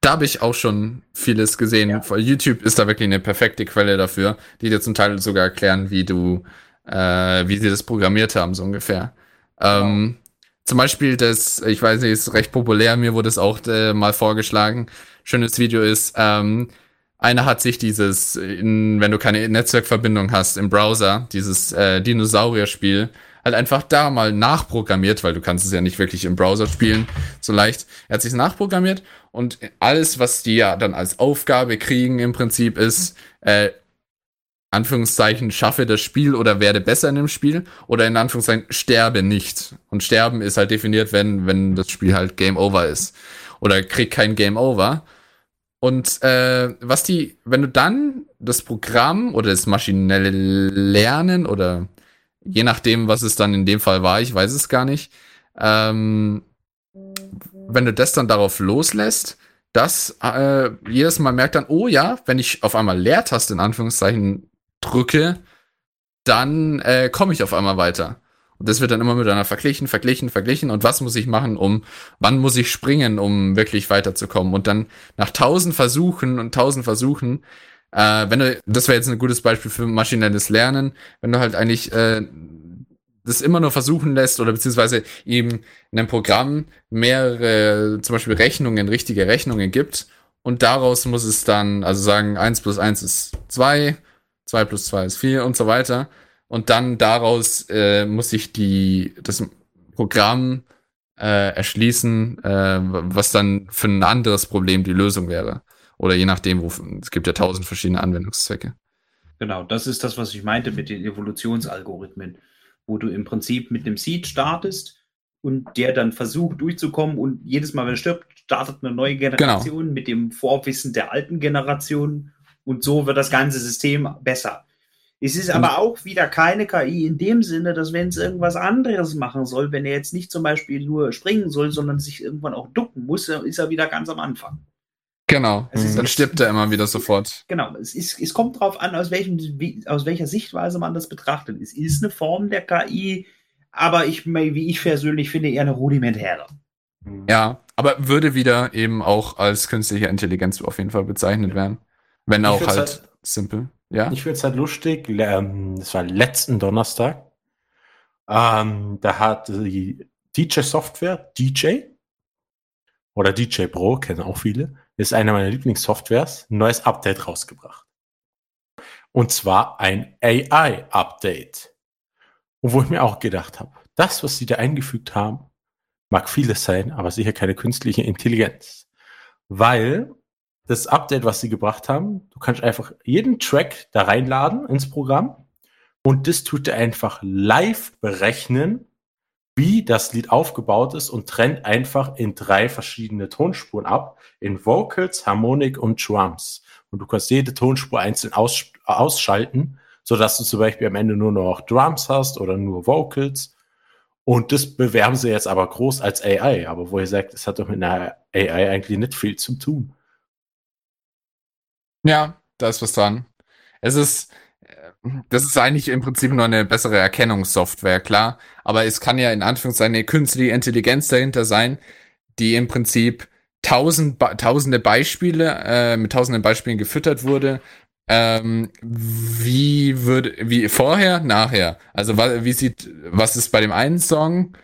Da habe ich auch schon vieles gesehen. Ja. YouTube ist da wirklich eine perfekte Quelle dafür, die dir zum Teil sogar erklären, wie du, äh, wie sie das programmiert haben, so ungefähr. Ähm, zum Beispiel das, ich weiß nicht, ist recht populär, mir wurde es auch äh, mal vorgeschlagen. Schönes Video ist, ähm, einer hat sich dieses, in, wenn du keine Netzwerkverbindung hast im Browser, dieses äh, Dinosaurier-Spiel, halt einfach da mal nachprogrammiert, weil du kannst es ja nicht wirklich im Browser spielen, so leicht. Er hat sich nachprogrammiert und alles, was die ja dann als Aufgabe kriegen im Prinzip ist, äh, Anführungszeichen, schaffe das Spiel oder werde besser in dem Spiel oder in Anführungszeichen, sterbe nicht. Und sterben ist halt definiert, wenn, wenn das Spiel halt Game Over ist. Oder krieg kein Game Over. Und äh, was die, wenn du dann das Programm oder das maschinelle Lernen oder je nachdem, was es dann in dem Fall war, ich weiß es gar nicht, ähm, wenn du das dann darauf loslässt, dass äh, jedes Mal merkt dann, oh ja, wenn ich auf einmal Leertaste in Anführungszeichen drücke, dann äh, komme ich auf einmal weiter. Und das wird dann immer miteinander verglichen, verglichen, verglichen. Und was muss ich machen, um, wann muss ich springen, um wirklich weiterzukommen? Und dann nach tausend Versuchen und tausend Versuchen, äh, wenn du, das wäre jetzt ein gutes Beispiel für maschinelles Lernen, wenn du halt eigentlich äh, das immer nur versuchen lässt oder beziehungsweise ihm in einem Programm mehrere, zum Beispiel Rechnungen, richtige Rechnungen gibt und daraus muss es dann, also sagen, 1 plus 1 ist 2, 2 plus 2 ist 4 und so weiter. Und dann daraus äh, muss sich die, das Programm äh, erschließen, äh, was dann für ein anderes Problem die Lösung wäre. Oder je nachdem, wo, es gibt ja tausend verschiedene Anwendungszwecke. Genau, das ist das, was ich meinte mit den Evolutionsalgorithmen, wo du im Prinzip mit einem Seed startest und der dann versucht durchzukommen und jedes Mal, wenn er stirbt, startet eine neue Generation genau. mit dem Vorwissen der alten Generation und so wird das ganze System besser. Es ist aber auch wieder keine KI in dem Sinne, dass wenn es irgendwas anderes machen soll, wenn er jetzt nicht zum Beispiel nur springen soll, sondern sich irgendwann auch ducken muss, ist er wieder ganz am Anfang. Genau, ist, dann stirbt er immer wieder sofort. Genau, es, ist, es kommt darauf an, aus, welchem, wie, aus welcher Sichtweise man das betrachtet. Es ist eine Form der KI, aber ich, wie ich persönlich finde, eher eine rudimentäre. Ja, aber würde wieder eben auch als künstliche Intelligenz auf jeden Fall bezeichnet werden. Wenn auch halt, halt simpel. Ja. Ich finde es halt lustig. Ähm, das war letzten Donnerstag. Ähm, da hat die DJ Software, DJ oder DJ Pro, kennen auch viele, ist eine meiner Lieblingssoftwares, ein neues Update rausgebracht. Und zwar ein AI-Update. Und wo ich mir auch gedacht habe, das, was sie da eingefügt haben, mag vieles sein, aber sicher keine künstliche Intelligenz. Weil das Update, was sie gebracht haben, du kannst einfach jeden Track da reinladen ins Programm und das tut er einfach live berechnen, wie das Lied aufgebaut ist und trennt einfach in drei verschiedene Tonspuren ab, in Vocals, Harmonik und Drums. Und du kannst jede Tonspur einzeln aus, ausschalten, sodass du zum Beispiel am Ende nur noch Drums hast oder nur Vocals. Und das bewerben sie jetzt aber groß als AI. Aber wo ihr sagt, es hat doch mit einer AI eigentlich nicht viel zu tun. Ja, da ist was dran. Es ist, das ist eigentlich im Prinzip nur eine bessere Erkennungssoftware, klar. Aber es kann ja in Anführungszeichen eine künstliche Intelligenz dahinter sein, die im Prinzip tausend, tausende Beispiele, äh, mit tausenden Beispielen gefüttert wurde. Ähm, wie würde, wie vorher, nachher? Also, wie sieht, was ist bei dem einen Song?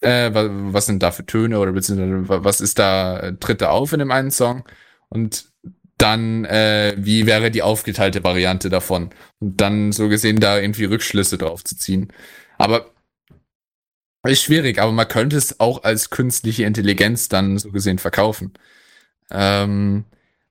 Äh, was, was sind da für Töne oder beziehungsweise was ist da, tritt da auf in dem einen Song? Und dann äh, wie wäre die aufgeteilte Variante davon und dann so gesehen da irgendwie Rückschlüsse drauf zu ziehen. Aber ist schwierig, aber man könnte es auch als künstliche Intelligenz dann so gesehen verkaufen. Ähm,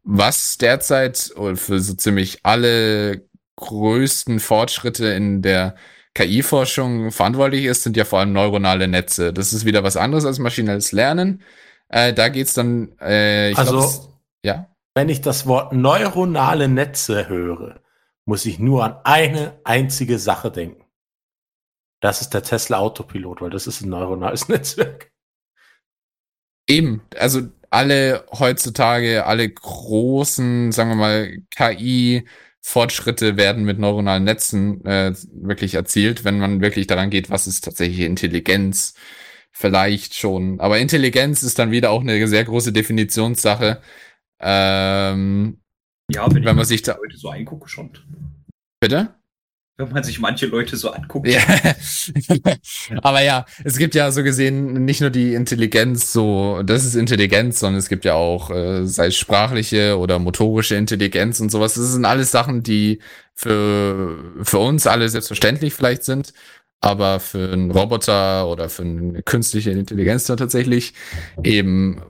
was derzeit für so ziemlich alle größten Fortschritte in der KI-Forschung verantwortlich ist, sind ja vor allem neuronale Netze. Das ist wieder was anderes als maschinelles Lernen. Äh, da geht's dann. Äh, ich also glaub, ja wenn ich das Wort neuronale Netze höre, muss ich nur an eine einzige Sache denken. Das ist der Tesla Autopilot, weil das ist ein neuronales Netzwerk. Eben, also alle heutzutage, alle großen, sagen wir mal, KI-Fortschritte werden mit neuronalen Netzen äh, wirklich erzielt, wenn man wirklich daran geht, was ist tatsächlich Intelligenz. Vielleicht schon. Aber Intelligenz ist dann wieder auch eine sehr große Definitionssache. Ähm, ja, wenn, wenn man sich da Leute so angucke, schon. Bitte? Wenn man sich manche Leute so anguckt. Ja. Aber ja, es gibt ja so gesehen nicht nur die Intelligenz, so, das ist Intelligenz, sondern es gibt ja auch, äh, sei es sprachliche oder motorische Intelligenz und sowas. Das sind alles Sachen, die für, für uns alle selbstverständlich vielleicht sind, aber für einen Roboter oder für eine künstliche Intelligenz da tatsächlich eben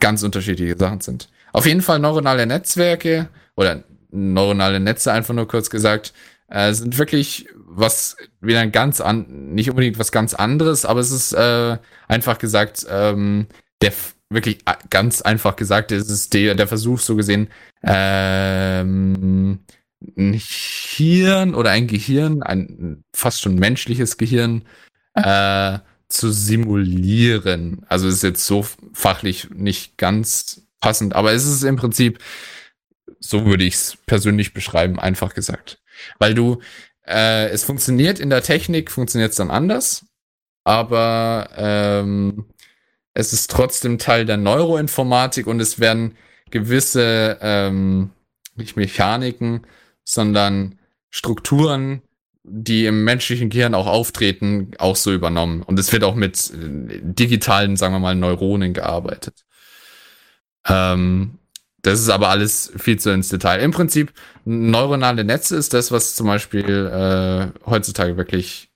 ganz unterschiedliche Sachen sind. Auf jeden Fall neuronale Netzwerke oder neuronale Netze einfach nur kurz gesagt, äh, sind wirklich was wieder ein ganz an, nicht unbedingt was ganz anderes, aber es ist äh, einfach gesagt, ähm, der wirklich ganz einfach gesagt, es ist der, der Versuch so gesehen, ähm, ein Hirn oder ein Gehirn, ein fast schon menschliches Gehirn, äh, zu simulieren. Also ist jetzt so fachlich nicht ganz passend. Aber es ist im Prinzip, so würde ich es persönlich beschreiben, einfach gesagt. Weil du, äh, es funktioniert in der Technik, funktioniert es dann anders, aber ähm, es ist trotzdem Teil der Neuroinformatik und es werden gewisse, ähm, nicht Mechaniken, sondern Strukturen, die im menschlichen Gehirn auch auftreten, auch so übernommen. Und es wird auch mit äh, digitalen, sagen wir mal, Neuronen gearbeitet. Ähm, das ist aber alles viel zu ins Detail. Im Prinzip, neuronale Netze ist das, was zum Beispiel äh, heutzutage wirklich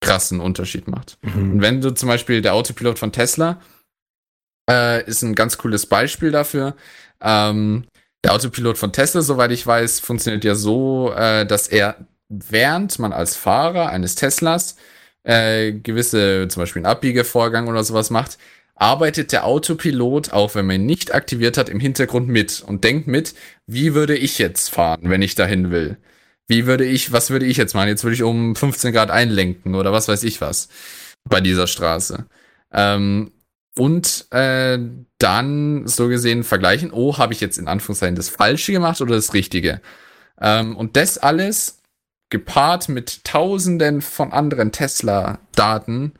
krassen Unterschied macht. Mhm. Und wenn du zum Beispiel der Autopilot von Tesla äh, ist ein ganz cooles Beispiel dafür. Ähm, der Autopilot von Tesla, soweit ich weiß, funktioniert ja so, äh, dass er, während man als Fahrer eines Teslas äh, gewisse, zum Beispiel einen Abbiegevorgang oder sowas macht, arbeitet der Autopilot, auch wenn man ihn nicht aktiviert hat, im Hintergrund mit und denkt mit, wie würde ich jetzt fahren, wenn ich dahin will? Wie würde ich, was würde ich jetzt machen? Jetzt würde ich um 15 Grad einlenken oder was weiß ich was bei dieser Straße. Ähm, und äh, dann so gesehen vergleichen, oh, habe ich jetzt in Anführungszeichen das Falsche gemacht oder das Richtige? Ähm, und das alles gepaart mit Tausenden von anderen Tesla-Daten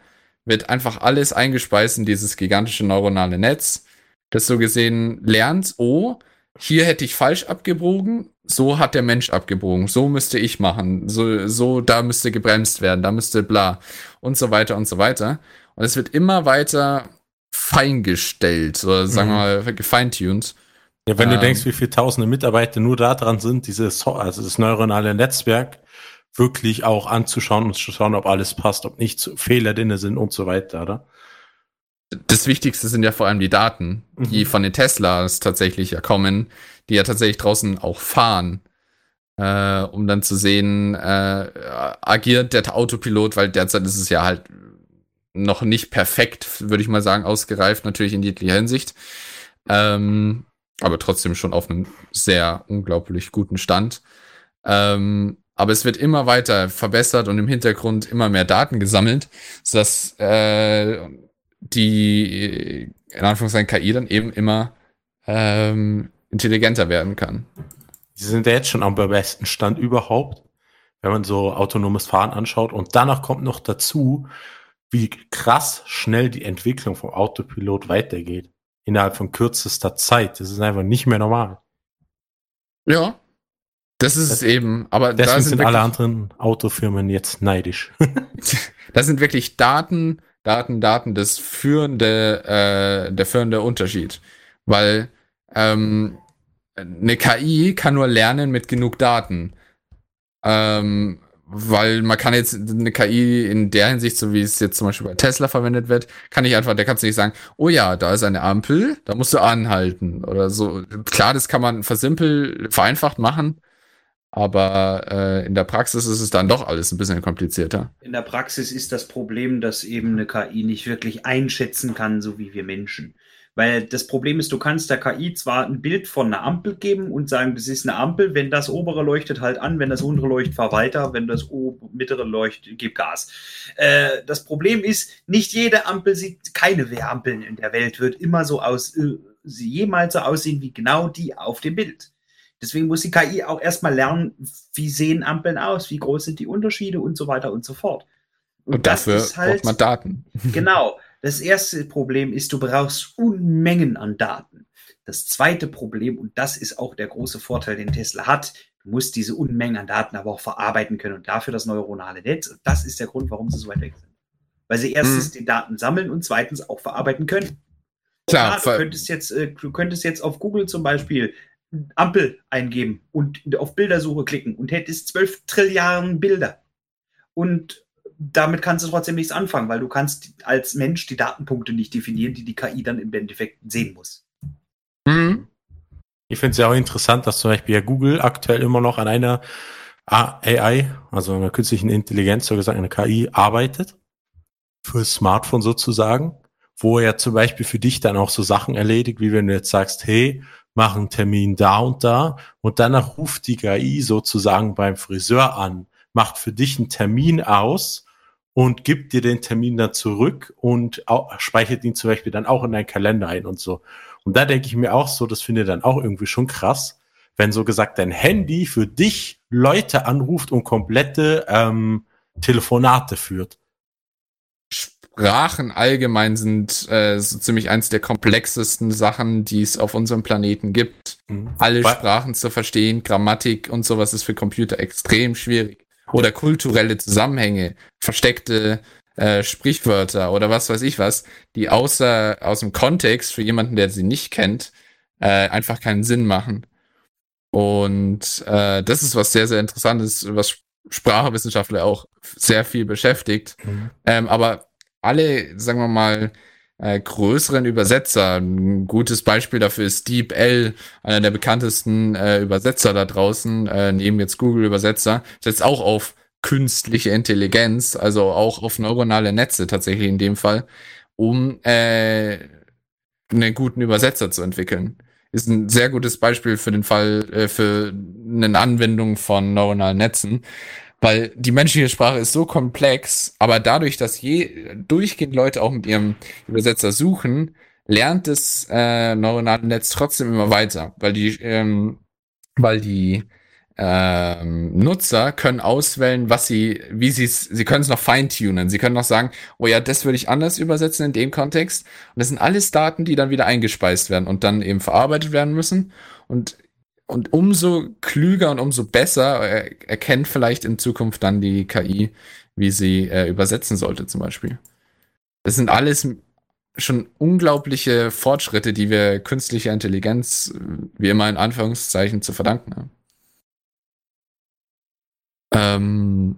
wird einfach alles eingespeist in dieses gigantische neuronale Netz, das so gesehen lernt, oh, hier hätte ich falsch abgebogen, so hat der Mensch abgebogen, so müsste ich machen, so, so, da müsste gebremst werden, da müsste bla und so weiter und so weiter. Und es wird immer weiter feingestellt oder sagen wir mal gefeintuned. Ja, wenn Ähm. du denkst, wie viele tausende Mitarbeiter nur da dran sind, dieses, so also das neuronale Netzwerk wirklich auch anzuschauen und zu schauen, ob alles passt, ob nicht Fehler drin sind und so weiter, oder? Das Wichtigste sind ja vor allem die Daten, die Mhm. von den Teslas tatsächlich ja kommen, die ja tatsächlich draußen auch fahren, äh, um dann zu sehen, äh, agiert der Autopilot, weil derzeit ist es ja halt noch nicht perfekt, würde ich mal sagen, ausgereift, natürlich in jeglicher Hinsicht. Ähm, aber trotzdem schon auf einem sehr unglaublich guten Stand. Ähm, aber es wird immer weiter verbessert und im Hintergrund immer mehr Daten gesammelt, sodass äh, die in Anführungszeichen KI dann eben immer ähm, intelligenter werden kann. Sie sind ja jetzt schon am besten Stand überhaupt, wenn man so autonomes Fahren anschaut. Und danach kommt noch dazu, wie krass schnell die Entwicklung vom Autopilot weitergeht. Innerhalb von kürzester Zeit. Das ist einfach nicht mehr normal. Ja. Das ist es eben. Aber da Deswegen sind, sind alle anderen Autofirmen jetzt neidisch. das sind wirklich Daten, Daten, Daten, das führende, äh, der führende Unterschied. Weil ähm, eine KI kann nur lernen mit genug Daten. Ähm, weil man kann jetzt eine KI in der Hinsicht, so wie es jetzt zum Beispiel bei Tesla verwendet wird, kann ich einfach, der kannst du nicht sagen, oh ja, da ist eine Ampel, da musst du anhalten oder so. Klar, das kann man versimpel, vereinfacht machen, aber äh, in der Praxis ist es dann doch alles ein bisschen komplizierter. In der Praxis ist das Problem, dass eben eine KI nicht wirklich einschätzen kann, so wie wir Menschen. Weil das Problem ist, du kannst der KI zwar ein Bild von einer Ampel geben und sagen, das ist eine Ampel, wenn das obere leuchtet, halt an, wenn das untere leuchtet, fahr weiter, wenn das mittlere leuchtet, gib Gas. Äh, das Problem ist, nicht jede Ampel sieht, keine Wehrampeln in der Welt wird immer so aus, äh, jemals so aussehen wie genau die auf dem Bild. Deswegen muss die KI auch erstmal lernen, wie sehen Ampeln aus, wie groß sind die Unterschiede und so weiter und so fort. Und, dafür halt braucht man Daten. Genau. Das erste Problem ist, du brauchst Unmengen an Daten. Das zweite Problem, und das ist auch der große Vorteil, den Tesla hat, du musst diese Unmengen an Daten aber auch verarbeiten können und dafür das neuronale Netz. Und das ist der Grund, warum sie so weit weg sind. Weil sie erstens die Daten sammeln und zweitens auch verarbeiten können. Klar, Ja, du könntest jetzt, äh, du könntest jetzt auf Google zum Beispiel Ampel eingeben und auf Bildersuche klicken und hättest 12 Trilliarden Bilder. Und damit kannst du trotzdem nichts anfangen, weil du kannst als Mensch die Datenpunkte nicht definieren, die die KI dann im Endeffekt sehen muss. Mhm. Ich finde es ja auch interessant, dass zum Beispiel ja Google aktuell immer noch an einer AI, also einer künstlichen Intelligenz, so gesagt einer KI, arbeitet. Für Smartphone sozusagen, wo er zum Beispiel für dich dann auch so Sachen erledigt, wie wenn du jetzt sagst, hey, mach einen Termin da und da und danach ruft die KI sozusagen beim Friseur an, macht für dich einen Termin aus und gibt dir den Termin dann zurück und auch, speichert ihn zum Beispiel dann auch in deinen Kalender ein und so. Und da denke ich mir auch so, das finde ich dann auch irgendwie schon krass, wenn so gesagt dein Handy für dich Leute anruft und komplette ähm, Telefonate führt. Sprachen allgemein sind äh, so ziemlich eins der komplexesten Sachen, die es auf unserem Planeten gibt. Alle Weil- Sprachen zu verstehen, Grammatik und sowas ist für Computer extrem schwierig. Oder kulturelle Zusammenhänge, versteckte äh, Sprichwörter oder was weiß ich was, die außer aus dem Kontext für jemanden, der sie nicht kennt, äh, einfach keinen Sinn machen. Und äh, das ist was sehr, sehr Interessantes, was Sprachwissenschaftler auch sehr viel beschäftigt. Mhm. Ähm, aber alle, sagen wir mal, äh, größeren Übersetzer, ein gutes Beispiel dafür ist Deep L, einer der bekanntesten äh, Übersetzer da draußen, äh, neben jetzt Google Übersetzer, setzt auch auf künstliche Intelligenz, also auch auf neuronale Netze tatsächlich in dem Fall, um äh, einen guten Übersetzer zu entwickeln. Ist ein sehr gutes Beispiel für den Fall, äh, für eine Anwendung von neuronalen Netzen. Weil die menschliche Sprache ist so komplex, aber dadurch, dass je durchgehend Leute auch mit ihrem Übersetzer suchen, lernt das äh, neuronale Netz trotzdem immer weiter, weil die, ähm, weil die ähm, Nutzer können auswählen, was sie, wie sie es, sie können es noch feintunen. Sie können noch sagen, oh ja, das würde ich anders übersetzen in dem Kontext. Und das sind alles Daten, die dann wieder eingespeist werden und dann eben verarbeitet werden müssen. Und und umso klüger und umso besser erkennt vielleicht in Zukunft dann die KI, wie sie äh, übersetzen sollte zum Beispiel. Das sind alles schon unglaubliche Fortschritte, die wir künstlicher Intelligenz, wie immer in Anführungszeichen, zu verdanken haben. Ähm,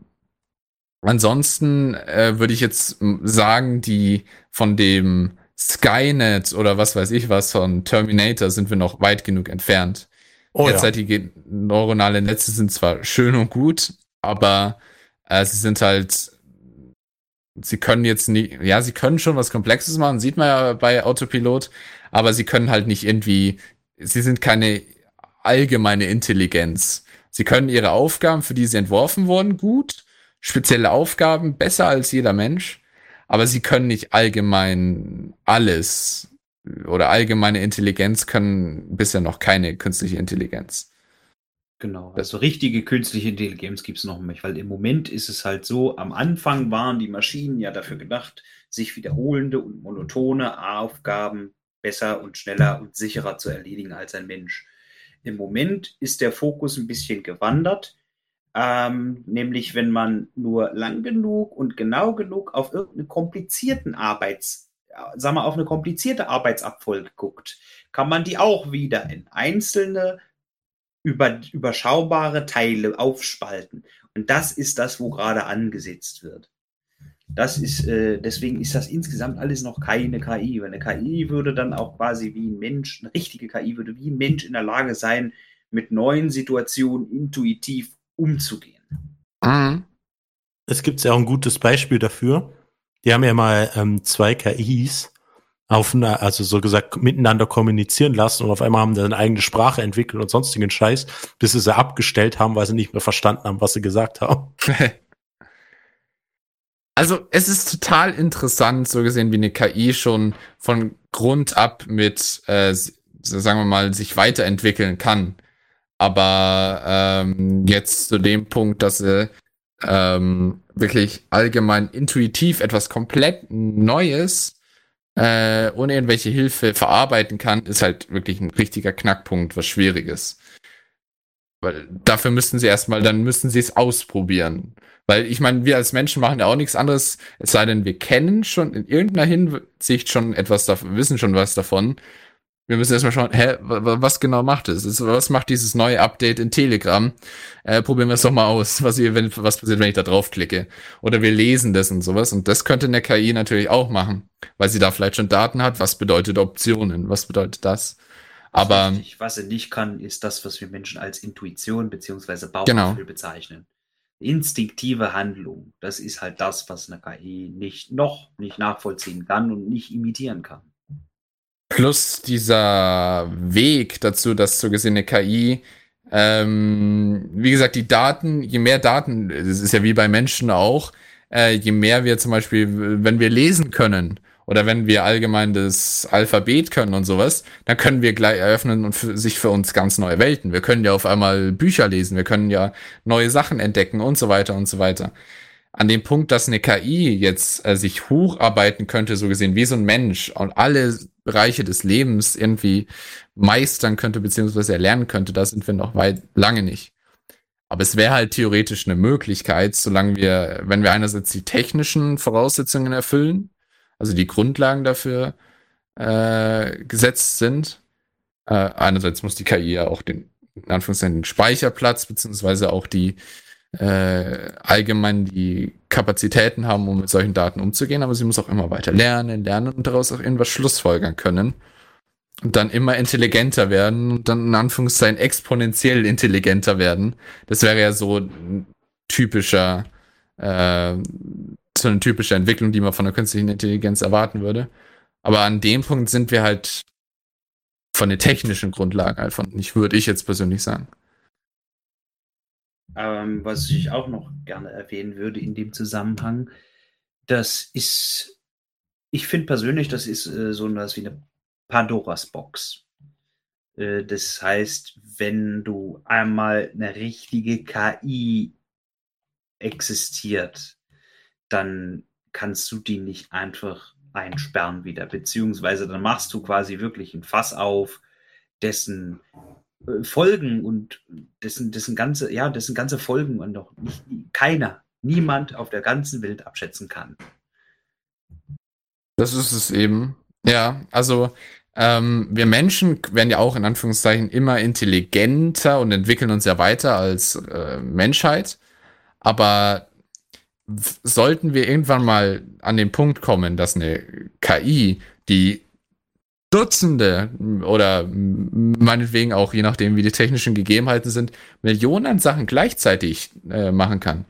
ansonsten äh, würde ich jetzt sagen, die von dem Skynet oder was weiß ich was von Terminator sind wir noch weit genug entfernt. Oh, Derzeitige neuronale Netze sind zwar schön und gut, aber äh, sie sind halt, sie können jetzt nie, ja, sie können schon was Komplexes machen, sieht man ja bei Autopilot, aber sie können halt nicht irgendwie, sie sind keine allgemeine Intelligenz. Sie können ihre Aufgaben, für die sie entworfen wurden, gut, spezielle Aufgaben, besser als jeder Mensch, aber sie können nicht allgemein alles oder allgemeine Intelligenz können bisher noch keine künstliche Intelligenz. Genau, also richtige künstliche Intelligenz gibt es noch nicht, weil im Moment ist es halt so, am Anfang waren die Maschinen ja dafür gedacht, sich wiederholende und monotone Aufgaben besser und schneller und sicherer zu erledigen als ein Mensch. Im Moment ist der Fokus ein bisschen gewandert, ähm, nämlich wenn man nur lang genug und genau genug auf irgendeinen komplizierten Arbeits sagen wir, auf eine komplizierte Arbeitsabfolge guckt, kann man die auch wieder in einzelne über, überschaubare Teile aufspalten. Und das ist das, wo gerade angesetzt wird. Das ist, äh, deswegen ist das insgesamt alles noch keine KI. Weil eine KI würde dann auch quasi wie ein Mensch, eine richtige KI würde wie ein Mensch in der Lage sein, mit neuen Situationen intuitiv umzugehen. Mhm. Es gibt ja auch ein gutes Beispiel dafür. Die haben ja mal ähm, zwei KIs auf einer, also so gesagt, miteinander kommunizieren lassen und auf einmal haben sie eine eigene Sprache entwickelt und sonstigen Scheiß, bis sie sie abgestellt haben, weil sie nicht mehr verstanden haben, was sie gesagt haben. Also es ist total interessant, so gesehen, wie eine KI schon von Grund ab mit, äh, sagen wir mal, sich weiterentwickeln kann. Aber ähm, jetzt zu dem Punkt, dass sie ähm, wirklich allgemein intuitiv etwas komplett Neues äh, ohne irgendwelche Hilfe verarbeiten kann, ist halt wirklich ein richtiger Knackpunkt, was Schwieriges. Weil dafür müssten sie erstmal, dann müssen sie es ausprobieren. Weil ich meine, wir als Menschen machen ja auch nichts anderes, es sei denn, wir kennen schon in irgendeiner Hinsicht schon etwas davon, wissen schon was davon wir müssen erstmal schauen, hä, was genau macht es? Was macht dieses neue Update in Telegram? Äh, probieren wir es doch mal aus, was, ihr, wenn, was passiert, wenn ich da draufklicke. Oder wir lesen das und sowas. Und das könnte eine KI natürlich auch machen, weil sie da vielleicht schon Daten hat. Was bedeutet Optionen? Was bedeutet das? Aber Richtig. was sie nicht kann, ist das, was wir Menschen als Intuition beziehungsweise Bauchgefühl Genau. bezeichnen. Instinktive Handlung, das ist halt das, was eine KI nicht noch nicht nachvollziehen kann und nicht imitieren kann. Plus dieser Weg dazu, dass so gesehen eine KI, ähm, wie gesagt, die Daten, je mehr Daten, das ist ja wie bei Menschen auch, äh, je mehr wir zum Beispiel, wenn wir lesen können oder wenn wir allgemein das Alphabet können und sowas, dann können wir gleich eröffnen und für, sich für uns ganz neue Welten. Wir können ja auf einmal Bücher lesen, wir können ja neue Sachen entdecken und so weiter und so weiter. An dem Punkt, dass eine KI jetzt äh, sich hocharbeiten könnte, so gesehen, wie so ein Mensch und alle Bereiche des Lebens irgendwie meistern könnte, beziehungsweise erlernen könnte, da sind wir noch weit lange nicht. Aber es wäre halt theoretisch eine Möglichkeit, solange wir, wenn wir einerseits die technischen Voraussetzungen erfüllen, also die Grundlagen dafür äh, gesetzt sind, Äh, einerseits muss die KI ja auch den, in Anführungszeichen, den Speicherplatz, beziehungsweise auch die äh, allgemein die Kapazitäten haben, um mit solchen Daten umzugehen, aber sie muss auch immer weiter lernen, lernen und daraus auch irgendwas schlussfolgern können. Und dann immer intelligenter werden und dann in Anführungszeichen exponentiell intelligenter werden. Das wäre ja so ein typischer, äh, so eine typische Entwicklung, die man von der künstlichen Intelligenz erwarten würde. Aber an dem Punkt sind wir halt von den technischen Grundlagen einfach nicht, würde ich jetzt persönlich sagen. Ähm, was ich auch noch gerne erwähnen würde in dem Zusammenhang, das ist, ich finde persönlich, das ist äh, so etwas wie eine Pandoras Box. Äh, das heißt, wenn du einmal eine richtige KI existiert, dann kannst du die nicht einfach einsperren wieder, beziehungsweise dann machst du quasi wirklich ein Fass auf, dessen Folgen und dessen, dessen ganze, ja, dessen ganze Folgen und noch nicht, keiner, niemand auf der ganzen Welt abschätzen kann. Das ist es eben. Ja, also ähm, wir Menschen werden ja auch in Anführungszeichen immer intelligenter und entwickeln uns ja weiter als äh, Menschheit. Aber sollten wir irgendwann mal an den Punkt kommen, dass eine KI, die Dutzende oder meinetwegen auch, je nachdem, wie die technischen Gegebenheiten sind, Millionen an Sachen gleichzeitig äh, machen kann,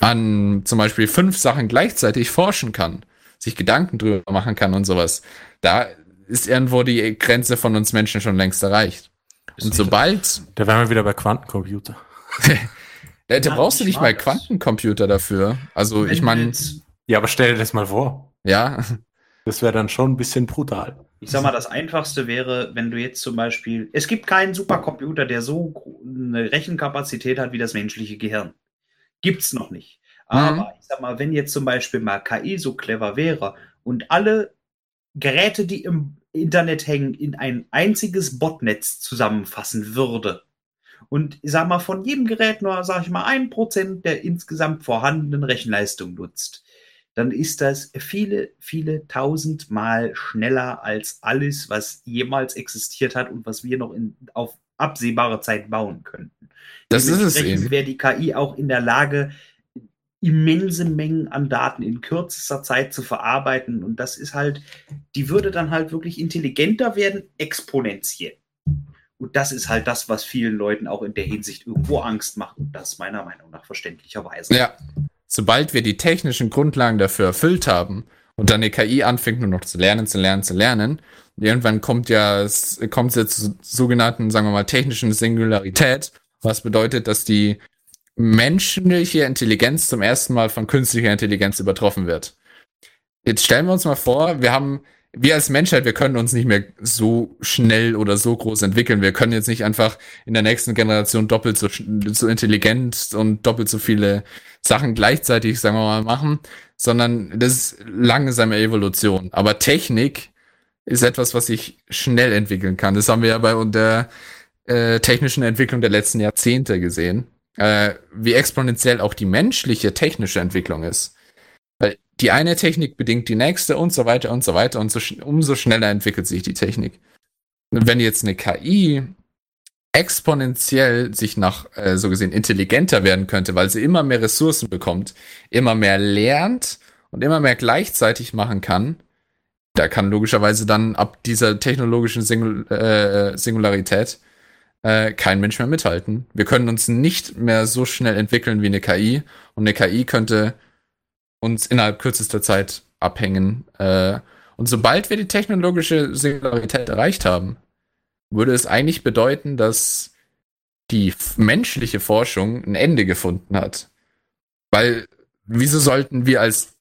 an zum Beispiel fünf Sachen gleichzeitig forschen kann, sich Gedanken drüber machen kann und sowas, da ist irgendwo die Grenze von uns Menschen schon längst erreicht. Und sobald. Da wären wir wieder bei Quantencomputer. da, da brauchst du nicht mal Quantencomputer dafür. Also, ich meine. Ja, aber stell dir das mal vor. Ja. Das wäre dann schon ein bisschen brutal. Ich sag mal, das einfachste wäre, wenn du jetzt zum Beispiel, es gibt keinen Supercomputer, der so eine Rechenkapazität hat wie das menschliche Gehirn. Gibt's noch nicht. Aber mhm. ich sag mal, wenn jetzt zum Beispiel mal KI so clever wäre und alle Geräte, die im Internet hängen, in ein einziges Botnetz zusammenfassen würde. Und ich sag mal, von jedem Gerät nur, sag ich mal, ein Prozent der insgesamt vorhandenen Rechenleistung nutzt, dann ist das viele, viele tausendmal schneller als alles, was jemals existiert hat und was wir noch in, auf absehbare Zeit bauen könnten. Das ist es eben. wäre die KI auch in der Lage, immense Mengen an Daten in kürzester Zeit zu verarbeiten. Und das ist halt, die würde dann halt wirklich intelligenter werden, exponentiell. Und das ist halt das, was vielen Leuten auch in der Hinsicht irgendwo Angst macht. Und das meiner Meinung nach verständlicherweise. Ja. Sobald wir die technischen Grundlagen dafür erfüllt haben und dann die KI anfängt nur noch zu lernen, zu lernen, zu lernen, irgendwann kommt ja, es kommt jetzt zu sogenannten, sagen wir mal, technischen Singularität, was bedeutet, dass die menschliche Intelligenz zum ersten Mal von künstlicher Intelligenz übertroffen wird. Jetzt stellen wir uns mal vor, wir haben, wir als Menschheit, wir können uns nicht mehr so schnell oder so groß entwickeln. Wir können jetzt nicht einfach in der nächsten Generation doppelt so, so intelligent und doppelt so viele Sachen gleichzeitig, sagen wir mal, machen, sondern das ist langsame Evolution. Aber Technik ist etwas, was sich schnell entwickeln kann. Das haben wir ja bei der äh, technischen Entwicklung der letzten Jahrzehnte gesehen äh, wie exponentiell auch die menschliche technische Entwicklung ist. Die eine Technik bedingt die nächste und so weiter und so weiter und so umso schneller entwickelt sich die Technik. Wenn jetzt eine KI exponentiell sich nach äh, so gesehen intelligenter werden könnte, weil sie immer mehr Ressourcen bekommt, immer mehr lernt und immer mehr gleichzeitig machen kann, da kann logischerweise dann ab dieser technologischen Singul äh, Singularität äh, kein Mensch mehr mithalten. Wir können uns nicht mehr so schnell entwickeln wie eine KI und eine KI könnte uns innerhalb kürzester Zeit abhängen. Äh, und sobald wir die technologische Singularität erreicht haben, würde es eigentlich bedeuten, dass die menschliche Forschung ein Ende gefunden hat. Weil, wieso sollten wir als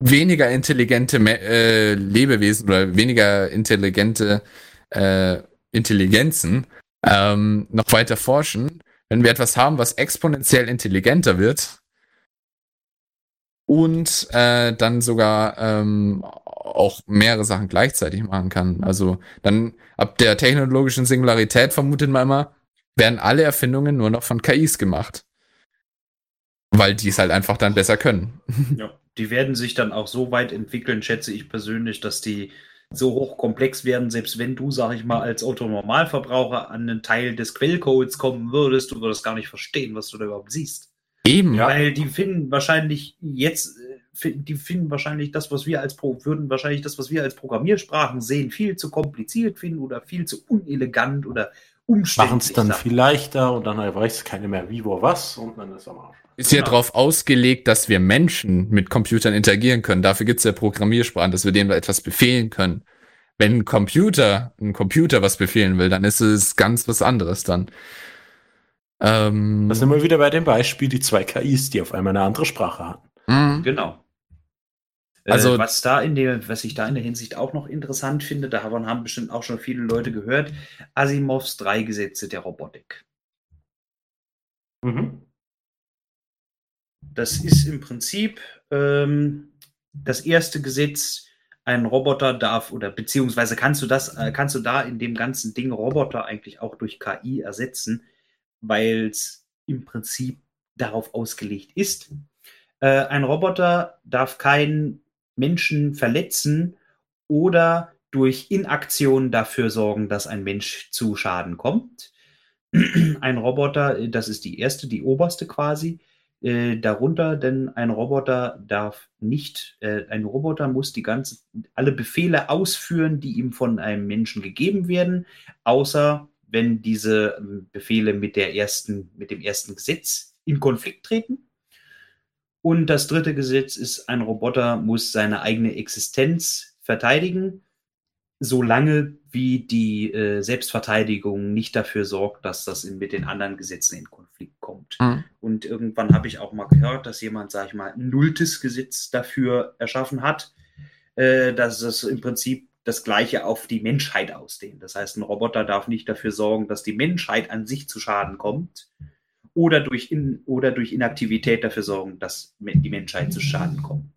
weniger intelligente äh, Lebewesen oder weniger intelligente äh, Intelligenzen ähm, noch weiter forschen, wenn wir etwas haben, was exponentiell intelligenter wird und äh, dann sogar ähm, auch mehrere Sachen gleichzeitig machen kann. Also dann ab der technologischen Singularität vermutet man immer, werden alle Erfindungen nur noch von KIs gemacht. Weil die es halt einfach dann besser können. Ja, die werden sich dann auch so weit entwickeln, schätze ich persönlich, dass die so hochkomplex werden, selbst wenn du, sag ich mal, als Autonormalverbraucher an einen Teil des Quellcodes kommen würdest, du würdest gar nicht verstehen, was du da überhaupt siehst. Eben. Ja. Weil die finden wahrscheinlich jetzt, äh, die finden wahrscheinlich das, was wir als Pro, würden wahrscheinlich das, was wir als Programmiersprachen sehen, viel zu kompliziert finden oder viel zu unelegant oder umständlich. Machen es dann viel leichter und dann weiß keiner mehr wie, wo, was und dann ist am Arsch. Ist ja Genau. darauf ausgelegt, dass wir Menschen mit Computern interagieren können. Dafür gibt's ja Programmiersprachen, dass wir denen etwas befehlen können. Wenn ein Computer, ein Computer was befehlen will, dann ist es ganz was anderes dann. Ähm, Da sind wir wieder bei dem Beispiel, die zwei KIs, die auf einmal eine andere Sprache hatten. mh, Genau. Also- Also, was, da in der, was ich da in der Hinsicht auch noch interessant finde, davon haben bestimmt auch schon viele Leute gehört, Asimovs drei Gesetze der Robotik. Mhm. Das ist im Prinzip ähm, das erste Gesetz, ein Roboter darf oder beziehungsweise kannst du das, äh, kannst du da in dem ganzen Ding Roboter eigentlich auch durch KI ersetzen, weil es im Prinzip darauf ausgelegt ist. Äh, ein Roboter darf keinen Menschen verletzen oder durch Inaktion dafür sorgen, dass ein Mensch zu Schaden kommt. Ein Roboter, äh, das ist die erste, die oberste quasi, äh, darunter, denn ein Roboter darf nicht, äh, ein Roboter muss die ganze, alle Befehle ausführen, die ihm von einem Menschen gegeben werden, außer wenn diese ähm, Befehle mit der ersten, mit dem ersten Gesetz in Konflikt treten. Und das dritte Gesetz ist, ein Roboter muss seine eigene Existenz verteidigen, solange wie die äh, Selbstverteidigung nicht dafür sorgt, dass das in, mit den anderen Gesetzen in Konflikt kommt. mh. Und irgendwann habe ich auch mal gehört, dass jemand, sag ich mal, ein nulltes Gesetz dafür erschaffen hat, äh, dass es im Prinzip das Gleiche auf die Menschheit ausdehnt. Das heißt, ein Roboter darf nicht dafür sorgen, dass die Menschheit an sich zu Schaden kommt oder durch, in, oder durch Inaktivität dafür sorgen, dass die Menschheit zu Schaden kommt.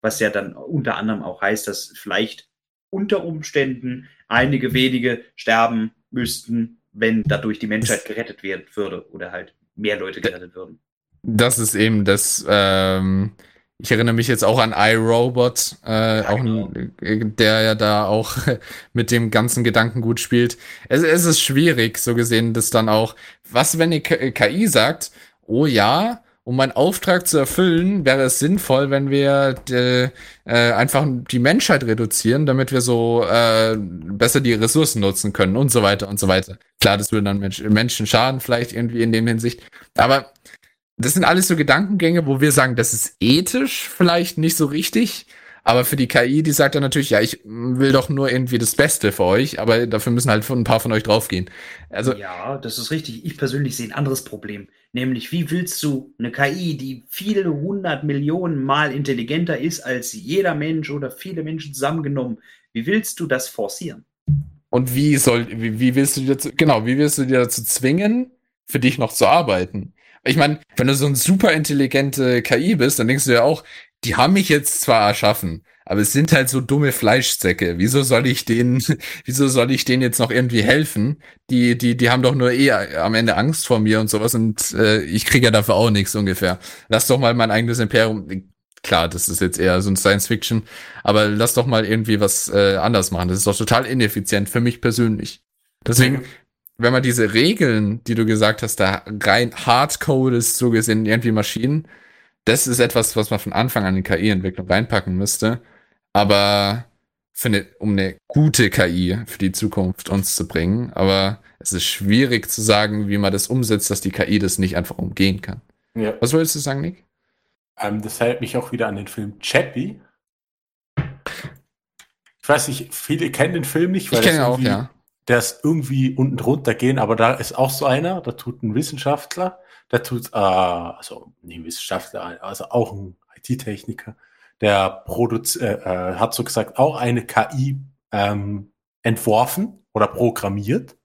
Was ja dann unter anderem auch heißt, dass vielleicht unter Umständen einige wenige sterben müssten, wenn dadurch die Menschheit gerettet werden würde oder halt mehr Leute gerettet würden. Das ist eben das, ähm, ich erinnere mich jetzt auch an iRobot, äh, auch genau. ein, der ja da auch mit dem ganzen Gedanken gut spielt. Es, es ist schwierig, so gesehen, das dann auch, was, wenn die KI sagt, oh ja, um meinen Auftrag zu erfüllen, wäre es sinnvoll, wenn wir äh, äh, einfach die Menschheit reduzieren, damit wir so äh, besser die Ressourcen nutzen können und so weiter und so weiter. Klar, das würde dann Mensch, Menschen schaden, vielleicht irgendwie in dem Hinsicht. Aber das sind alles so Gedankengänge, wo wir sagen, das ist ethisch vielleicht nicht so richtig. Aber für die KI, die sagt dann natürlich, ja, ich will doch nur irgendwie das Beste für euch, aber dafür müssen halt ein paar von euch draufgehen. Also, ja, das ist richtig. Ich persönlich sehe ein anderes Problem. Nämlich, wie willst du eine KI, die viele hundert Millionen Mal intelligenter ist als jeder Mensch oder viele Menschen zusammengenommen, wie willst du das forcieren? und wie soll, wie, wie willst du dir dazu, genau, wie willst du dir dazu zwingen, für dich noch zu arbeiten? Ich meine, wenn du so eine super intelligente KI bist, dann denkst du ja auch, die haben mich jetzt zwar erschaffen, aber es sind halt so dumme Fleischsäcke. Wieso soll ich denen, wieso soll ich denen jetzt noch irgendwie helfen? Die, die, die haben doch nur eh am Ende Angst vor mir und sowas und äh, ich kriege ja dafür auch nichts ungefähr. Lass doch mal mein eigenes Imperium. Klar, das ist jetzt eher so ein Science Fiction, aber lass doch mal irgendwie was äh, anders machen. Das ist doch total ineffizient für mich persönlich. Deswegen, wenn man diese Regeln, die du gesagt hast, da rein Hardcode ist so gesehen irgendwie Maschinen, das ist etwas, was man von Anfang an in KI-Entwicklung reinpacken müsste. Aber für eine, um eine gute KI für die Zukunft uns zu bringen. Aber es ist schwierig zu sagen, wie man das umsetzt, dass die KI das nicht einfach umgehen kann. Ja. Was wolltest du sagen, Nick? Ähm, das hält mich auch wieder an den Film Chappie. Ich weiß nicht, viele kennen den Film nicht, Ich das kenne ihn auch, ja. Der ist irgendwie unten drunter gehen, aber da ist auch so einer, da tut ein Wissenschaftler, der tut, äh, also nicht ein Wissenschaftler, also auch ein IT-Techniker, der produz äh, äh, hat so gesagt auch eine KI ähm, entworfen oder programmiert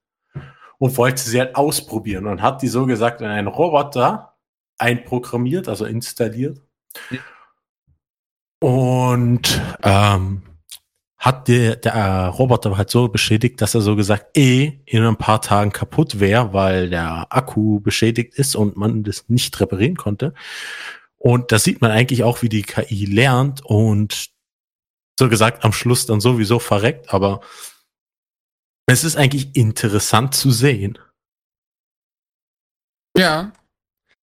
und wollte sie halt ausprobieren und hat die so gesagt in einen Roboter einprogrammiert, also installiert. Ja. Und ähm, hat der, der äh, Roboter halt so beschädigt, dass er so gesagt eh in ein paar Tagen kaputt wäre, weil der Akku beschädigt ist und man das nicht reparieren konnte. Und da sieht man eigentlich auch, wie die KI lernt und so gesagt am Schluss dann sowieso verreckt, aber es ist eigentlich interessant zu sehen. Ja.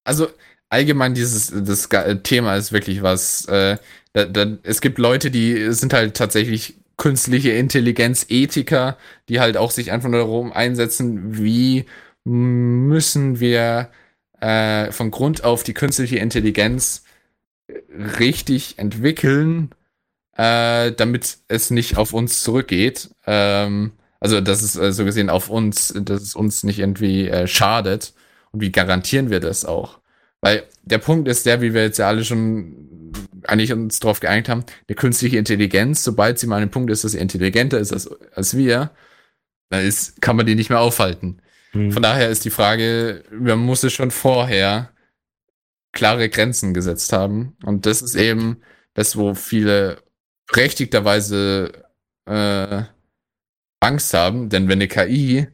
Also allgemein dieses das Thema ist wirklich was. Äh, da, da, es gibt Leute, die sind halt tatsächlich künstliche Intelligenz Ethiker, die halt auch sich einfach nur darum einsetzen, wie müssen wir äh, von Grund auf die künstliche Intelligenz richtig entwickeln, äh, damit es nicht auf uns zurückgeht. Ähm, also, dass es äh, so gesehen auf uns, dass es uns nicht irgendwie äh, schadet. Und wie garantieren wir das auch? Weil der Punkt ist der, wie wir jetzt ja alle schon eigentlich uns darauf geeinigt haben, eine künstliche Intelligenz, sobald sie mal an dem Punkt ist, dass sie intelligenter ist als, als wir, dann ist, kann man die nicht mehr aufhalten. Hm. Von daher ist die Frage, man muss es schon vorher klare Grenzen gesetzt haben. Und das ist eben das, wo viele berechtigterweise äh, Angst haben. Denn wenn eine KI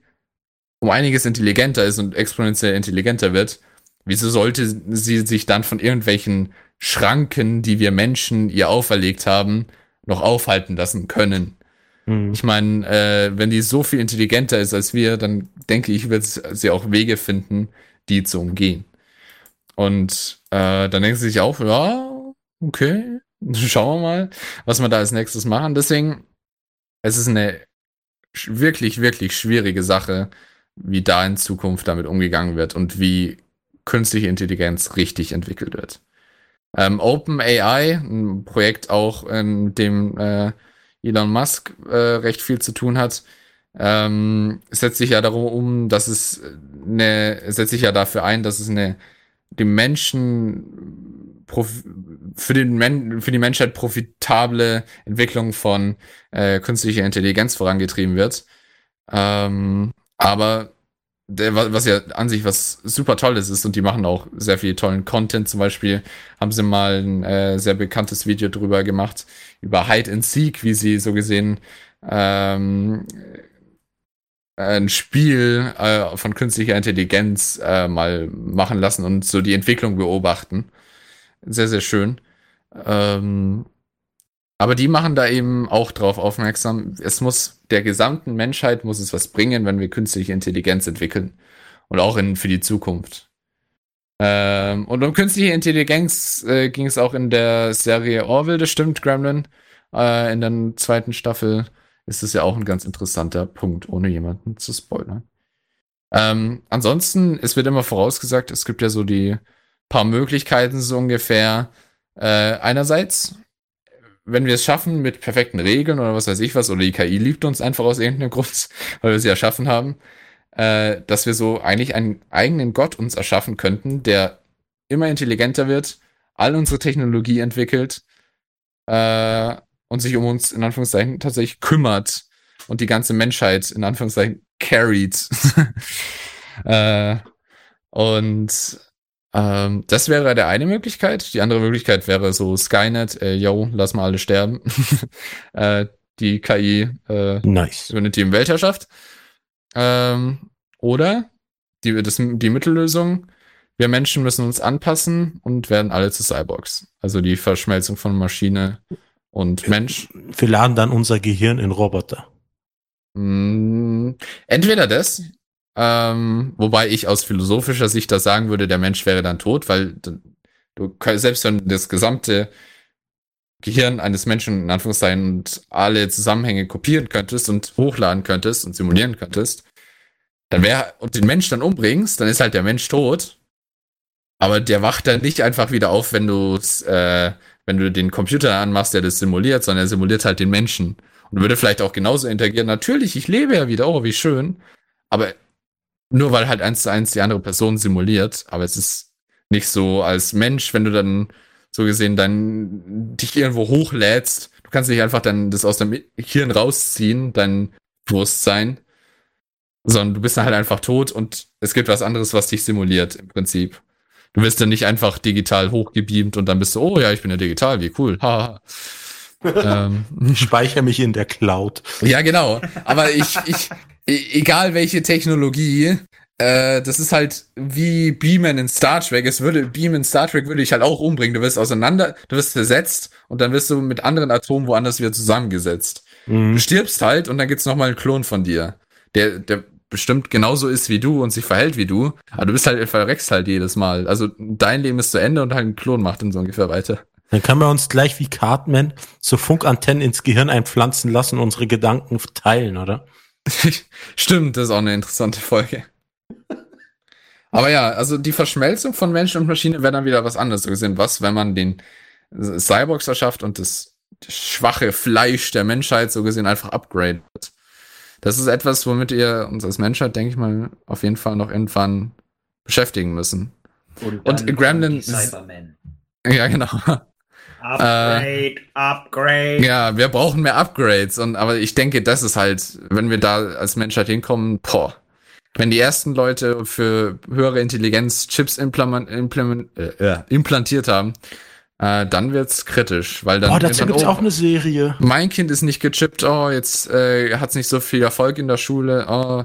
um einiges intelligenter ist und exponentiell intelligenter wird, wieso sollte sie sich dann von irgendwelchen Schranken, die wir Menschen ihr auferlegt haben, noch aufhalten lassen können? Hm. Ich meine, äh, wenn die so viel intelligenter ist als wir, dann denke ich, wird sie auch Wege finden, die zu umgehen. Und äh, dann denken sie sich auch, ja, okay, schauen wir mal, was wir da als nächstes machen. Deswegen, es ist eine wirklich, wirklich schwierige Sache, wie da in Zukunft damit umgegangen wird und wie künstliche Intelligenz richtig entwickelt wird. Ähm, OpenAI, ein Projekt auch, in dem äh, Elon Musk äh, recht viel zu tun hat, ähm, setzt sich ja darum um, dass es eine, setzt sich ja dafür ein, dass es eine dem Menschen für den Men für die Menschheit profitable Entwicklung von äh, künstlicher Intelligenz vorangetrieben wird. Ähm, aber der, wa- was ja an sich was super Tolles ist und die machen auch sehr viel tollen Content. Zum Beispiel haben sie mal ein äh, sehr bekanntes Video drüber gemacht, über Hide and Seek, wie sie so gesehen ähm, ein Spiel äh, von künstlicher Intelligenz äh, mal machen lassen und so die Entwicklung beobachten. Sehr, sehr schön. Ähm, aber die machen da eben auch drauf aufmerksam, es muss der gesamten Menschheit muss es was bringen, wenn wir künstliche Intelligenz entwickeln. Und auch in, für die Zukunft. Ähm, und um künstliche Intelligenz äh, ging es auch in der Serie Orville, das stimmt, Gremlin. Äh, in der zweiten Staffel ist es ja auch ein ganz interessanter Punkt, ohne jemanden zu spoilern. Ähm, ansonsten, es wird immer vorausgesagt, es gibt ja so die paar Möglichkeiten so ungefähr. Äh, einerseits, wenn wir es schaffen mit perfekten Regeln oder was weiß ich was, oder die KI liebt uns einfach aus irgendeinem Grund, weil wir sie erschaffen haben, äh, dass wir so eigentlich einen eigenen Gott uns erschaffen könnten, der immer intelligenter wird, all unsere Technologie entwickelt äh, und sich um uns in Anführungszeichen tatsächlich kümmert und die ganze Menschheit in Anführungszeichen carried. äh, und ähm, das wäre der eine Möglichkeit. Die andere Möglichkeit wäre so Skynet, äh, yo, lass mal alle sterben. äh, die KI äh, Nice. übernimmt die im Weltherrschaft. Ähm, oder die, das, die Mittellösung, wir Menschen müssen uns anpassen und werden alle zu Cyborgs. Also die Verschmelzung von Maschine und Mensch. Wir laden dann unser Gehirn in Roboter. Mm, Entweder das, ähm, wobei ich aus philosophischer Sicht das sagen würde, der Mensch wäre dann tot, weil du selbst wenn das gesamte Gehirn eines Menschen in Anführungszeichen und alle Zusammenhänge kopieren könntest und hochladen könntest und simulieren könntest, dann wäre und den Mensch dann umbringst, dann ist halt der Mensch tot. Aber der wacht dann nicht einfach wieder auf, wenn du äh, wenn du den Computer anmachst, der das simuliert, sondern er simuliert halt den Menschen und würde vielleicht auch genauso interagieren. Natürlich, ich lebe ja wieder, oh, wie schön. Aber nur weil halt eins zu eins die andere Person simuliert, aber es ist nicht so als Mensch, wenn du dann so gesehen dann dich irgendwo hochlädst, du kannst nicht einfach dann das aus deinem Hirn rausziehen, dein Bewusstsein, sondern du bist dann halt einfach tot und es gibt was anderes, was dich simuliert im Prinzip. Du wirst dann nicht einfach digital hochgebeamt und dann bist du, oh ja, ich bin ja digital, wie cool. Ha. ähm, Ich speichere mich in der Cloud. ja, genau. Aber ich, ich, egal welche Technologie, äh, das ist halt wie Beamen in Star Trek. Es würde, Beam in Star Trek würde ich halt auch umbringen. Du wirst auseinander, du wirst zersetzt und dann wirst du mit anderen Atomen woanders wieder zusammengesetzt. Du Mhm. stirbst halt und dann gibt's noch mal einen Klon von dir, der, der bestimmt genauso ist wie du und sich verhält wie du, aber du bist halt, verreckst halt jedes Mal. Also dein Leben ist zu Ende und halt ein Klon macht dann so ungefähr weiter. Dann können wir uns gleich wie Cartman so Funkantennen ins Gehirn einpflanzen lassen, unsere Gedanken teilen, oder? Stimmt, das ist auch eine interessante Folge. Aber ja, also die Verschmelzung von Mensch und Maschine wäre dann wieder was anderes so gesehen. Was, wenn man den Cyborgs erschafft und das, schwache Fleisch der Menschheit so gesehen einfach upgradet? Das ist etwas, womit ihr uns als Menschheit, denke ich mal, auf jeden Fall noch irgendwann beschäftigen müssen. Und, Und Gremlin- Cybermen. Ja, genau. Upgrade, Upgrade. Ja, wir brauchen mehr Upgrades. Und aber ich denke, das ist halt, wenn wir da als Menschheit hinkommen, boah. Wenn die ersten Leute für höhere Intelligenz Chips implement, implement, äh, äh, implantiert haben, äh, dann wird's kritisch, weil dann, Boah, dazu dann gibt's oh, auch eine Serie. mein Kind ist nicht gechippt, oh, jetzt äh, hat's nicht so viel Erfolg in der Schule, oh.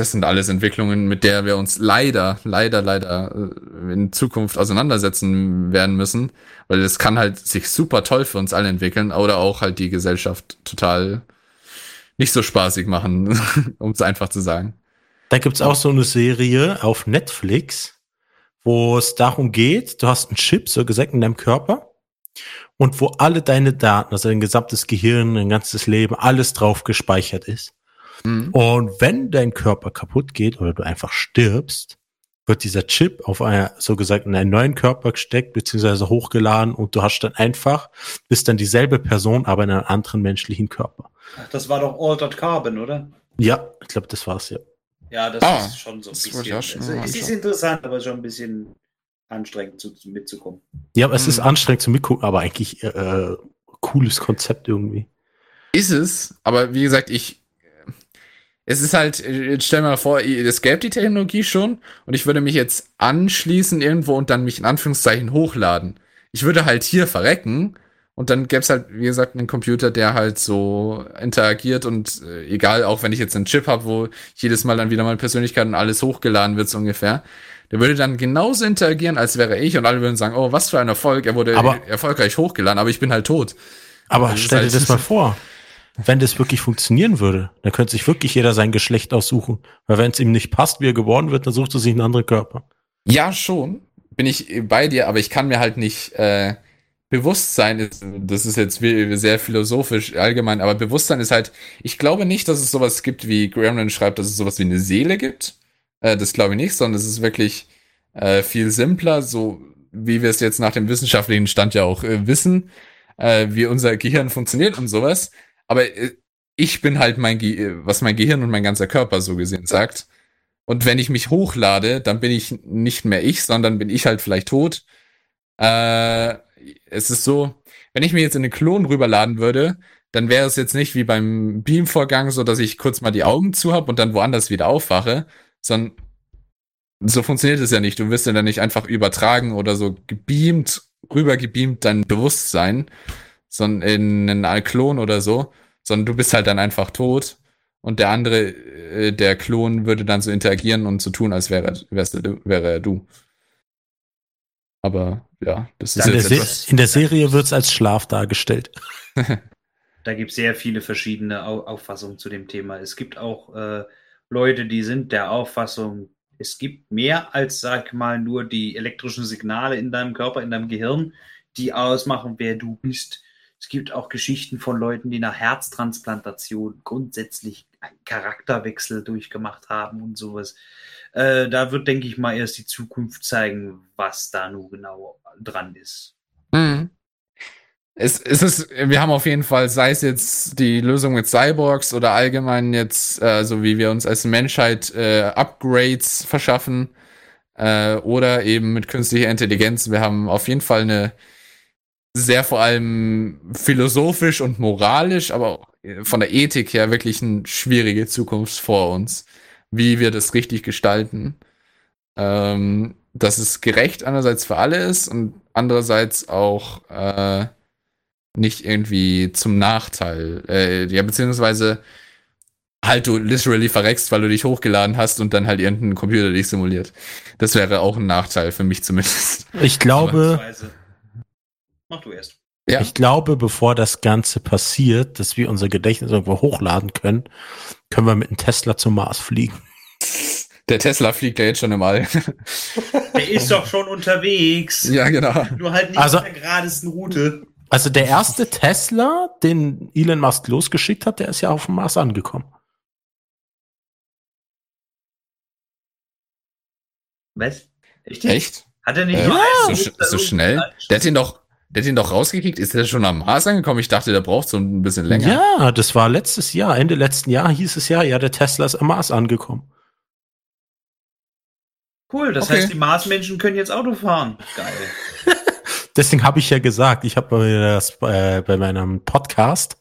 Das sind alles Entwicklungen, mit der wir uns leider, leider, leider äh, in Zukunft auseinandersetzen werden müssen, weil es kann halt sich super toll für uns alle entwickeln oder auch halt die Gesellschaft total nicht so spaßig machen, um es einfach zu sagen. Da gibt's auch so eine Serie auf Netflix, wo es darum geht, du hast einen Chip, so gesagt, in deinem Körper und wo alle deine Daten, also dein gesamtes Gehirn, dein ganzes Leben, alles drauf gespeichert ist. Mhm. Und wenn dein Körper kaputt geht oder du einfach stirbst, wird dieser Chip auf einer, so gesagt, in einen neuen Körper gesteckt, beziehungsweise hochgeladen und du hast dann einfach, bist dann dieselbe Person, aber in einem anderen menschlichen Körper. Das war doch Altered Carbon, oder? Ja, ich glaube, das war's ja. Ja, das Ah, ist schon so ein bisschen. Also, es ist interessant, aber schon ein bisschen anstrengend zu, zu, mitzukommen. Ja, aber es ist Mhm. anstrengend zu mitgucken, aber eigentlich äh, cooles Konzept irgendwie. Ist es, aber wie gesagt, ich. Es ist halt, jetzt stell mal vor, es gäbe die Technologie schon und ich würde mich jetzt anschließen irgendwo und dann mich in Anführungszeichen hochladen. Ich würde halt hier verrecken und dann gäbe es halt, wie gesagt, einen Computer, der halt so interagiert und äh, egal, auch wenn ich jetzt einen Chip habe, wo jedes Mal dann wieder meine Persönlichkeit und alles hochgeladen wird, so ungefähr. Der würde dann genauso interagieren, als wäre ich und alle würden sagen, oh, was für ein Erfolg, er wurde Aber- erfolgreich hochgeladen, aber ich bin halt tot. Aber ist stell dir halt- das mal vor, wenn das wirklich funktionieren würde, dann könnte sich wirklich jeder sein Geschlecht aussuchen. Weil wenn es ihm nicht passt, wie er geboren wird, dann sucht er sich einen anderen Körper. Ja, schon. Bin ich bei dir, aber ich kann mir halt nicht äh, Bewusstsein ist, das ist jetzt sehr philosophisch allgemein, aber Bewusstsein ist halt, ich glaube nicht, dass es sowas gibt, wie Gremlin schreibt, dass es sowas wie eine Seele gibt. Äh, das glaube ich nicht, sondern es ist wirklich äh, viel simpler, so wie wir es jetzt nach dem wissenschaftlichen Stand ja auch äh, wissen, äh, wie unser Gehirn funktioniert und sowas. Aber äh, ich bin halt mein, Ge äh, was mein Gehirn und mein ganzer Körper so gesehen sagt. Und wenn ich mich hochlade, dann bin ich nicht mehr ich, sondern bin ich halt vielleicht tot. Äh, es ist so, wenn ich mir jetzt in einen Klon rüberladen würde, dann wäre es jetzt nicht wie beim Beam-Vorgang so, dass ich kurz mal die Augen zu habe und dann woanders wieder aufwache, sondern so funktioniert es ja nicht. Du wirst ja dann nicht einfach übertragen oder so gebeamt, rübergebeamt dein Bewusstsein, sondern in einen Klon oder so, sondern du bist halt dann einfach tot und der andere, äh, der Klon würde dann so interagieren und so tun, als wäre, wäre er du. Aber ja, das ist In der, jetzt etwas. in der Serie wird es als Schlaf dargestellt. Da gibt es sehr viele verschiedene Au Auffassungen zu dem Thema. Es gibt auch äh, Leute, die sind der Auffassung, es gibt mehr als, sag ich mal, nur die elektrischen Signale in deinem Körper, in deinem Gehirn, die ausmachen, wer du bist. Es gibt auch Geschichten von Leuten, die nach Herztransplantation grundsätzlich einen Charakterwechsel durchgemacht haben und sowas. Äh, da wird, denke ich mal, erst die Zukunft zeigen, was da nun genau dran ist. Mhm. Es, es ist, wir haben auf jeden Fall, sei es jetzt die Lösung mit Cyborgs oder allgemein jetzt, äh, so wie wir uns als Menschheit äh, Upgrades verschaffen äh, oder eben mit künstlicher Intelligenz, wir haben auf jeden Fall eine sehr vor allem philosophisch und moralisch, aber auch von der Ethik her wirklich eine schwierige Zukunft vor uns, wie wir das richtig gestalten. Ähm, dass es gerecht einerseits für alle ist und andererseits auch äh, nicht irgendwie zum Nachteil. Äh, ja, beziehungsweise halt du literally verreckst, weil du dich hochgeladen hast und dann halt irgendein Computer dich simuliert. Das wäre auch ein Nachteil für mich zumindest. Ich glaube, Mach du erst. Ja. ich glaube, bevor das Ganze passiert, dass wir unser Gedächtnis irgendwo hochladen können, können wir mit einem Tesla zum Mars fliegen. Der Tesla fliegt ja jetzt schon im All. Der ist doch schon unterwegs. ja, genau. Nur halt nicht Also- auf der geradesten Route. Also der erste Tesla, den Elon Musk losgeschickt hat, der ist ja auf dem Mars angekommen. Was? Echt? Echt? Hat er nicht Äh, so, so schnell? Der hat ihn doch, der hat ihn doch rausgekickt. Ist der schon am Mars angekommen? Ich dachte, der braucht so ein bisschen länger. Ja, das war letztes Jahr, Ende letzten Jahr hieß es ja, ja, der Tesla ist am Mars angekommen. Cool, das Okay. heißt, die Marsmenschen können jetzt Auto fahren. Geil. Deswegen habe ich ja gesagt, ich habe bei, das, äh, bei meinem Podcast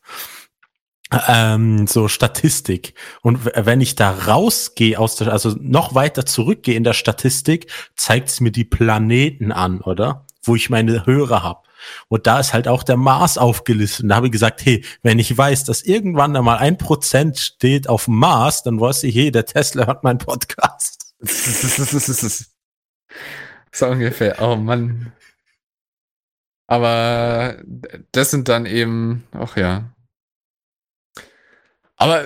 ähm, so Statistik. Und wenn ich da rausgehe aus der, also noch weiter zurückgehe in der Statistik, zeigt es mir die Planeten an, oder? Wo ich meine Hörer habe. Und da ist halt auch der Mars aufgelistet. Und da habe ich gesagt, hey, wenn ich weiß, dass irgendwann da mal ein Prozent steht auf dem Mars, dann weiß ich, hey, der Tesla hat meinen Podcast. so ungefähr. Oh Mann. Aber das sind dann eben, ach ja. Aber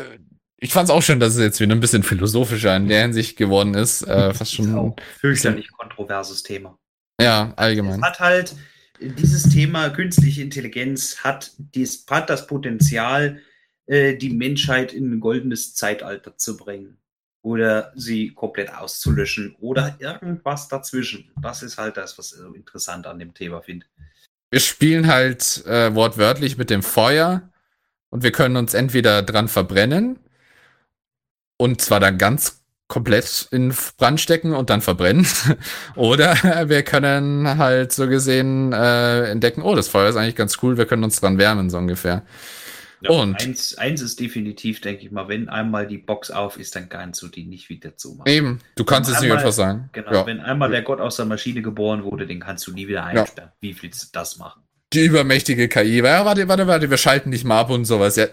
ich fand es auch schön, dass es jetzt wieder ein bisschen philosophischer in der Hinsicht geworden ist. Äh, fast schon, fürchterlich kontroverses Thema. ja, Es allgemein. hat halt dieses Thema künstliche Intelligenz hat, dies, hat das Potenzial, äh, die Menschheit in ein goldenes Zeitalter zu bringen. Oder sie komplett auszulöschen. Oder irgendwas dazwischen. Das ist halt das, was ich so interessant an dem Thema finde. Wir spielen halt äh, wortwörtlich mit dem Feuer und wir können uns entweder dran verbrennen und zwar dann ganz komplett in Brand stecken und dann verbrennen. Oder wir können halt so gesehen äh, entdecken, oh, das Feuer ist eigentlich ganz cool, wir können uns dran wärmen, so ungefähr. Und? eins, eins ist definitiv, denke ich mal, wenn einmal die Box auf ist, dann kannst du die nicht wieder zumachen. Eben, du kannst es nicht Einmal- einfach sagen. Genau, Ja. wenn einmal der Gott aus der Maschine geboren wurde, den kannst du nie wieder einsperren. Wie willst du das machen? Die übermächtige KI. Ja, warte, warte, warte, wir schalten dich mal ab und sowas. Ja,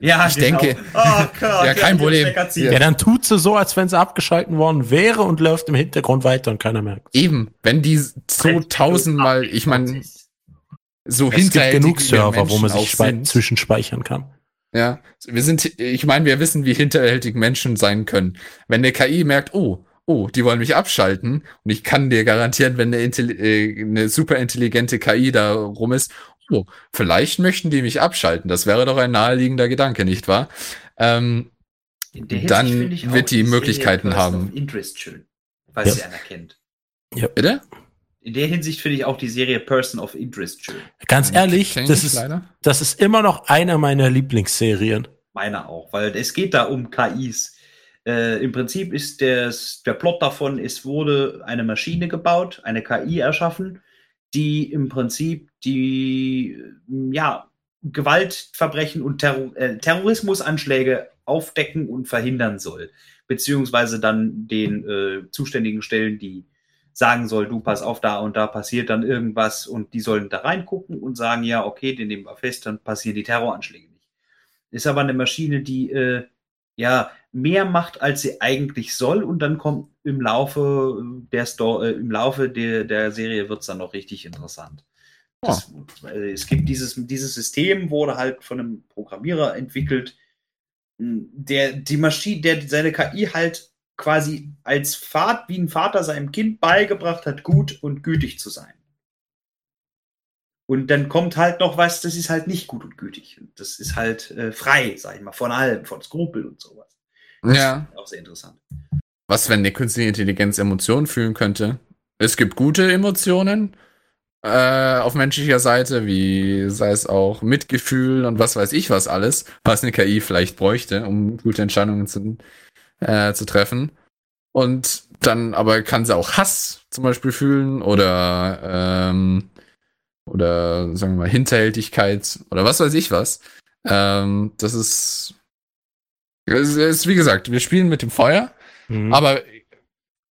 Ja, Ich denke- Oh Gott, Ja, kein Problem. Ja. Ja, dann tut sie so, als wenn sie abgeschalten worden wäre und läuft im Hintergrund weiter und keiner merkt. eben, wenn die so tausendmal, ich meine, so Es gibt hinterhältig genug Server, wo man Menschen sich sind. zwischenspeichern kann. Ja, wir sind, ich meine, wir wissen, wie hinterhältig Menschen sein können. Wenn eine KI merkt, oh, oh, die wollen mich abschalten, und ich kann dir garantieren, wenn eine, äh, eine super intelligente KI da rum ist, oh, vielleicht möchten die mich abschalten. Das wäre doch ein naheliegender Gedanke, nicht wahr? Ähm, In der Hinsicht dann auch wird die Möglichkeiten haben. of Interest schön, falls Ja. sie einer kennt. bitte? In der Hinsicht finde ich auch die Serie Person of Interest schön. Ganz ehrlich, das ist, leider. das ist immer noch einer meiner Lieblingsserien. Meiner auch, weil es geht da um KIs. Äh, Im Prinzip ist des, der Plot davon, es wurde eine Maschine gebaut, eine KI erschaffen, die im Prinzip die äh, ja, Gewaltverbrechen und Terror äh, Terrorismusanschläge aufdecken und verhindern soll. Beziehungsweise dann den äh, zuständigen Stellen, die sagen soll, du pass auf, da und da passiert dann irgendwas und die sollen da reingucken und sagen, ja, okay, den nehmen wir fest, dann passieren die Terroranschläge nicht. Ist aber eine Maschine, die äh, ja mehr macht, als sie eigentlich soll, und dann kommt im Laufe der Sto äh, im Laufe der, der Serie wird es dann noch richtig interessant. Das, äh, es gibt dieses, dieses System, wurde halt von einem Programmierer entwickelt, mh, der die Maschine, der seine KI halt quasi als Vater, wie ein Vater seinem Kind beigebracht hat, gut und gütig zu sein. Und dann kommt halt noch was, das ist halt nicht gut und gütig. Das ist halt äh, frei, sag ich mal, von allem, von Skrupel und sowas. Ja. Auch sehr interessant. Was, wenn die künstliche Intelligenz Emotionen fühlen könnte? Es gibt gute Emotionen äh, auf menschlicher Seite, wie sei es auch Mitgefühl und was weiß ich was alles, was eine KI vielleicht bräuchte, um gute Entscheidungen zu, äh, zu treffen. Und dann aber kann sie auch Hass zum Beispiel fühlen oder ähm, oder sagen wir mal Hinterhältigkeit oder was weiß ich was. Ähm, das ist, es ist wie gesagt, wir spielen mit dem Feuer. Mhm. Aber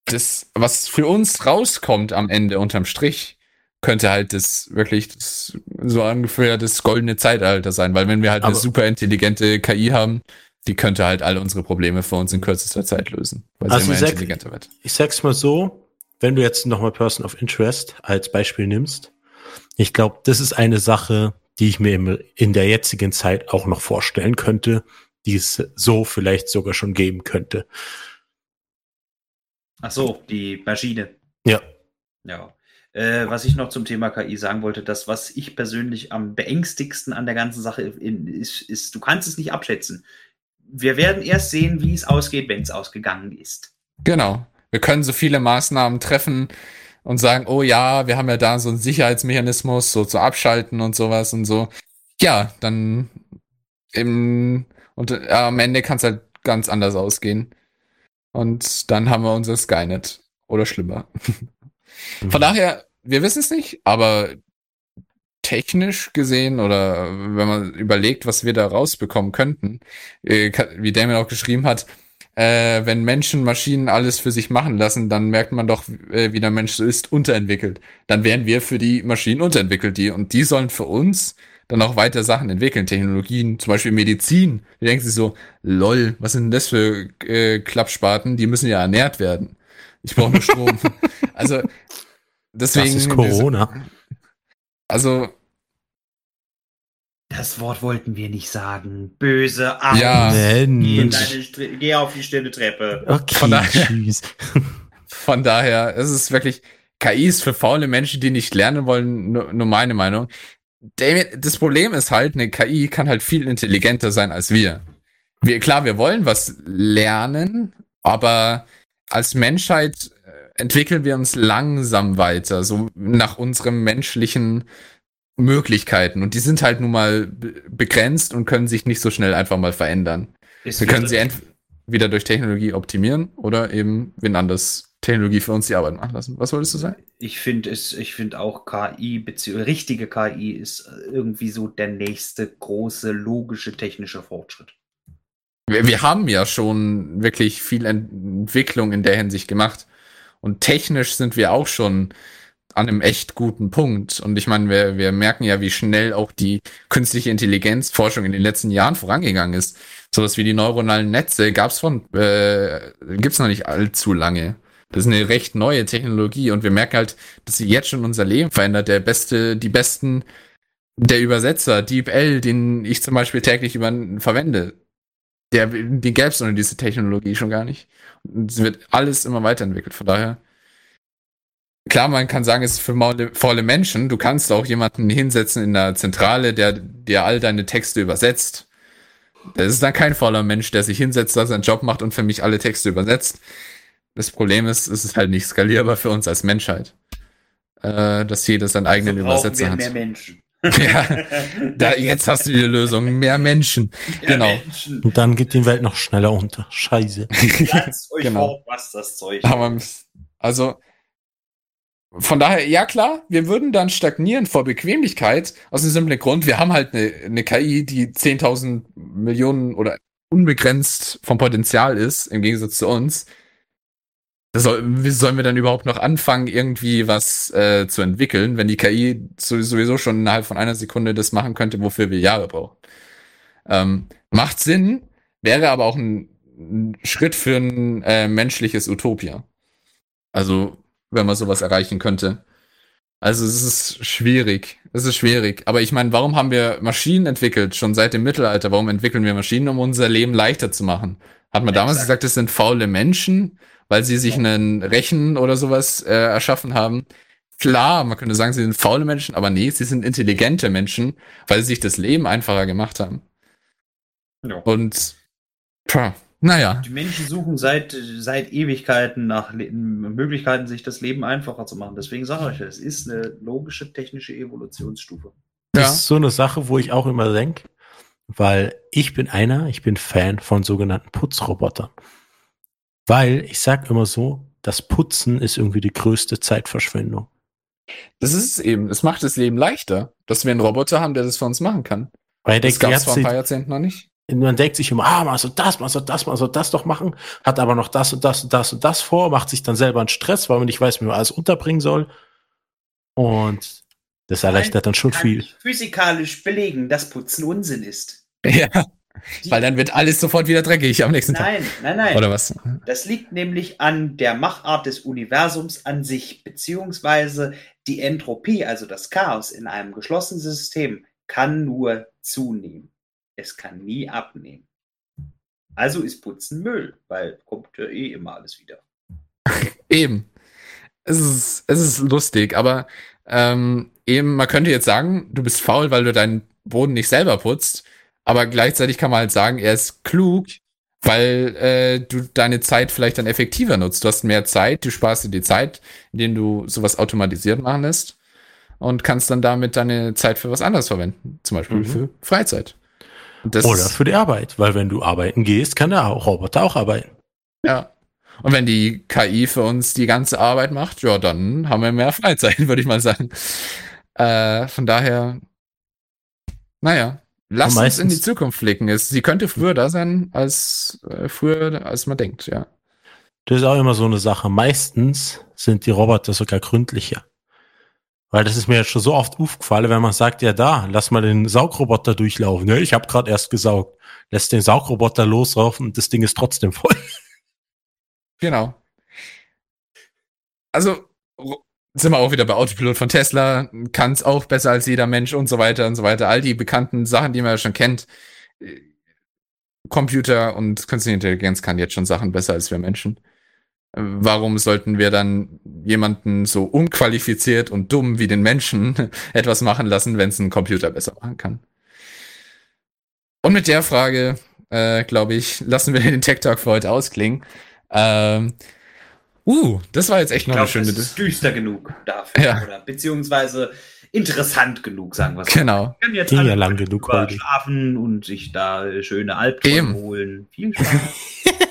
das, was für uns rauskommt am Ende unterm Strich, könnte halt das wirklich das, so ungefähr das goldene Zeitalter sein, weil wenn wir halt eine Aber- super intelligente KI haben, die könnte halt alle unsere Probleme für uns in kürzester Zeit lösen, weil Also sie immer sag- intelligenter wird. Ich sag's mal so, wenn du jetzt nochmal Person of Interest als Beispiel nimmst, ich glaube, das ist eine Sache, die ich mir in der jetzigen Zeit auch noch vorstellen könnte, die es so vielleicht sogar schon geben könnte. Ach so, die Maschine. Ja. Ja. Äh, was ich noch zum Thema KI sagen wollte, das, was ich persönlich am beängstigsten an der ganzen Sache in, ist, ist, du kannst es nicht abschätzen. Wir werden erst sehen, wie es ausgeht, wenn es ausgegangen ist. Genau. Wir können so viele Maßnahmen treffen und sagen, oh ja, wir haben ja da so einen Sicherheitsmechanismus, so zu abschalten und sowas und so. Ja, dann im, und äh, am Ende kann es halt ganz anders ausgehen. Und dann haben wir unser Skynet. Oder schlimmer. Von daher, wir wissen es nicht, aber technisch gesehen oder wenn man überlegt, was wir da rausbekommen könnten, äh, wie Damien auch geschrieben hat, äh, wenn Menschen Maschinen alles für sich machen lassen, dann merkt man doch, äh, wie der Mensch so ist, unterentwickelt. Dann wären wir für die Maschinen unterentwickelt, die und die sollen für uns dann auch weiter Sachen entwickeln, Technologien, zum Beispiel Medizin. Die denken sich so, lol, was sind denn das für äh, Klappspaten? Die müssen ja ernährt werden. Ich brauche nur Strom. also deswegen. das ist Corona. Also Das Wort wollten wir nicht sagen. Böse Angst. Ja. Geh, in Mensch. deine, Stre- geh auf die stille Treppe. Okay, Von daher- tschüss. Von daher, es ist wirklich, KI ist für faule Menschen, die nicht lernen wollen, nur, nur meine Meinung. Damien, Das Problem ist halt, eine KI kann halt viel intelligenter sein als wir. wir. Klar, wir wollen was lernen, aber als Menschheit äh, entwickeln wir uns langsam weiter, so nach unseren menschlichen Möglichkeiten. Und die sind halt nun mal be- begrenzt und können sich nicht so schnell einfach mal verändern. Ist Wir können sie entweder durch Technologie optimieren oder eben wen anders Technologie für uns die Arbeit machen lassen. Was wolltest du sagen? Ich finde es, ich finde auch KI, beziehungsweise richtige KI ist irgendwie so der nächste große logische technische Fortschritt. Wir, wir haben ja schon wirklich viel Entwicklung in der Hinsicht gemacht. Und technisch sind wir auch schon an einem echt guten Punkt. Und ich meine, wir, wir merken ja, wie schnell auch die künstliche Intelligenzforschung in den letzten Jahren vorangegangen ist. Sowas wie die neuronalen Netze gab's von, äh, gibt's noch nicht allzu lange. Das ist eine recht neue Technologie und wir merken halt, dass sie jetzt schon unser Leben verändert. Der beste, die besten, der Übersetzer, DeepL, den ich zum Beispiel täglich über, verwende, der, die gäbe es ohne diese Technologie schon gar nicht. Und es wird alles immer weiterentwickelt. Von daher, klar, man kann sagen, es ist für faule Menschen. Du kannst auch jemanden hinsetzen in der Zentrale, der dir all deine Texte übersetzt. Das ist dann kein fauler Mensch, der sich hinsetzt, da seinen Job macht und für mich alle Texte übersetzt. Das Problem ist, es ist halt nicht skalierbar für uns als Menschheit. Äh, dass jeder seinen eigenen So brauchen Übersetzer wir hat. mehr Menschen. ja, da, jetzt hast du die Lösung. Mehr Menschen. Mehr genau. Menschen. Und dann geht die Welt noch schneller unter. Scheiße. Lasst euch Genau. genau. was das Zeug. Aber, also, von daher, ja klar, wir würden dann stagnieren vor Bequemlichkeit, aus dem simplen Grund, wir haben halt eine, eine KI, die 10.000 Millionen oder unbegrenzt vom Potenzial ist, im Gegensatz zu uns. Soll, wie sollen wir dann überhaupt noch anfangen, irgendwie was äh, zu entwickeln, wenn die KI so- sowieso schon innerhalb von einer Sekunde das machen könnte, wofür wir Jahre brauchen? Ähm, macht Sinn, wäre aber auch ein, ein Schritt für ein äh, menschliches Utopia. Also, wenn man sowas erreichen könnte. Also, es ist schwierig. Es ist schwierig. Aber ich meine, warum haben wir Maschinen entwickelt, schon seit dem Mittelalter? Warum entwickeln wir Maschinen, um unser Leben leichter zu machen? Hat man damals Exakt. gesagt, es sind faule Menschen, weil sie sich einen Rechen oder sowas äh, erschaffen haben? Klar, man könnte sagen, sie sind faule Menschen, aber nee, sie sind intelligente Menschen, weil sie sich das Leben einfacher gemacht haben. Ja. Und, pah, naja. Die Menschen suchen seit, seit Ewigkeiten nach Le Möglichkeiten, sich das Leben einfacher zu machen. Deswegen sage ich, es ist eine logische technische Evolutionsstufe. Das Ja. ist so eine Sache, wo ich auch immer denke, weil ich bin einer, ich bin Fan von sogenannten Putzrobotern. Weil ich sag immer so, das Putzen ist irgendwie die größte Zeitverschwendung. Das ist es eben. Es macht das Leben leichter, dass wir einen Roboter haben, der das für uns machen kann. Weil Das gab es vor ein paar Jahrzehnten noch nicht. man denkt sich immer, ah, man soll das, man soll das, man soll das doch machen, hat aber noch das und das und das und das vor, macht sich dann selber einen Stress, weil man nicht weiß, wie man alles unterbringen soll. Und das erleichtert dann schon Kann viel. ich physikalisch belegen, dass Putzen Unsinn ist. Ja. Die- Weil dann wird alles sofort wieder dreckig am nächsten Nein, nein, nein. Tag. Oder was? Das liegt nämlich an der Machart des Universums an sich, beziehungsweise die Entropie, also das Chaos in einem geschlossenen System, kann nur zunehmen. Es kann nie abnehmen. Also ist Putzen Müll, weil kommt ja eh immer alles wieder. Eben. Es ist, es ist lustig, aber ähm, eben, man könnte jetzt sagen, du bist faul, weil du deinen Boden nicht selber putzt, aber gleichzeitig kann man halt sagen, er ist klug, weil äh, du deine Zeit vielleicht dann effektiver nutzt. Du hast mehr Zeit, du sparst dir die Zeit, indem du sowas automatisiert machen lässt und kannst dann damit deine Zeit für was anderes verwenden. Zum Beispiel Mhm. für Freizeit. Oder für die Arbeit, weil wenn du arbeiten gehst, kann der Roboter auch arbeiten. Ja. Und wenn die KI für uns die ganze Arbeit macht, ja, dann haben wir mehr Freizeit, würde ich mal sagen. Äh, von daher, naja, lass Und uns in die Zukunft blicken. Es, sie könnte früher da sein, als äh, früher, als man denkt, ja. Das ist auch immer so eine Sache. Meistens sind die Roboter sogar gründlicher. Weil das ist mir jetzt schon so oft aufgefallen, wenn man sagt, ja da, lass mal den Saugroboter durchlaufen. Ja, ich habe gerade erst gesaugt. Lässt den Saugroboter loslaufen und das Ding ist trotzdem voll. Genau. Also, sind wir auch wieder bei Autopilot von Tesla, kann es auch besser als jeder Mensch und so weiter und so weiter. All die bekannten Sachen, die man ja schon kennt. Äh, Computer und Künstliche Intelligenz kann jetzt schon Sachen besser als wir Menschen. Äh, Warum sollten wir dann jemanden so unqualifiziert und dumm wie den Menschen etwas machen lassen, wenn es ein Computer besser machen kann? Und mit der Frage, äh, glaube ich, lassen wir den Tech Talk für heute ausklingen. Ähm, uh, das war jetzt echt Ich noch glaube, eine schöne. das ist düster genug dafür. Ja. Oder beziehungsweise interessant genug, sagen wir es Genau. Können jetzt Ging ja alle lang genug schlafen und sich da schöne Albträume holen. Viel Spaß.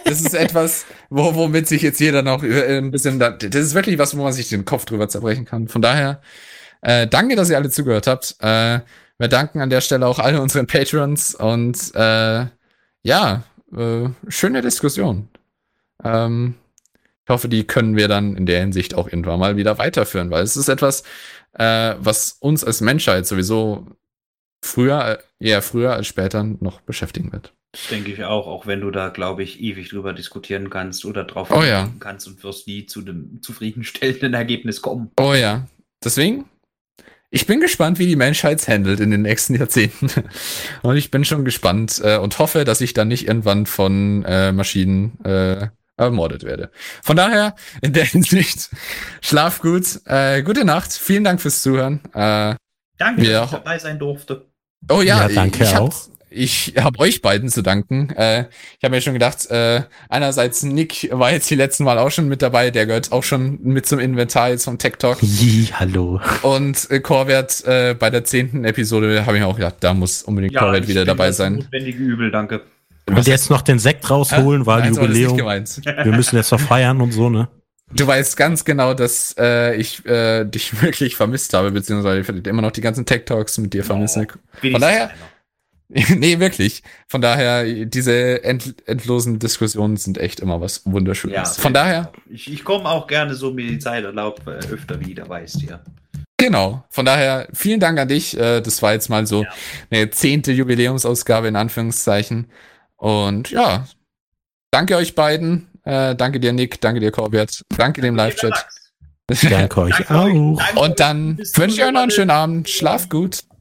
Das ist etwas, wo, womit sich jetzt jeder noch äh, ein bisschen. Da, das ist wirklich was, wo man sich den Kopf drüber zerbrechen kann. Von daher, äh, danke, dass ihr alle zugehört habt. Äh, wir danken an der Stelle auch alle unseren Patrons und äh, ja, äh, schöne Diskussion. Ähm, ich hoffe, die können wir dann in der Hinsicht auch irgendwann mal wieder weiterführen, weil es ist etwas, äh, was uns als Menschheit sowieso früher, äh, eher früher als später noch beschäftigen wird. Das denke ich auch, auch wenn du da, glaube ich, ewig drüber diskutieren kannst oder drauf Oh ja. kannst und wirst nie zu dem zufriedenstellenden Ergebnis kommen. Oh ja. Deswegen, ich bin gespannt, wie die Menschheit es handelt in den nächsten Jahrzehnten. Und ich bin schon gespannt äh, und hoffe, dass ich dann nicht irgendwann von äh, Maschinen äh, ermordet werde. Von daher, in der Hinsicht, schlaf gut, äh, gute Nacht, vielen Dank fürs Zuhören. Äh, Danke, Ja. dass ich dabei sein durfte. oh ja, Ja, danke ich hab, auch. Ich habe euch beiden zu danken. Äh, ich habe mir schon gedacht, äh, einerseits Nick war jetzt die letzten Mal auch schon mit dabei, der gehört auch schon mit zum Inventar jetzt vom Tech Talk. Ji, hallo. Und äh, Corvette äh, bei der zehnten Episode habe ich auch gedacht, da muss unbedingt Corvette ich wieder bin dabei das sein. Notwendige Übel, danke. Und jetzt noch den Sekt rausholen, weil Nein, so war das nicht Jubiläum. Wir müssen jetzt noch feiern und so, ne? Du weißt ganz genau, dass äh, ich äh, dich wirklich vermisst habe, beziehungsweise ich immer noch die ganzen Tech Talks mit dir vermisse. Wenigstens daher- einer. nee, wirklich. Von daher, diese end endlosen Diskussionen sind echt immer was Wunderschönes. Von daher, Ich, ich komme auch gerne, so mir die Zeit erlaubt, äh, öfter wieder, weißt du ja. genau. Von daher, vielen Dank an dich. Äh, das war jetzt mal so Ja. eine zehnte Jubiläumsausgabe in Anführungszeichen. Und ja, danke euch beiden. Äh, danke dir, Nick. Danke dir, Corbett. Danke dem Live-Chat. Danke euch Danke auch. Und dann wünsche ich euch noch einen schönen Abend. Schlaf gut.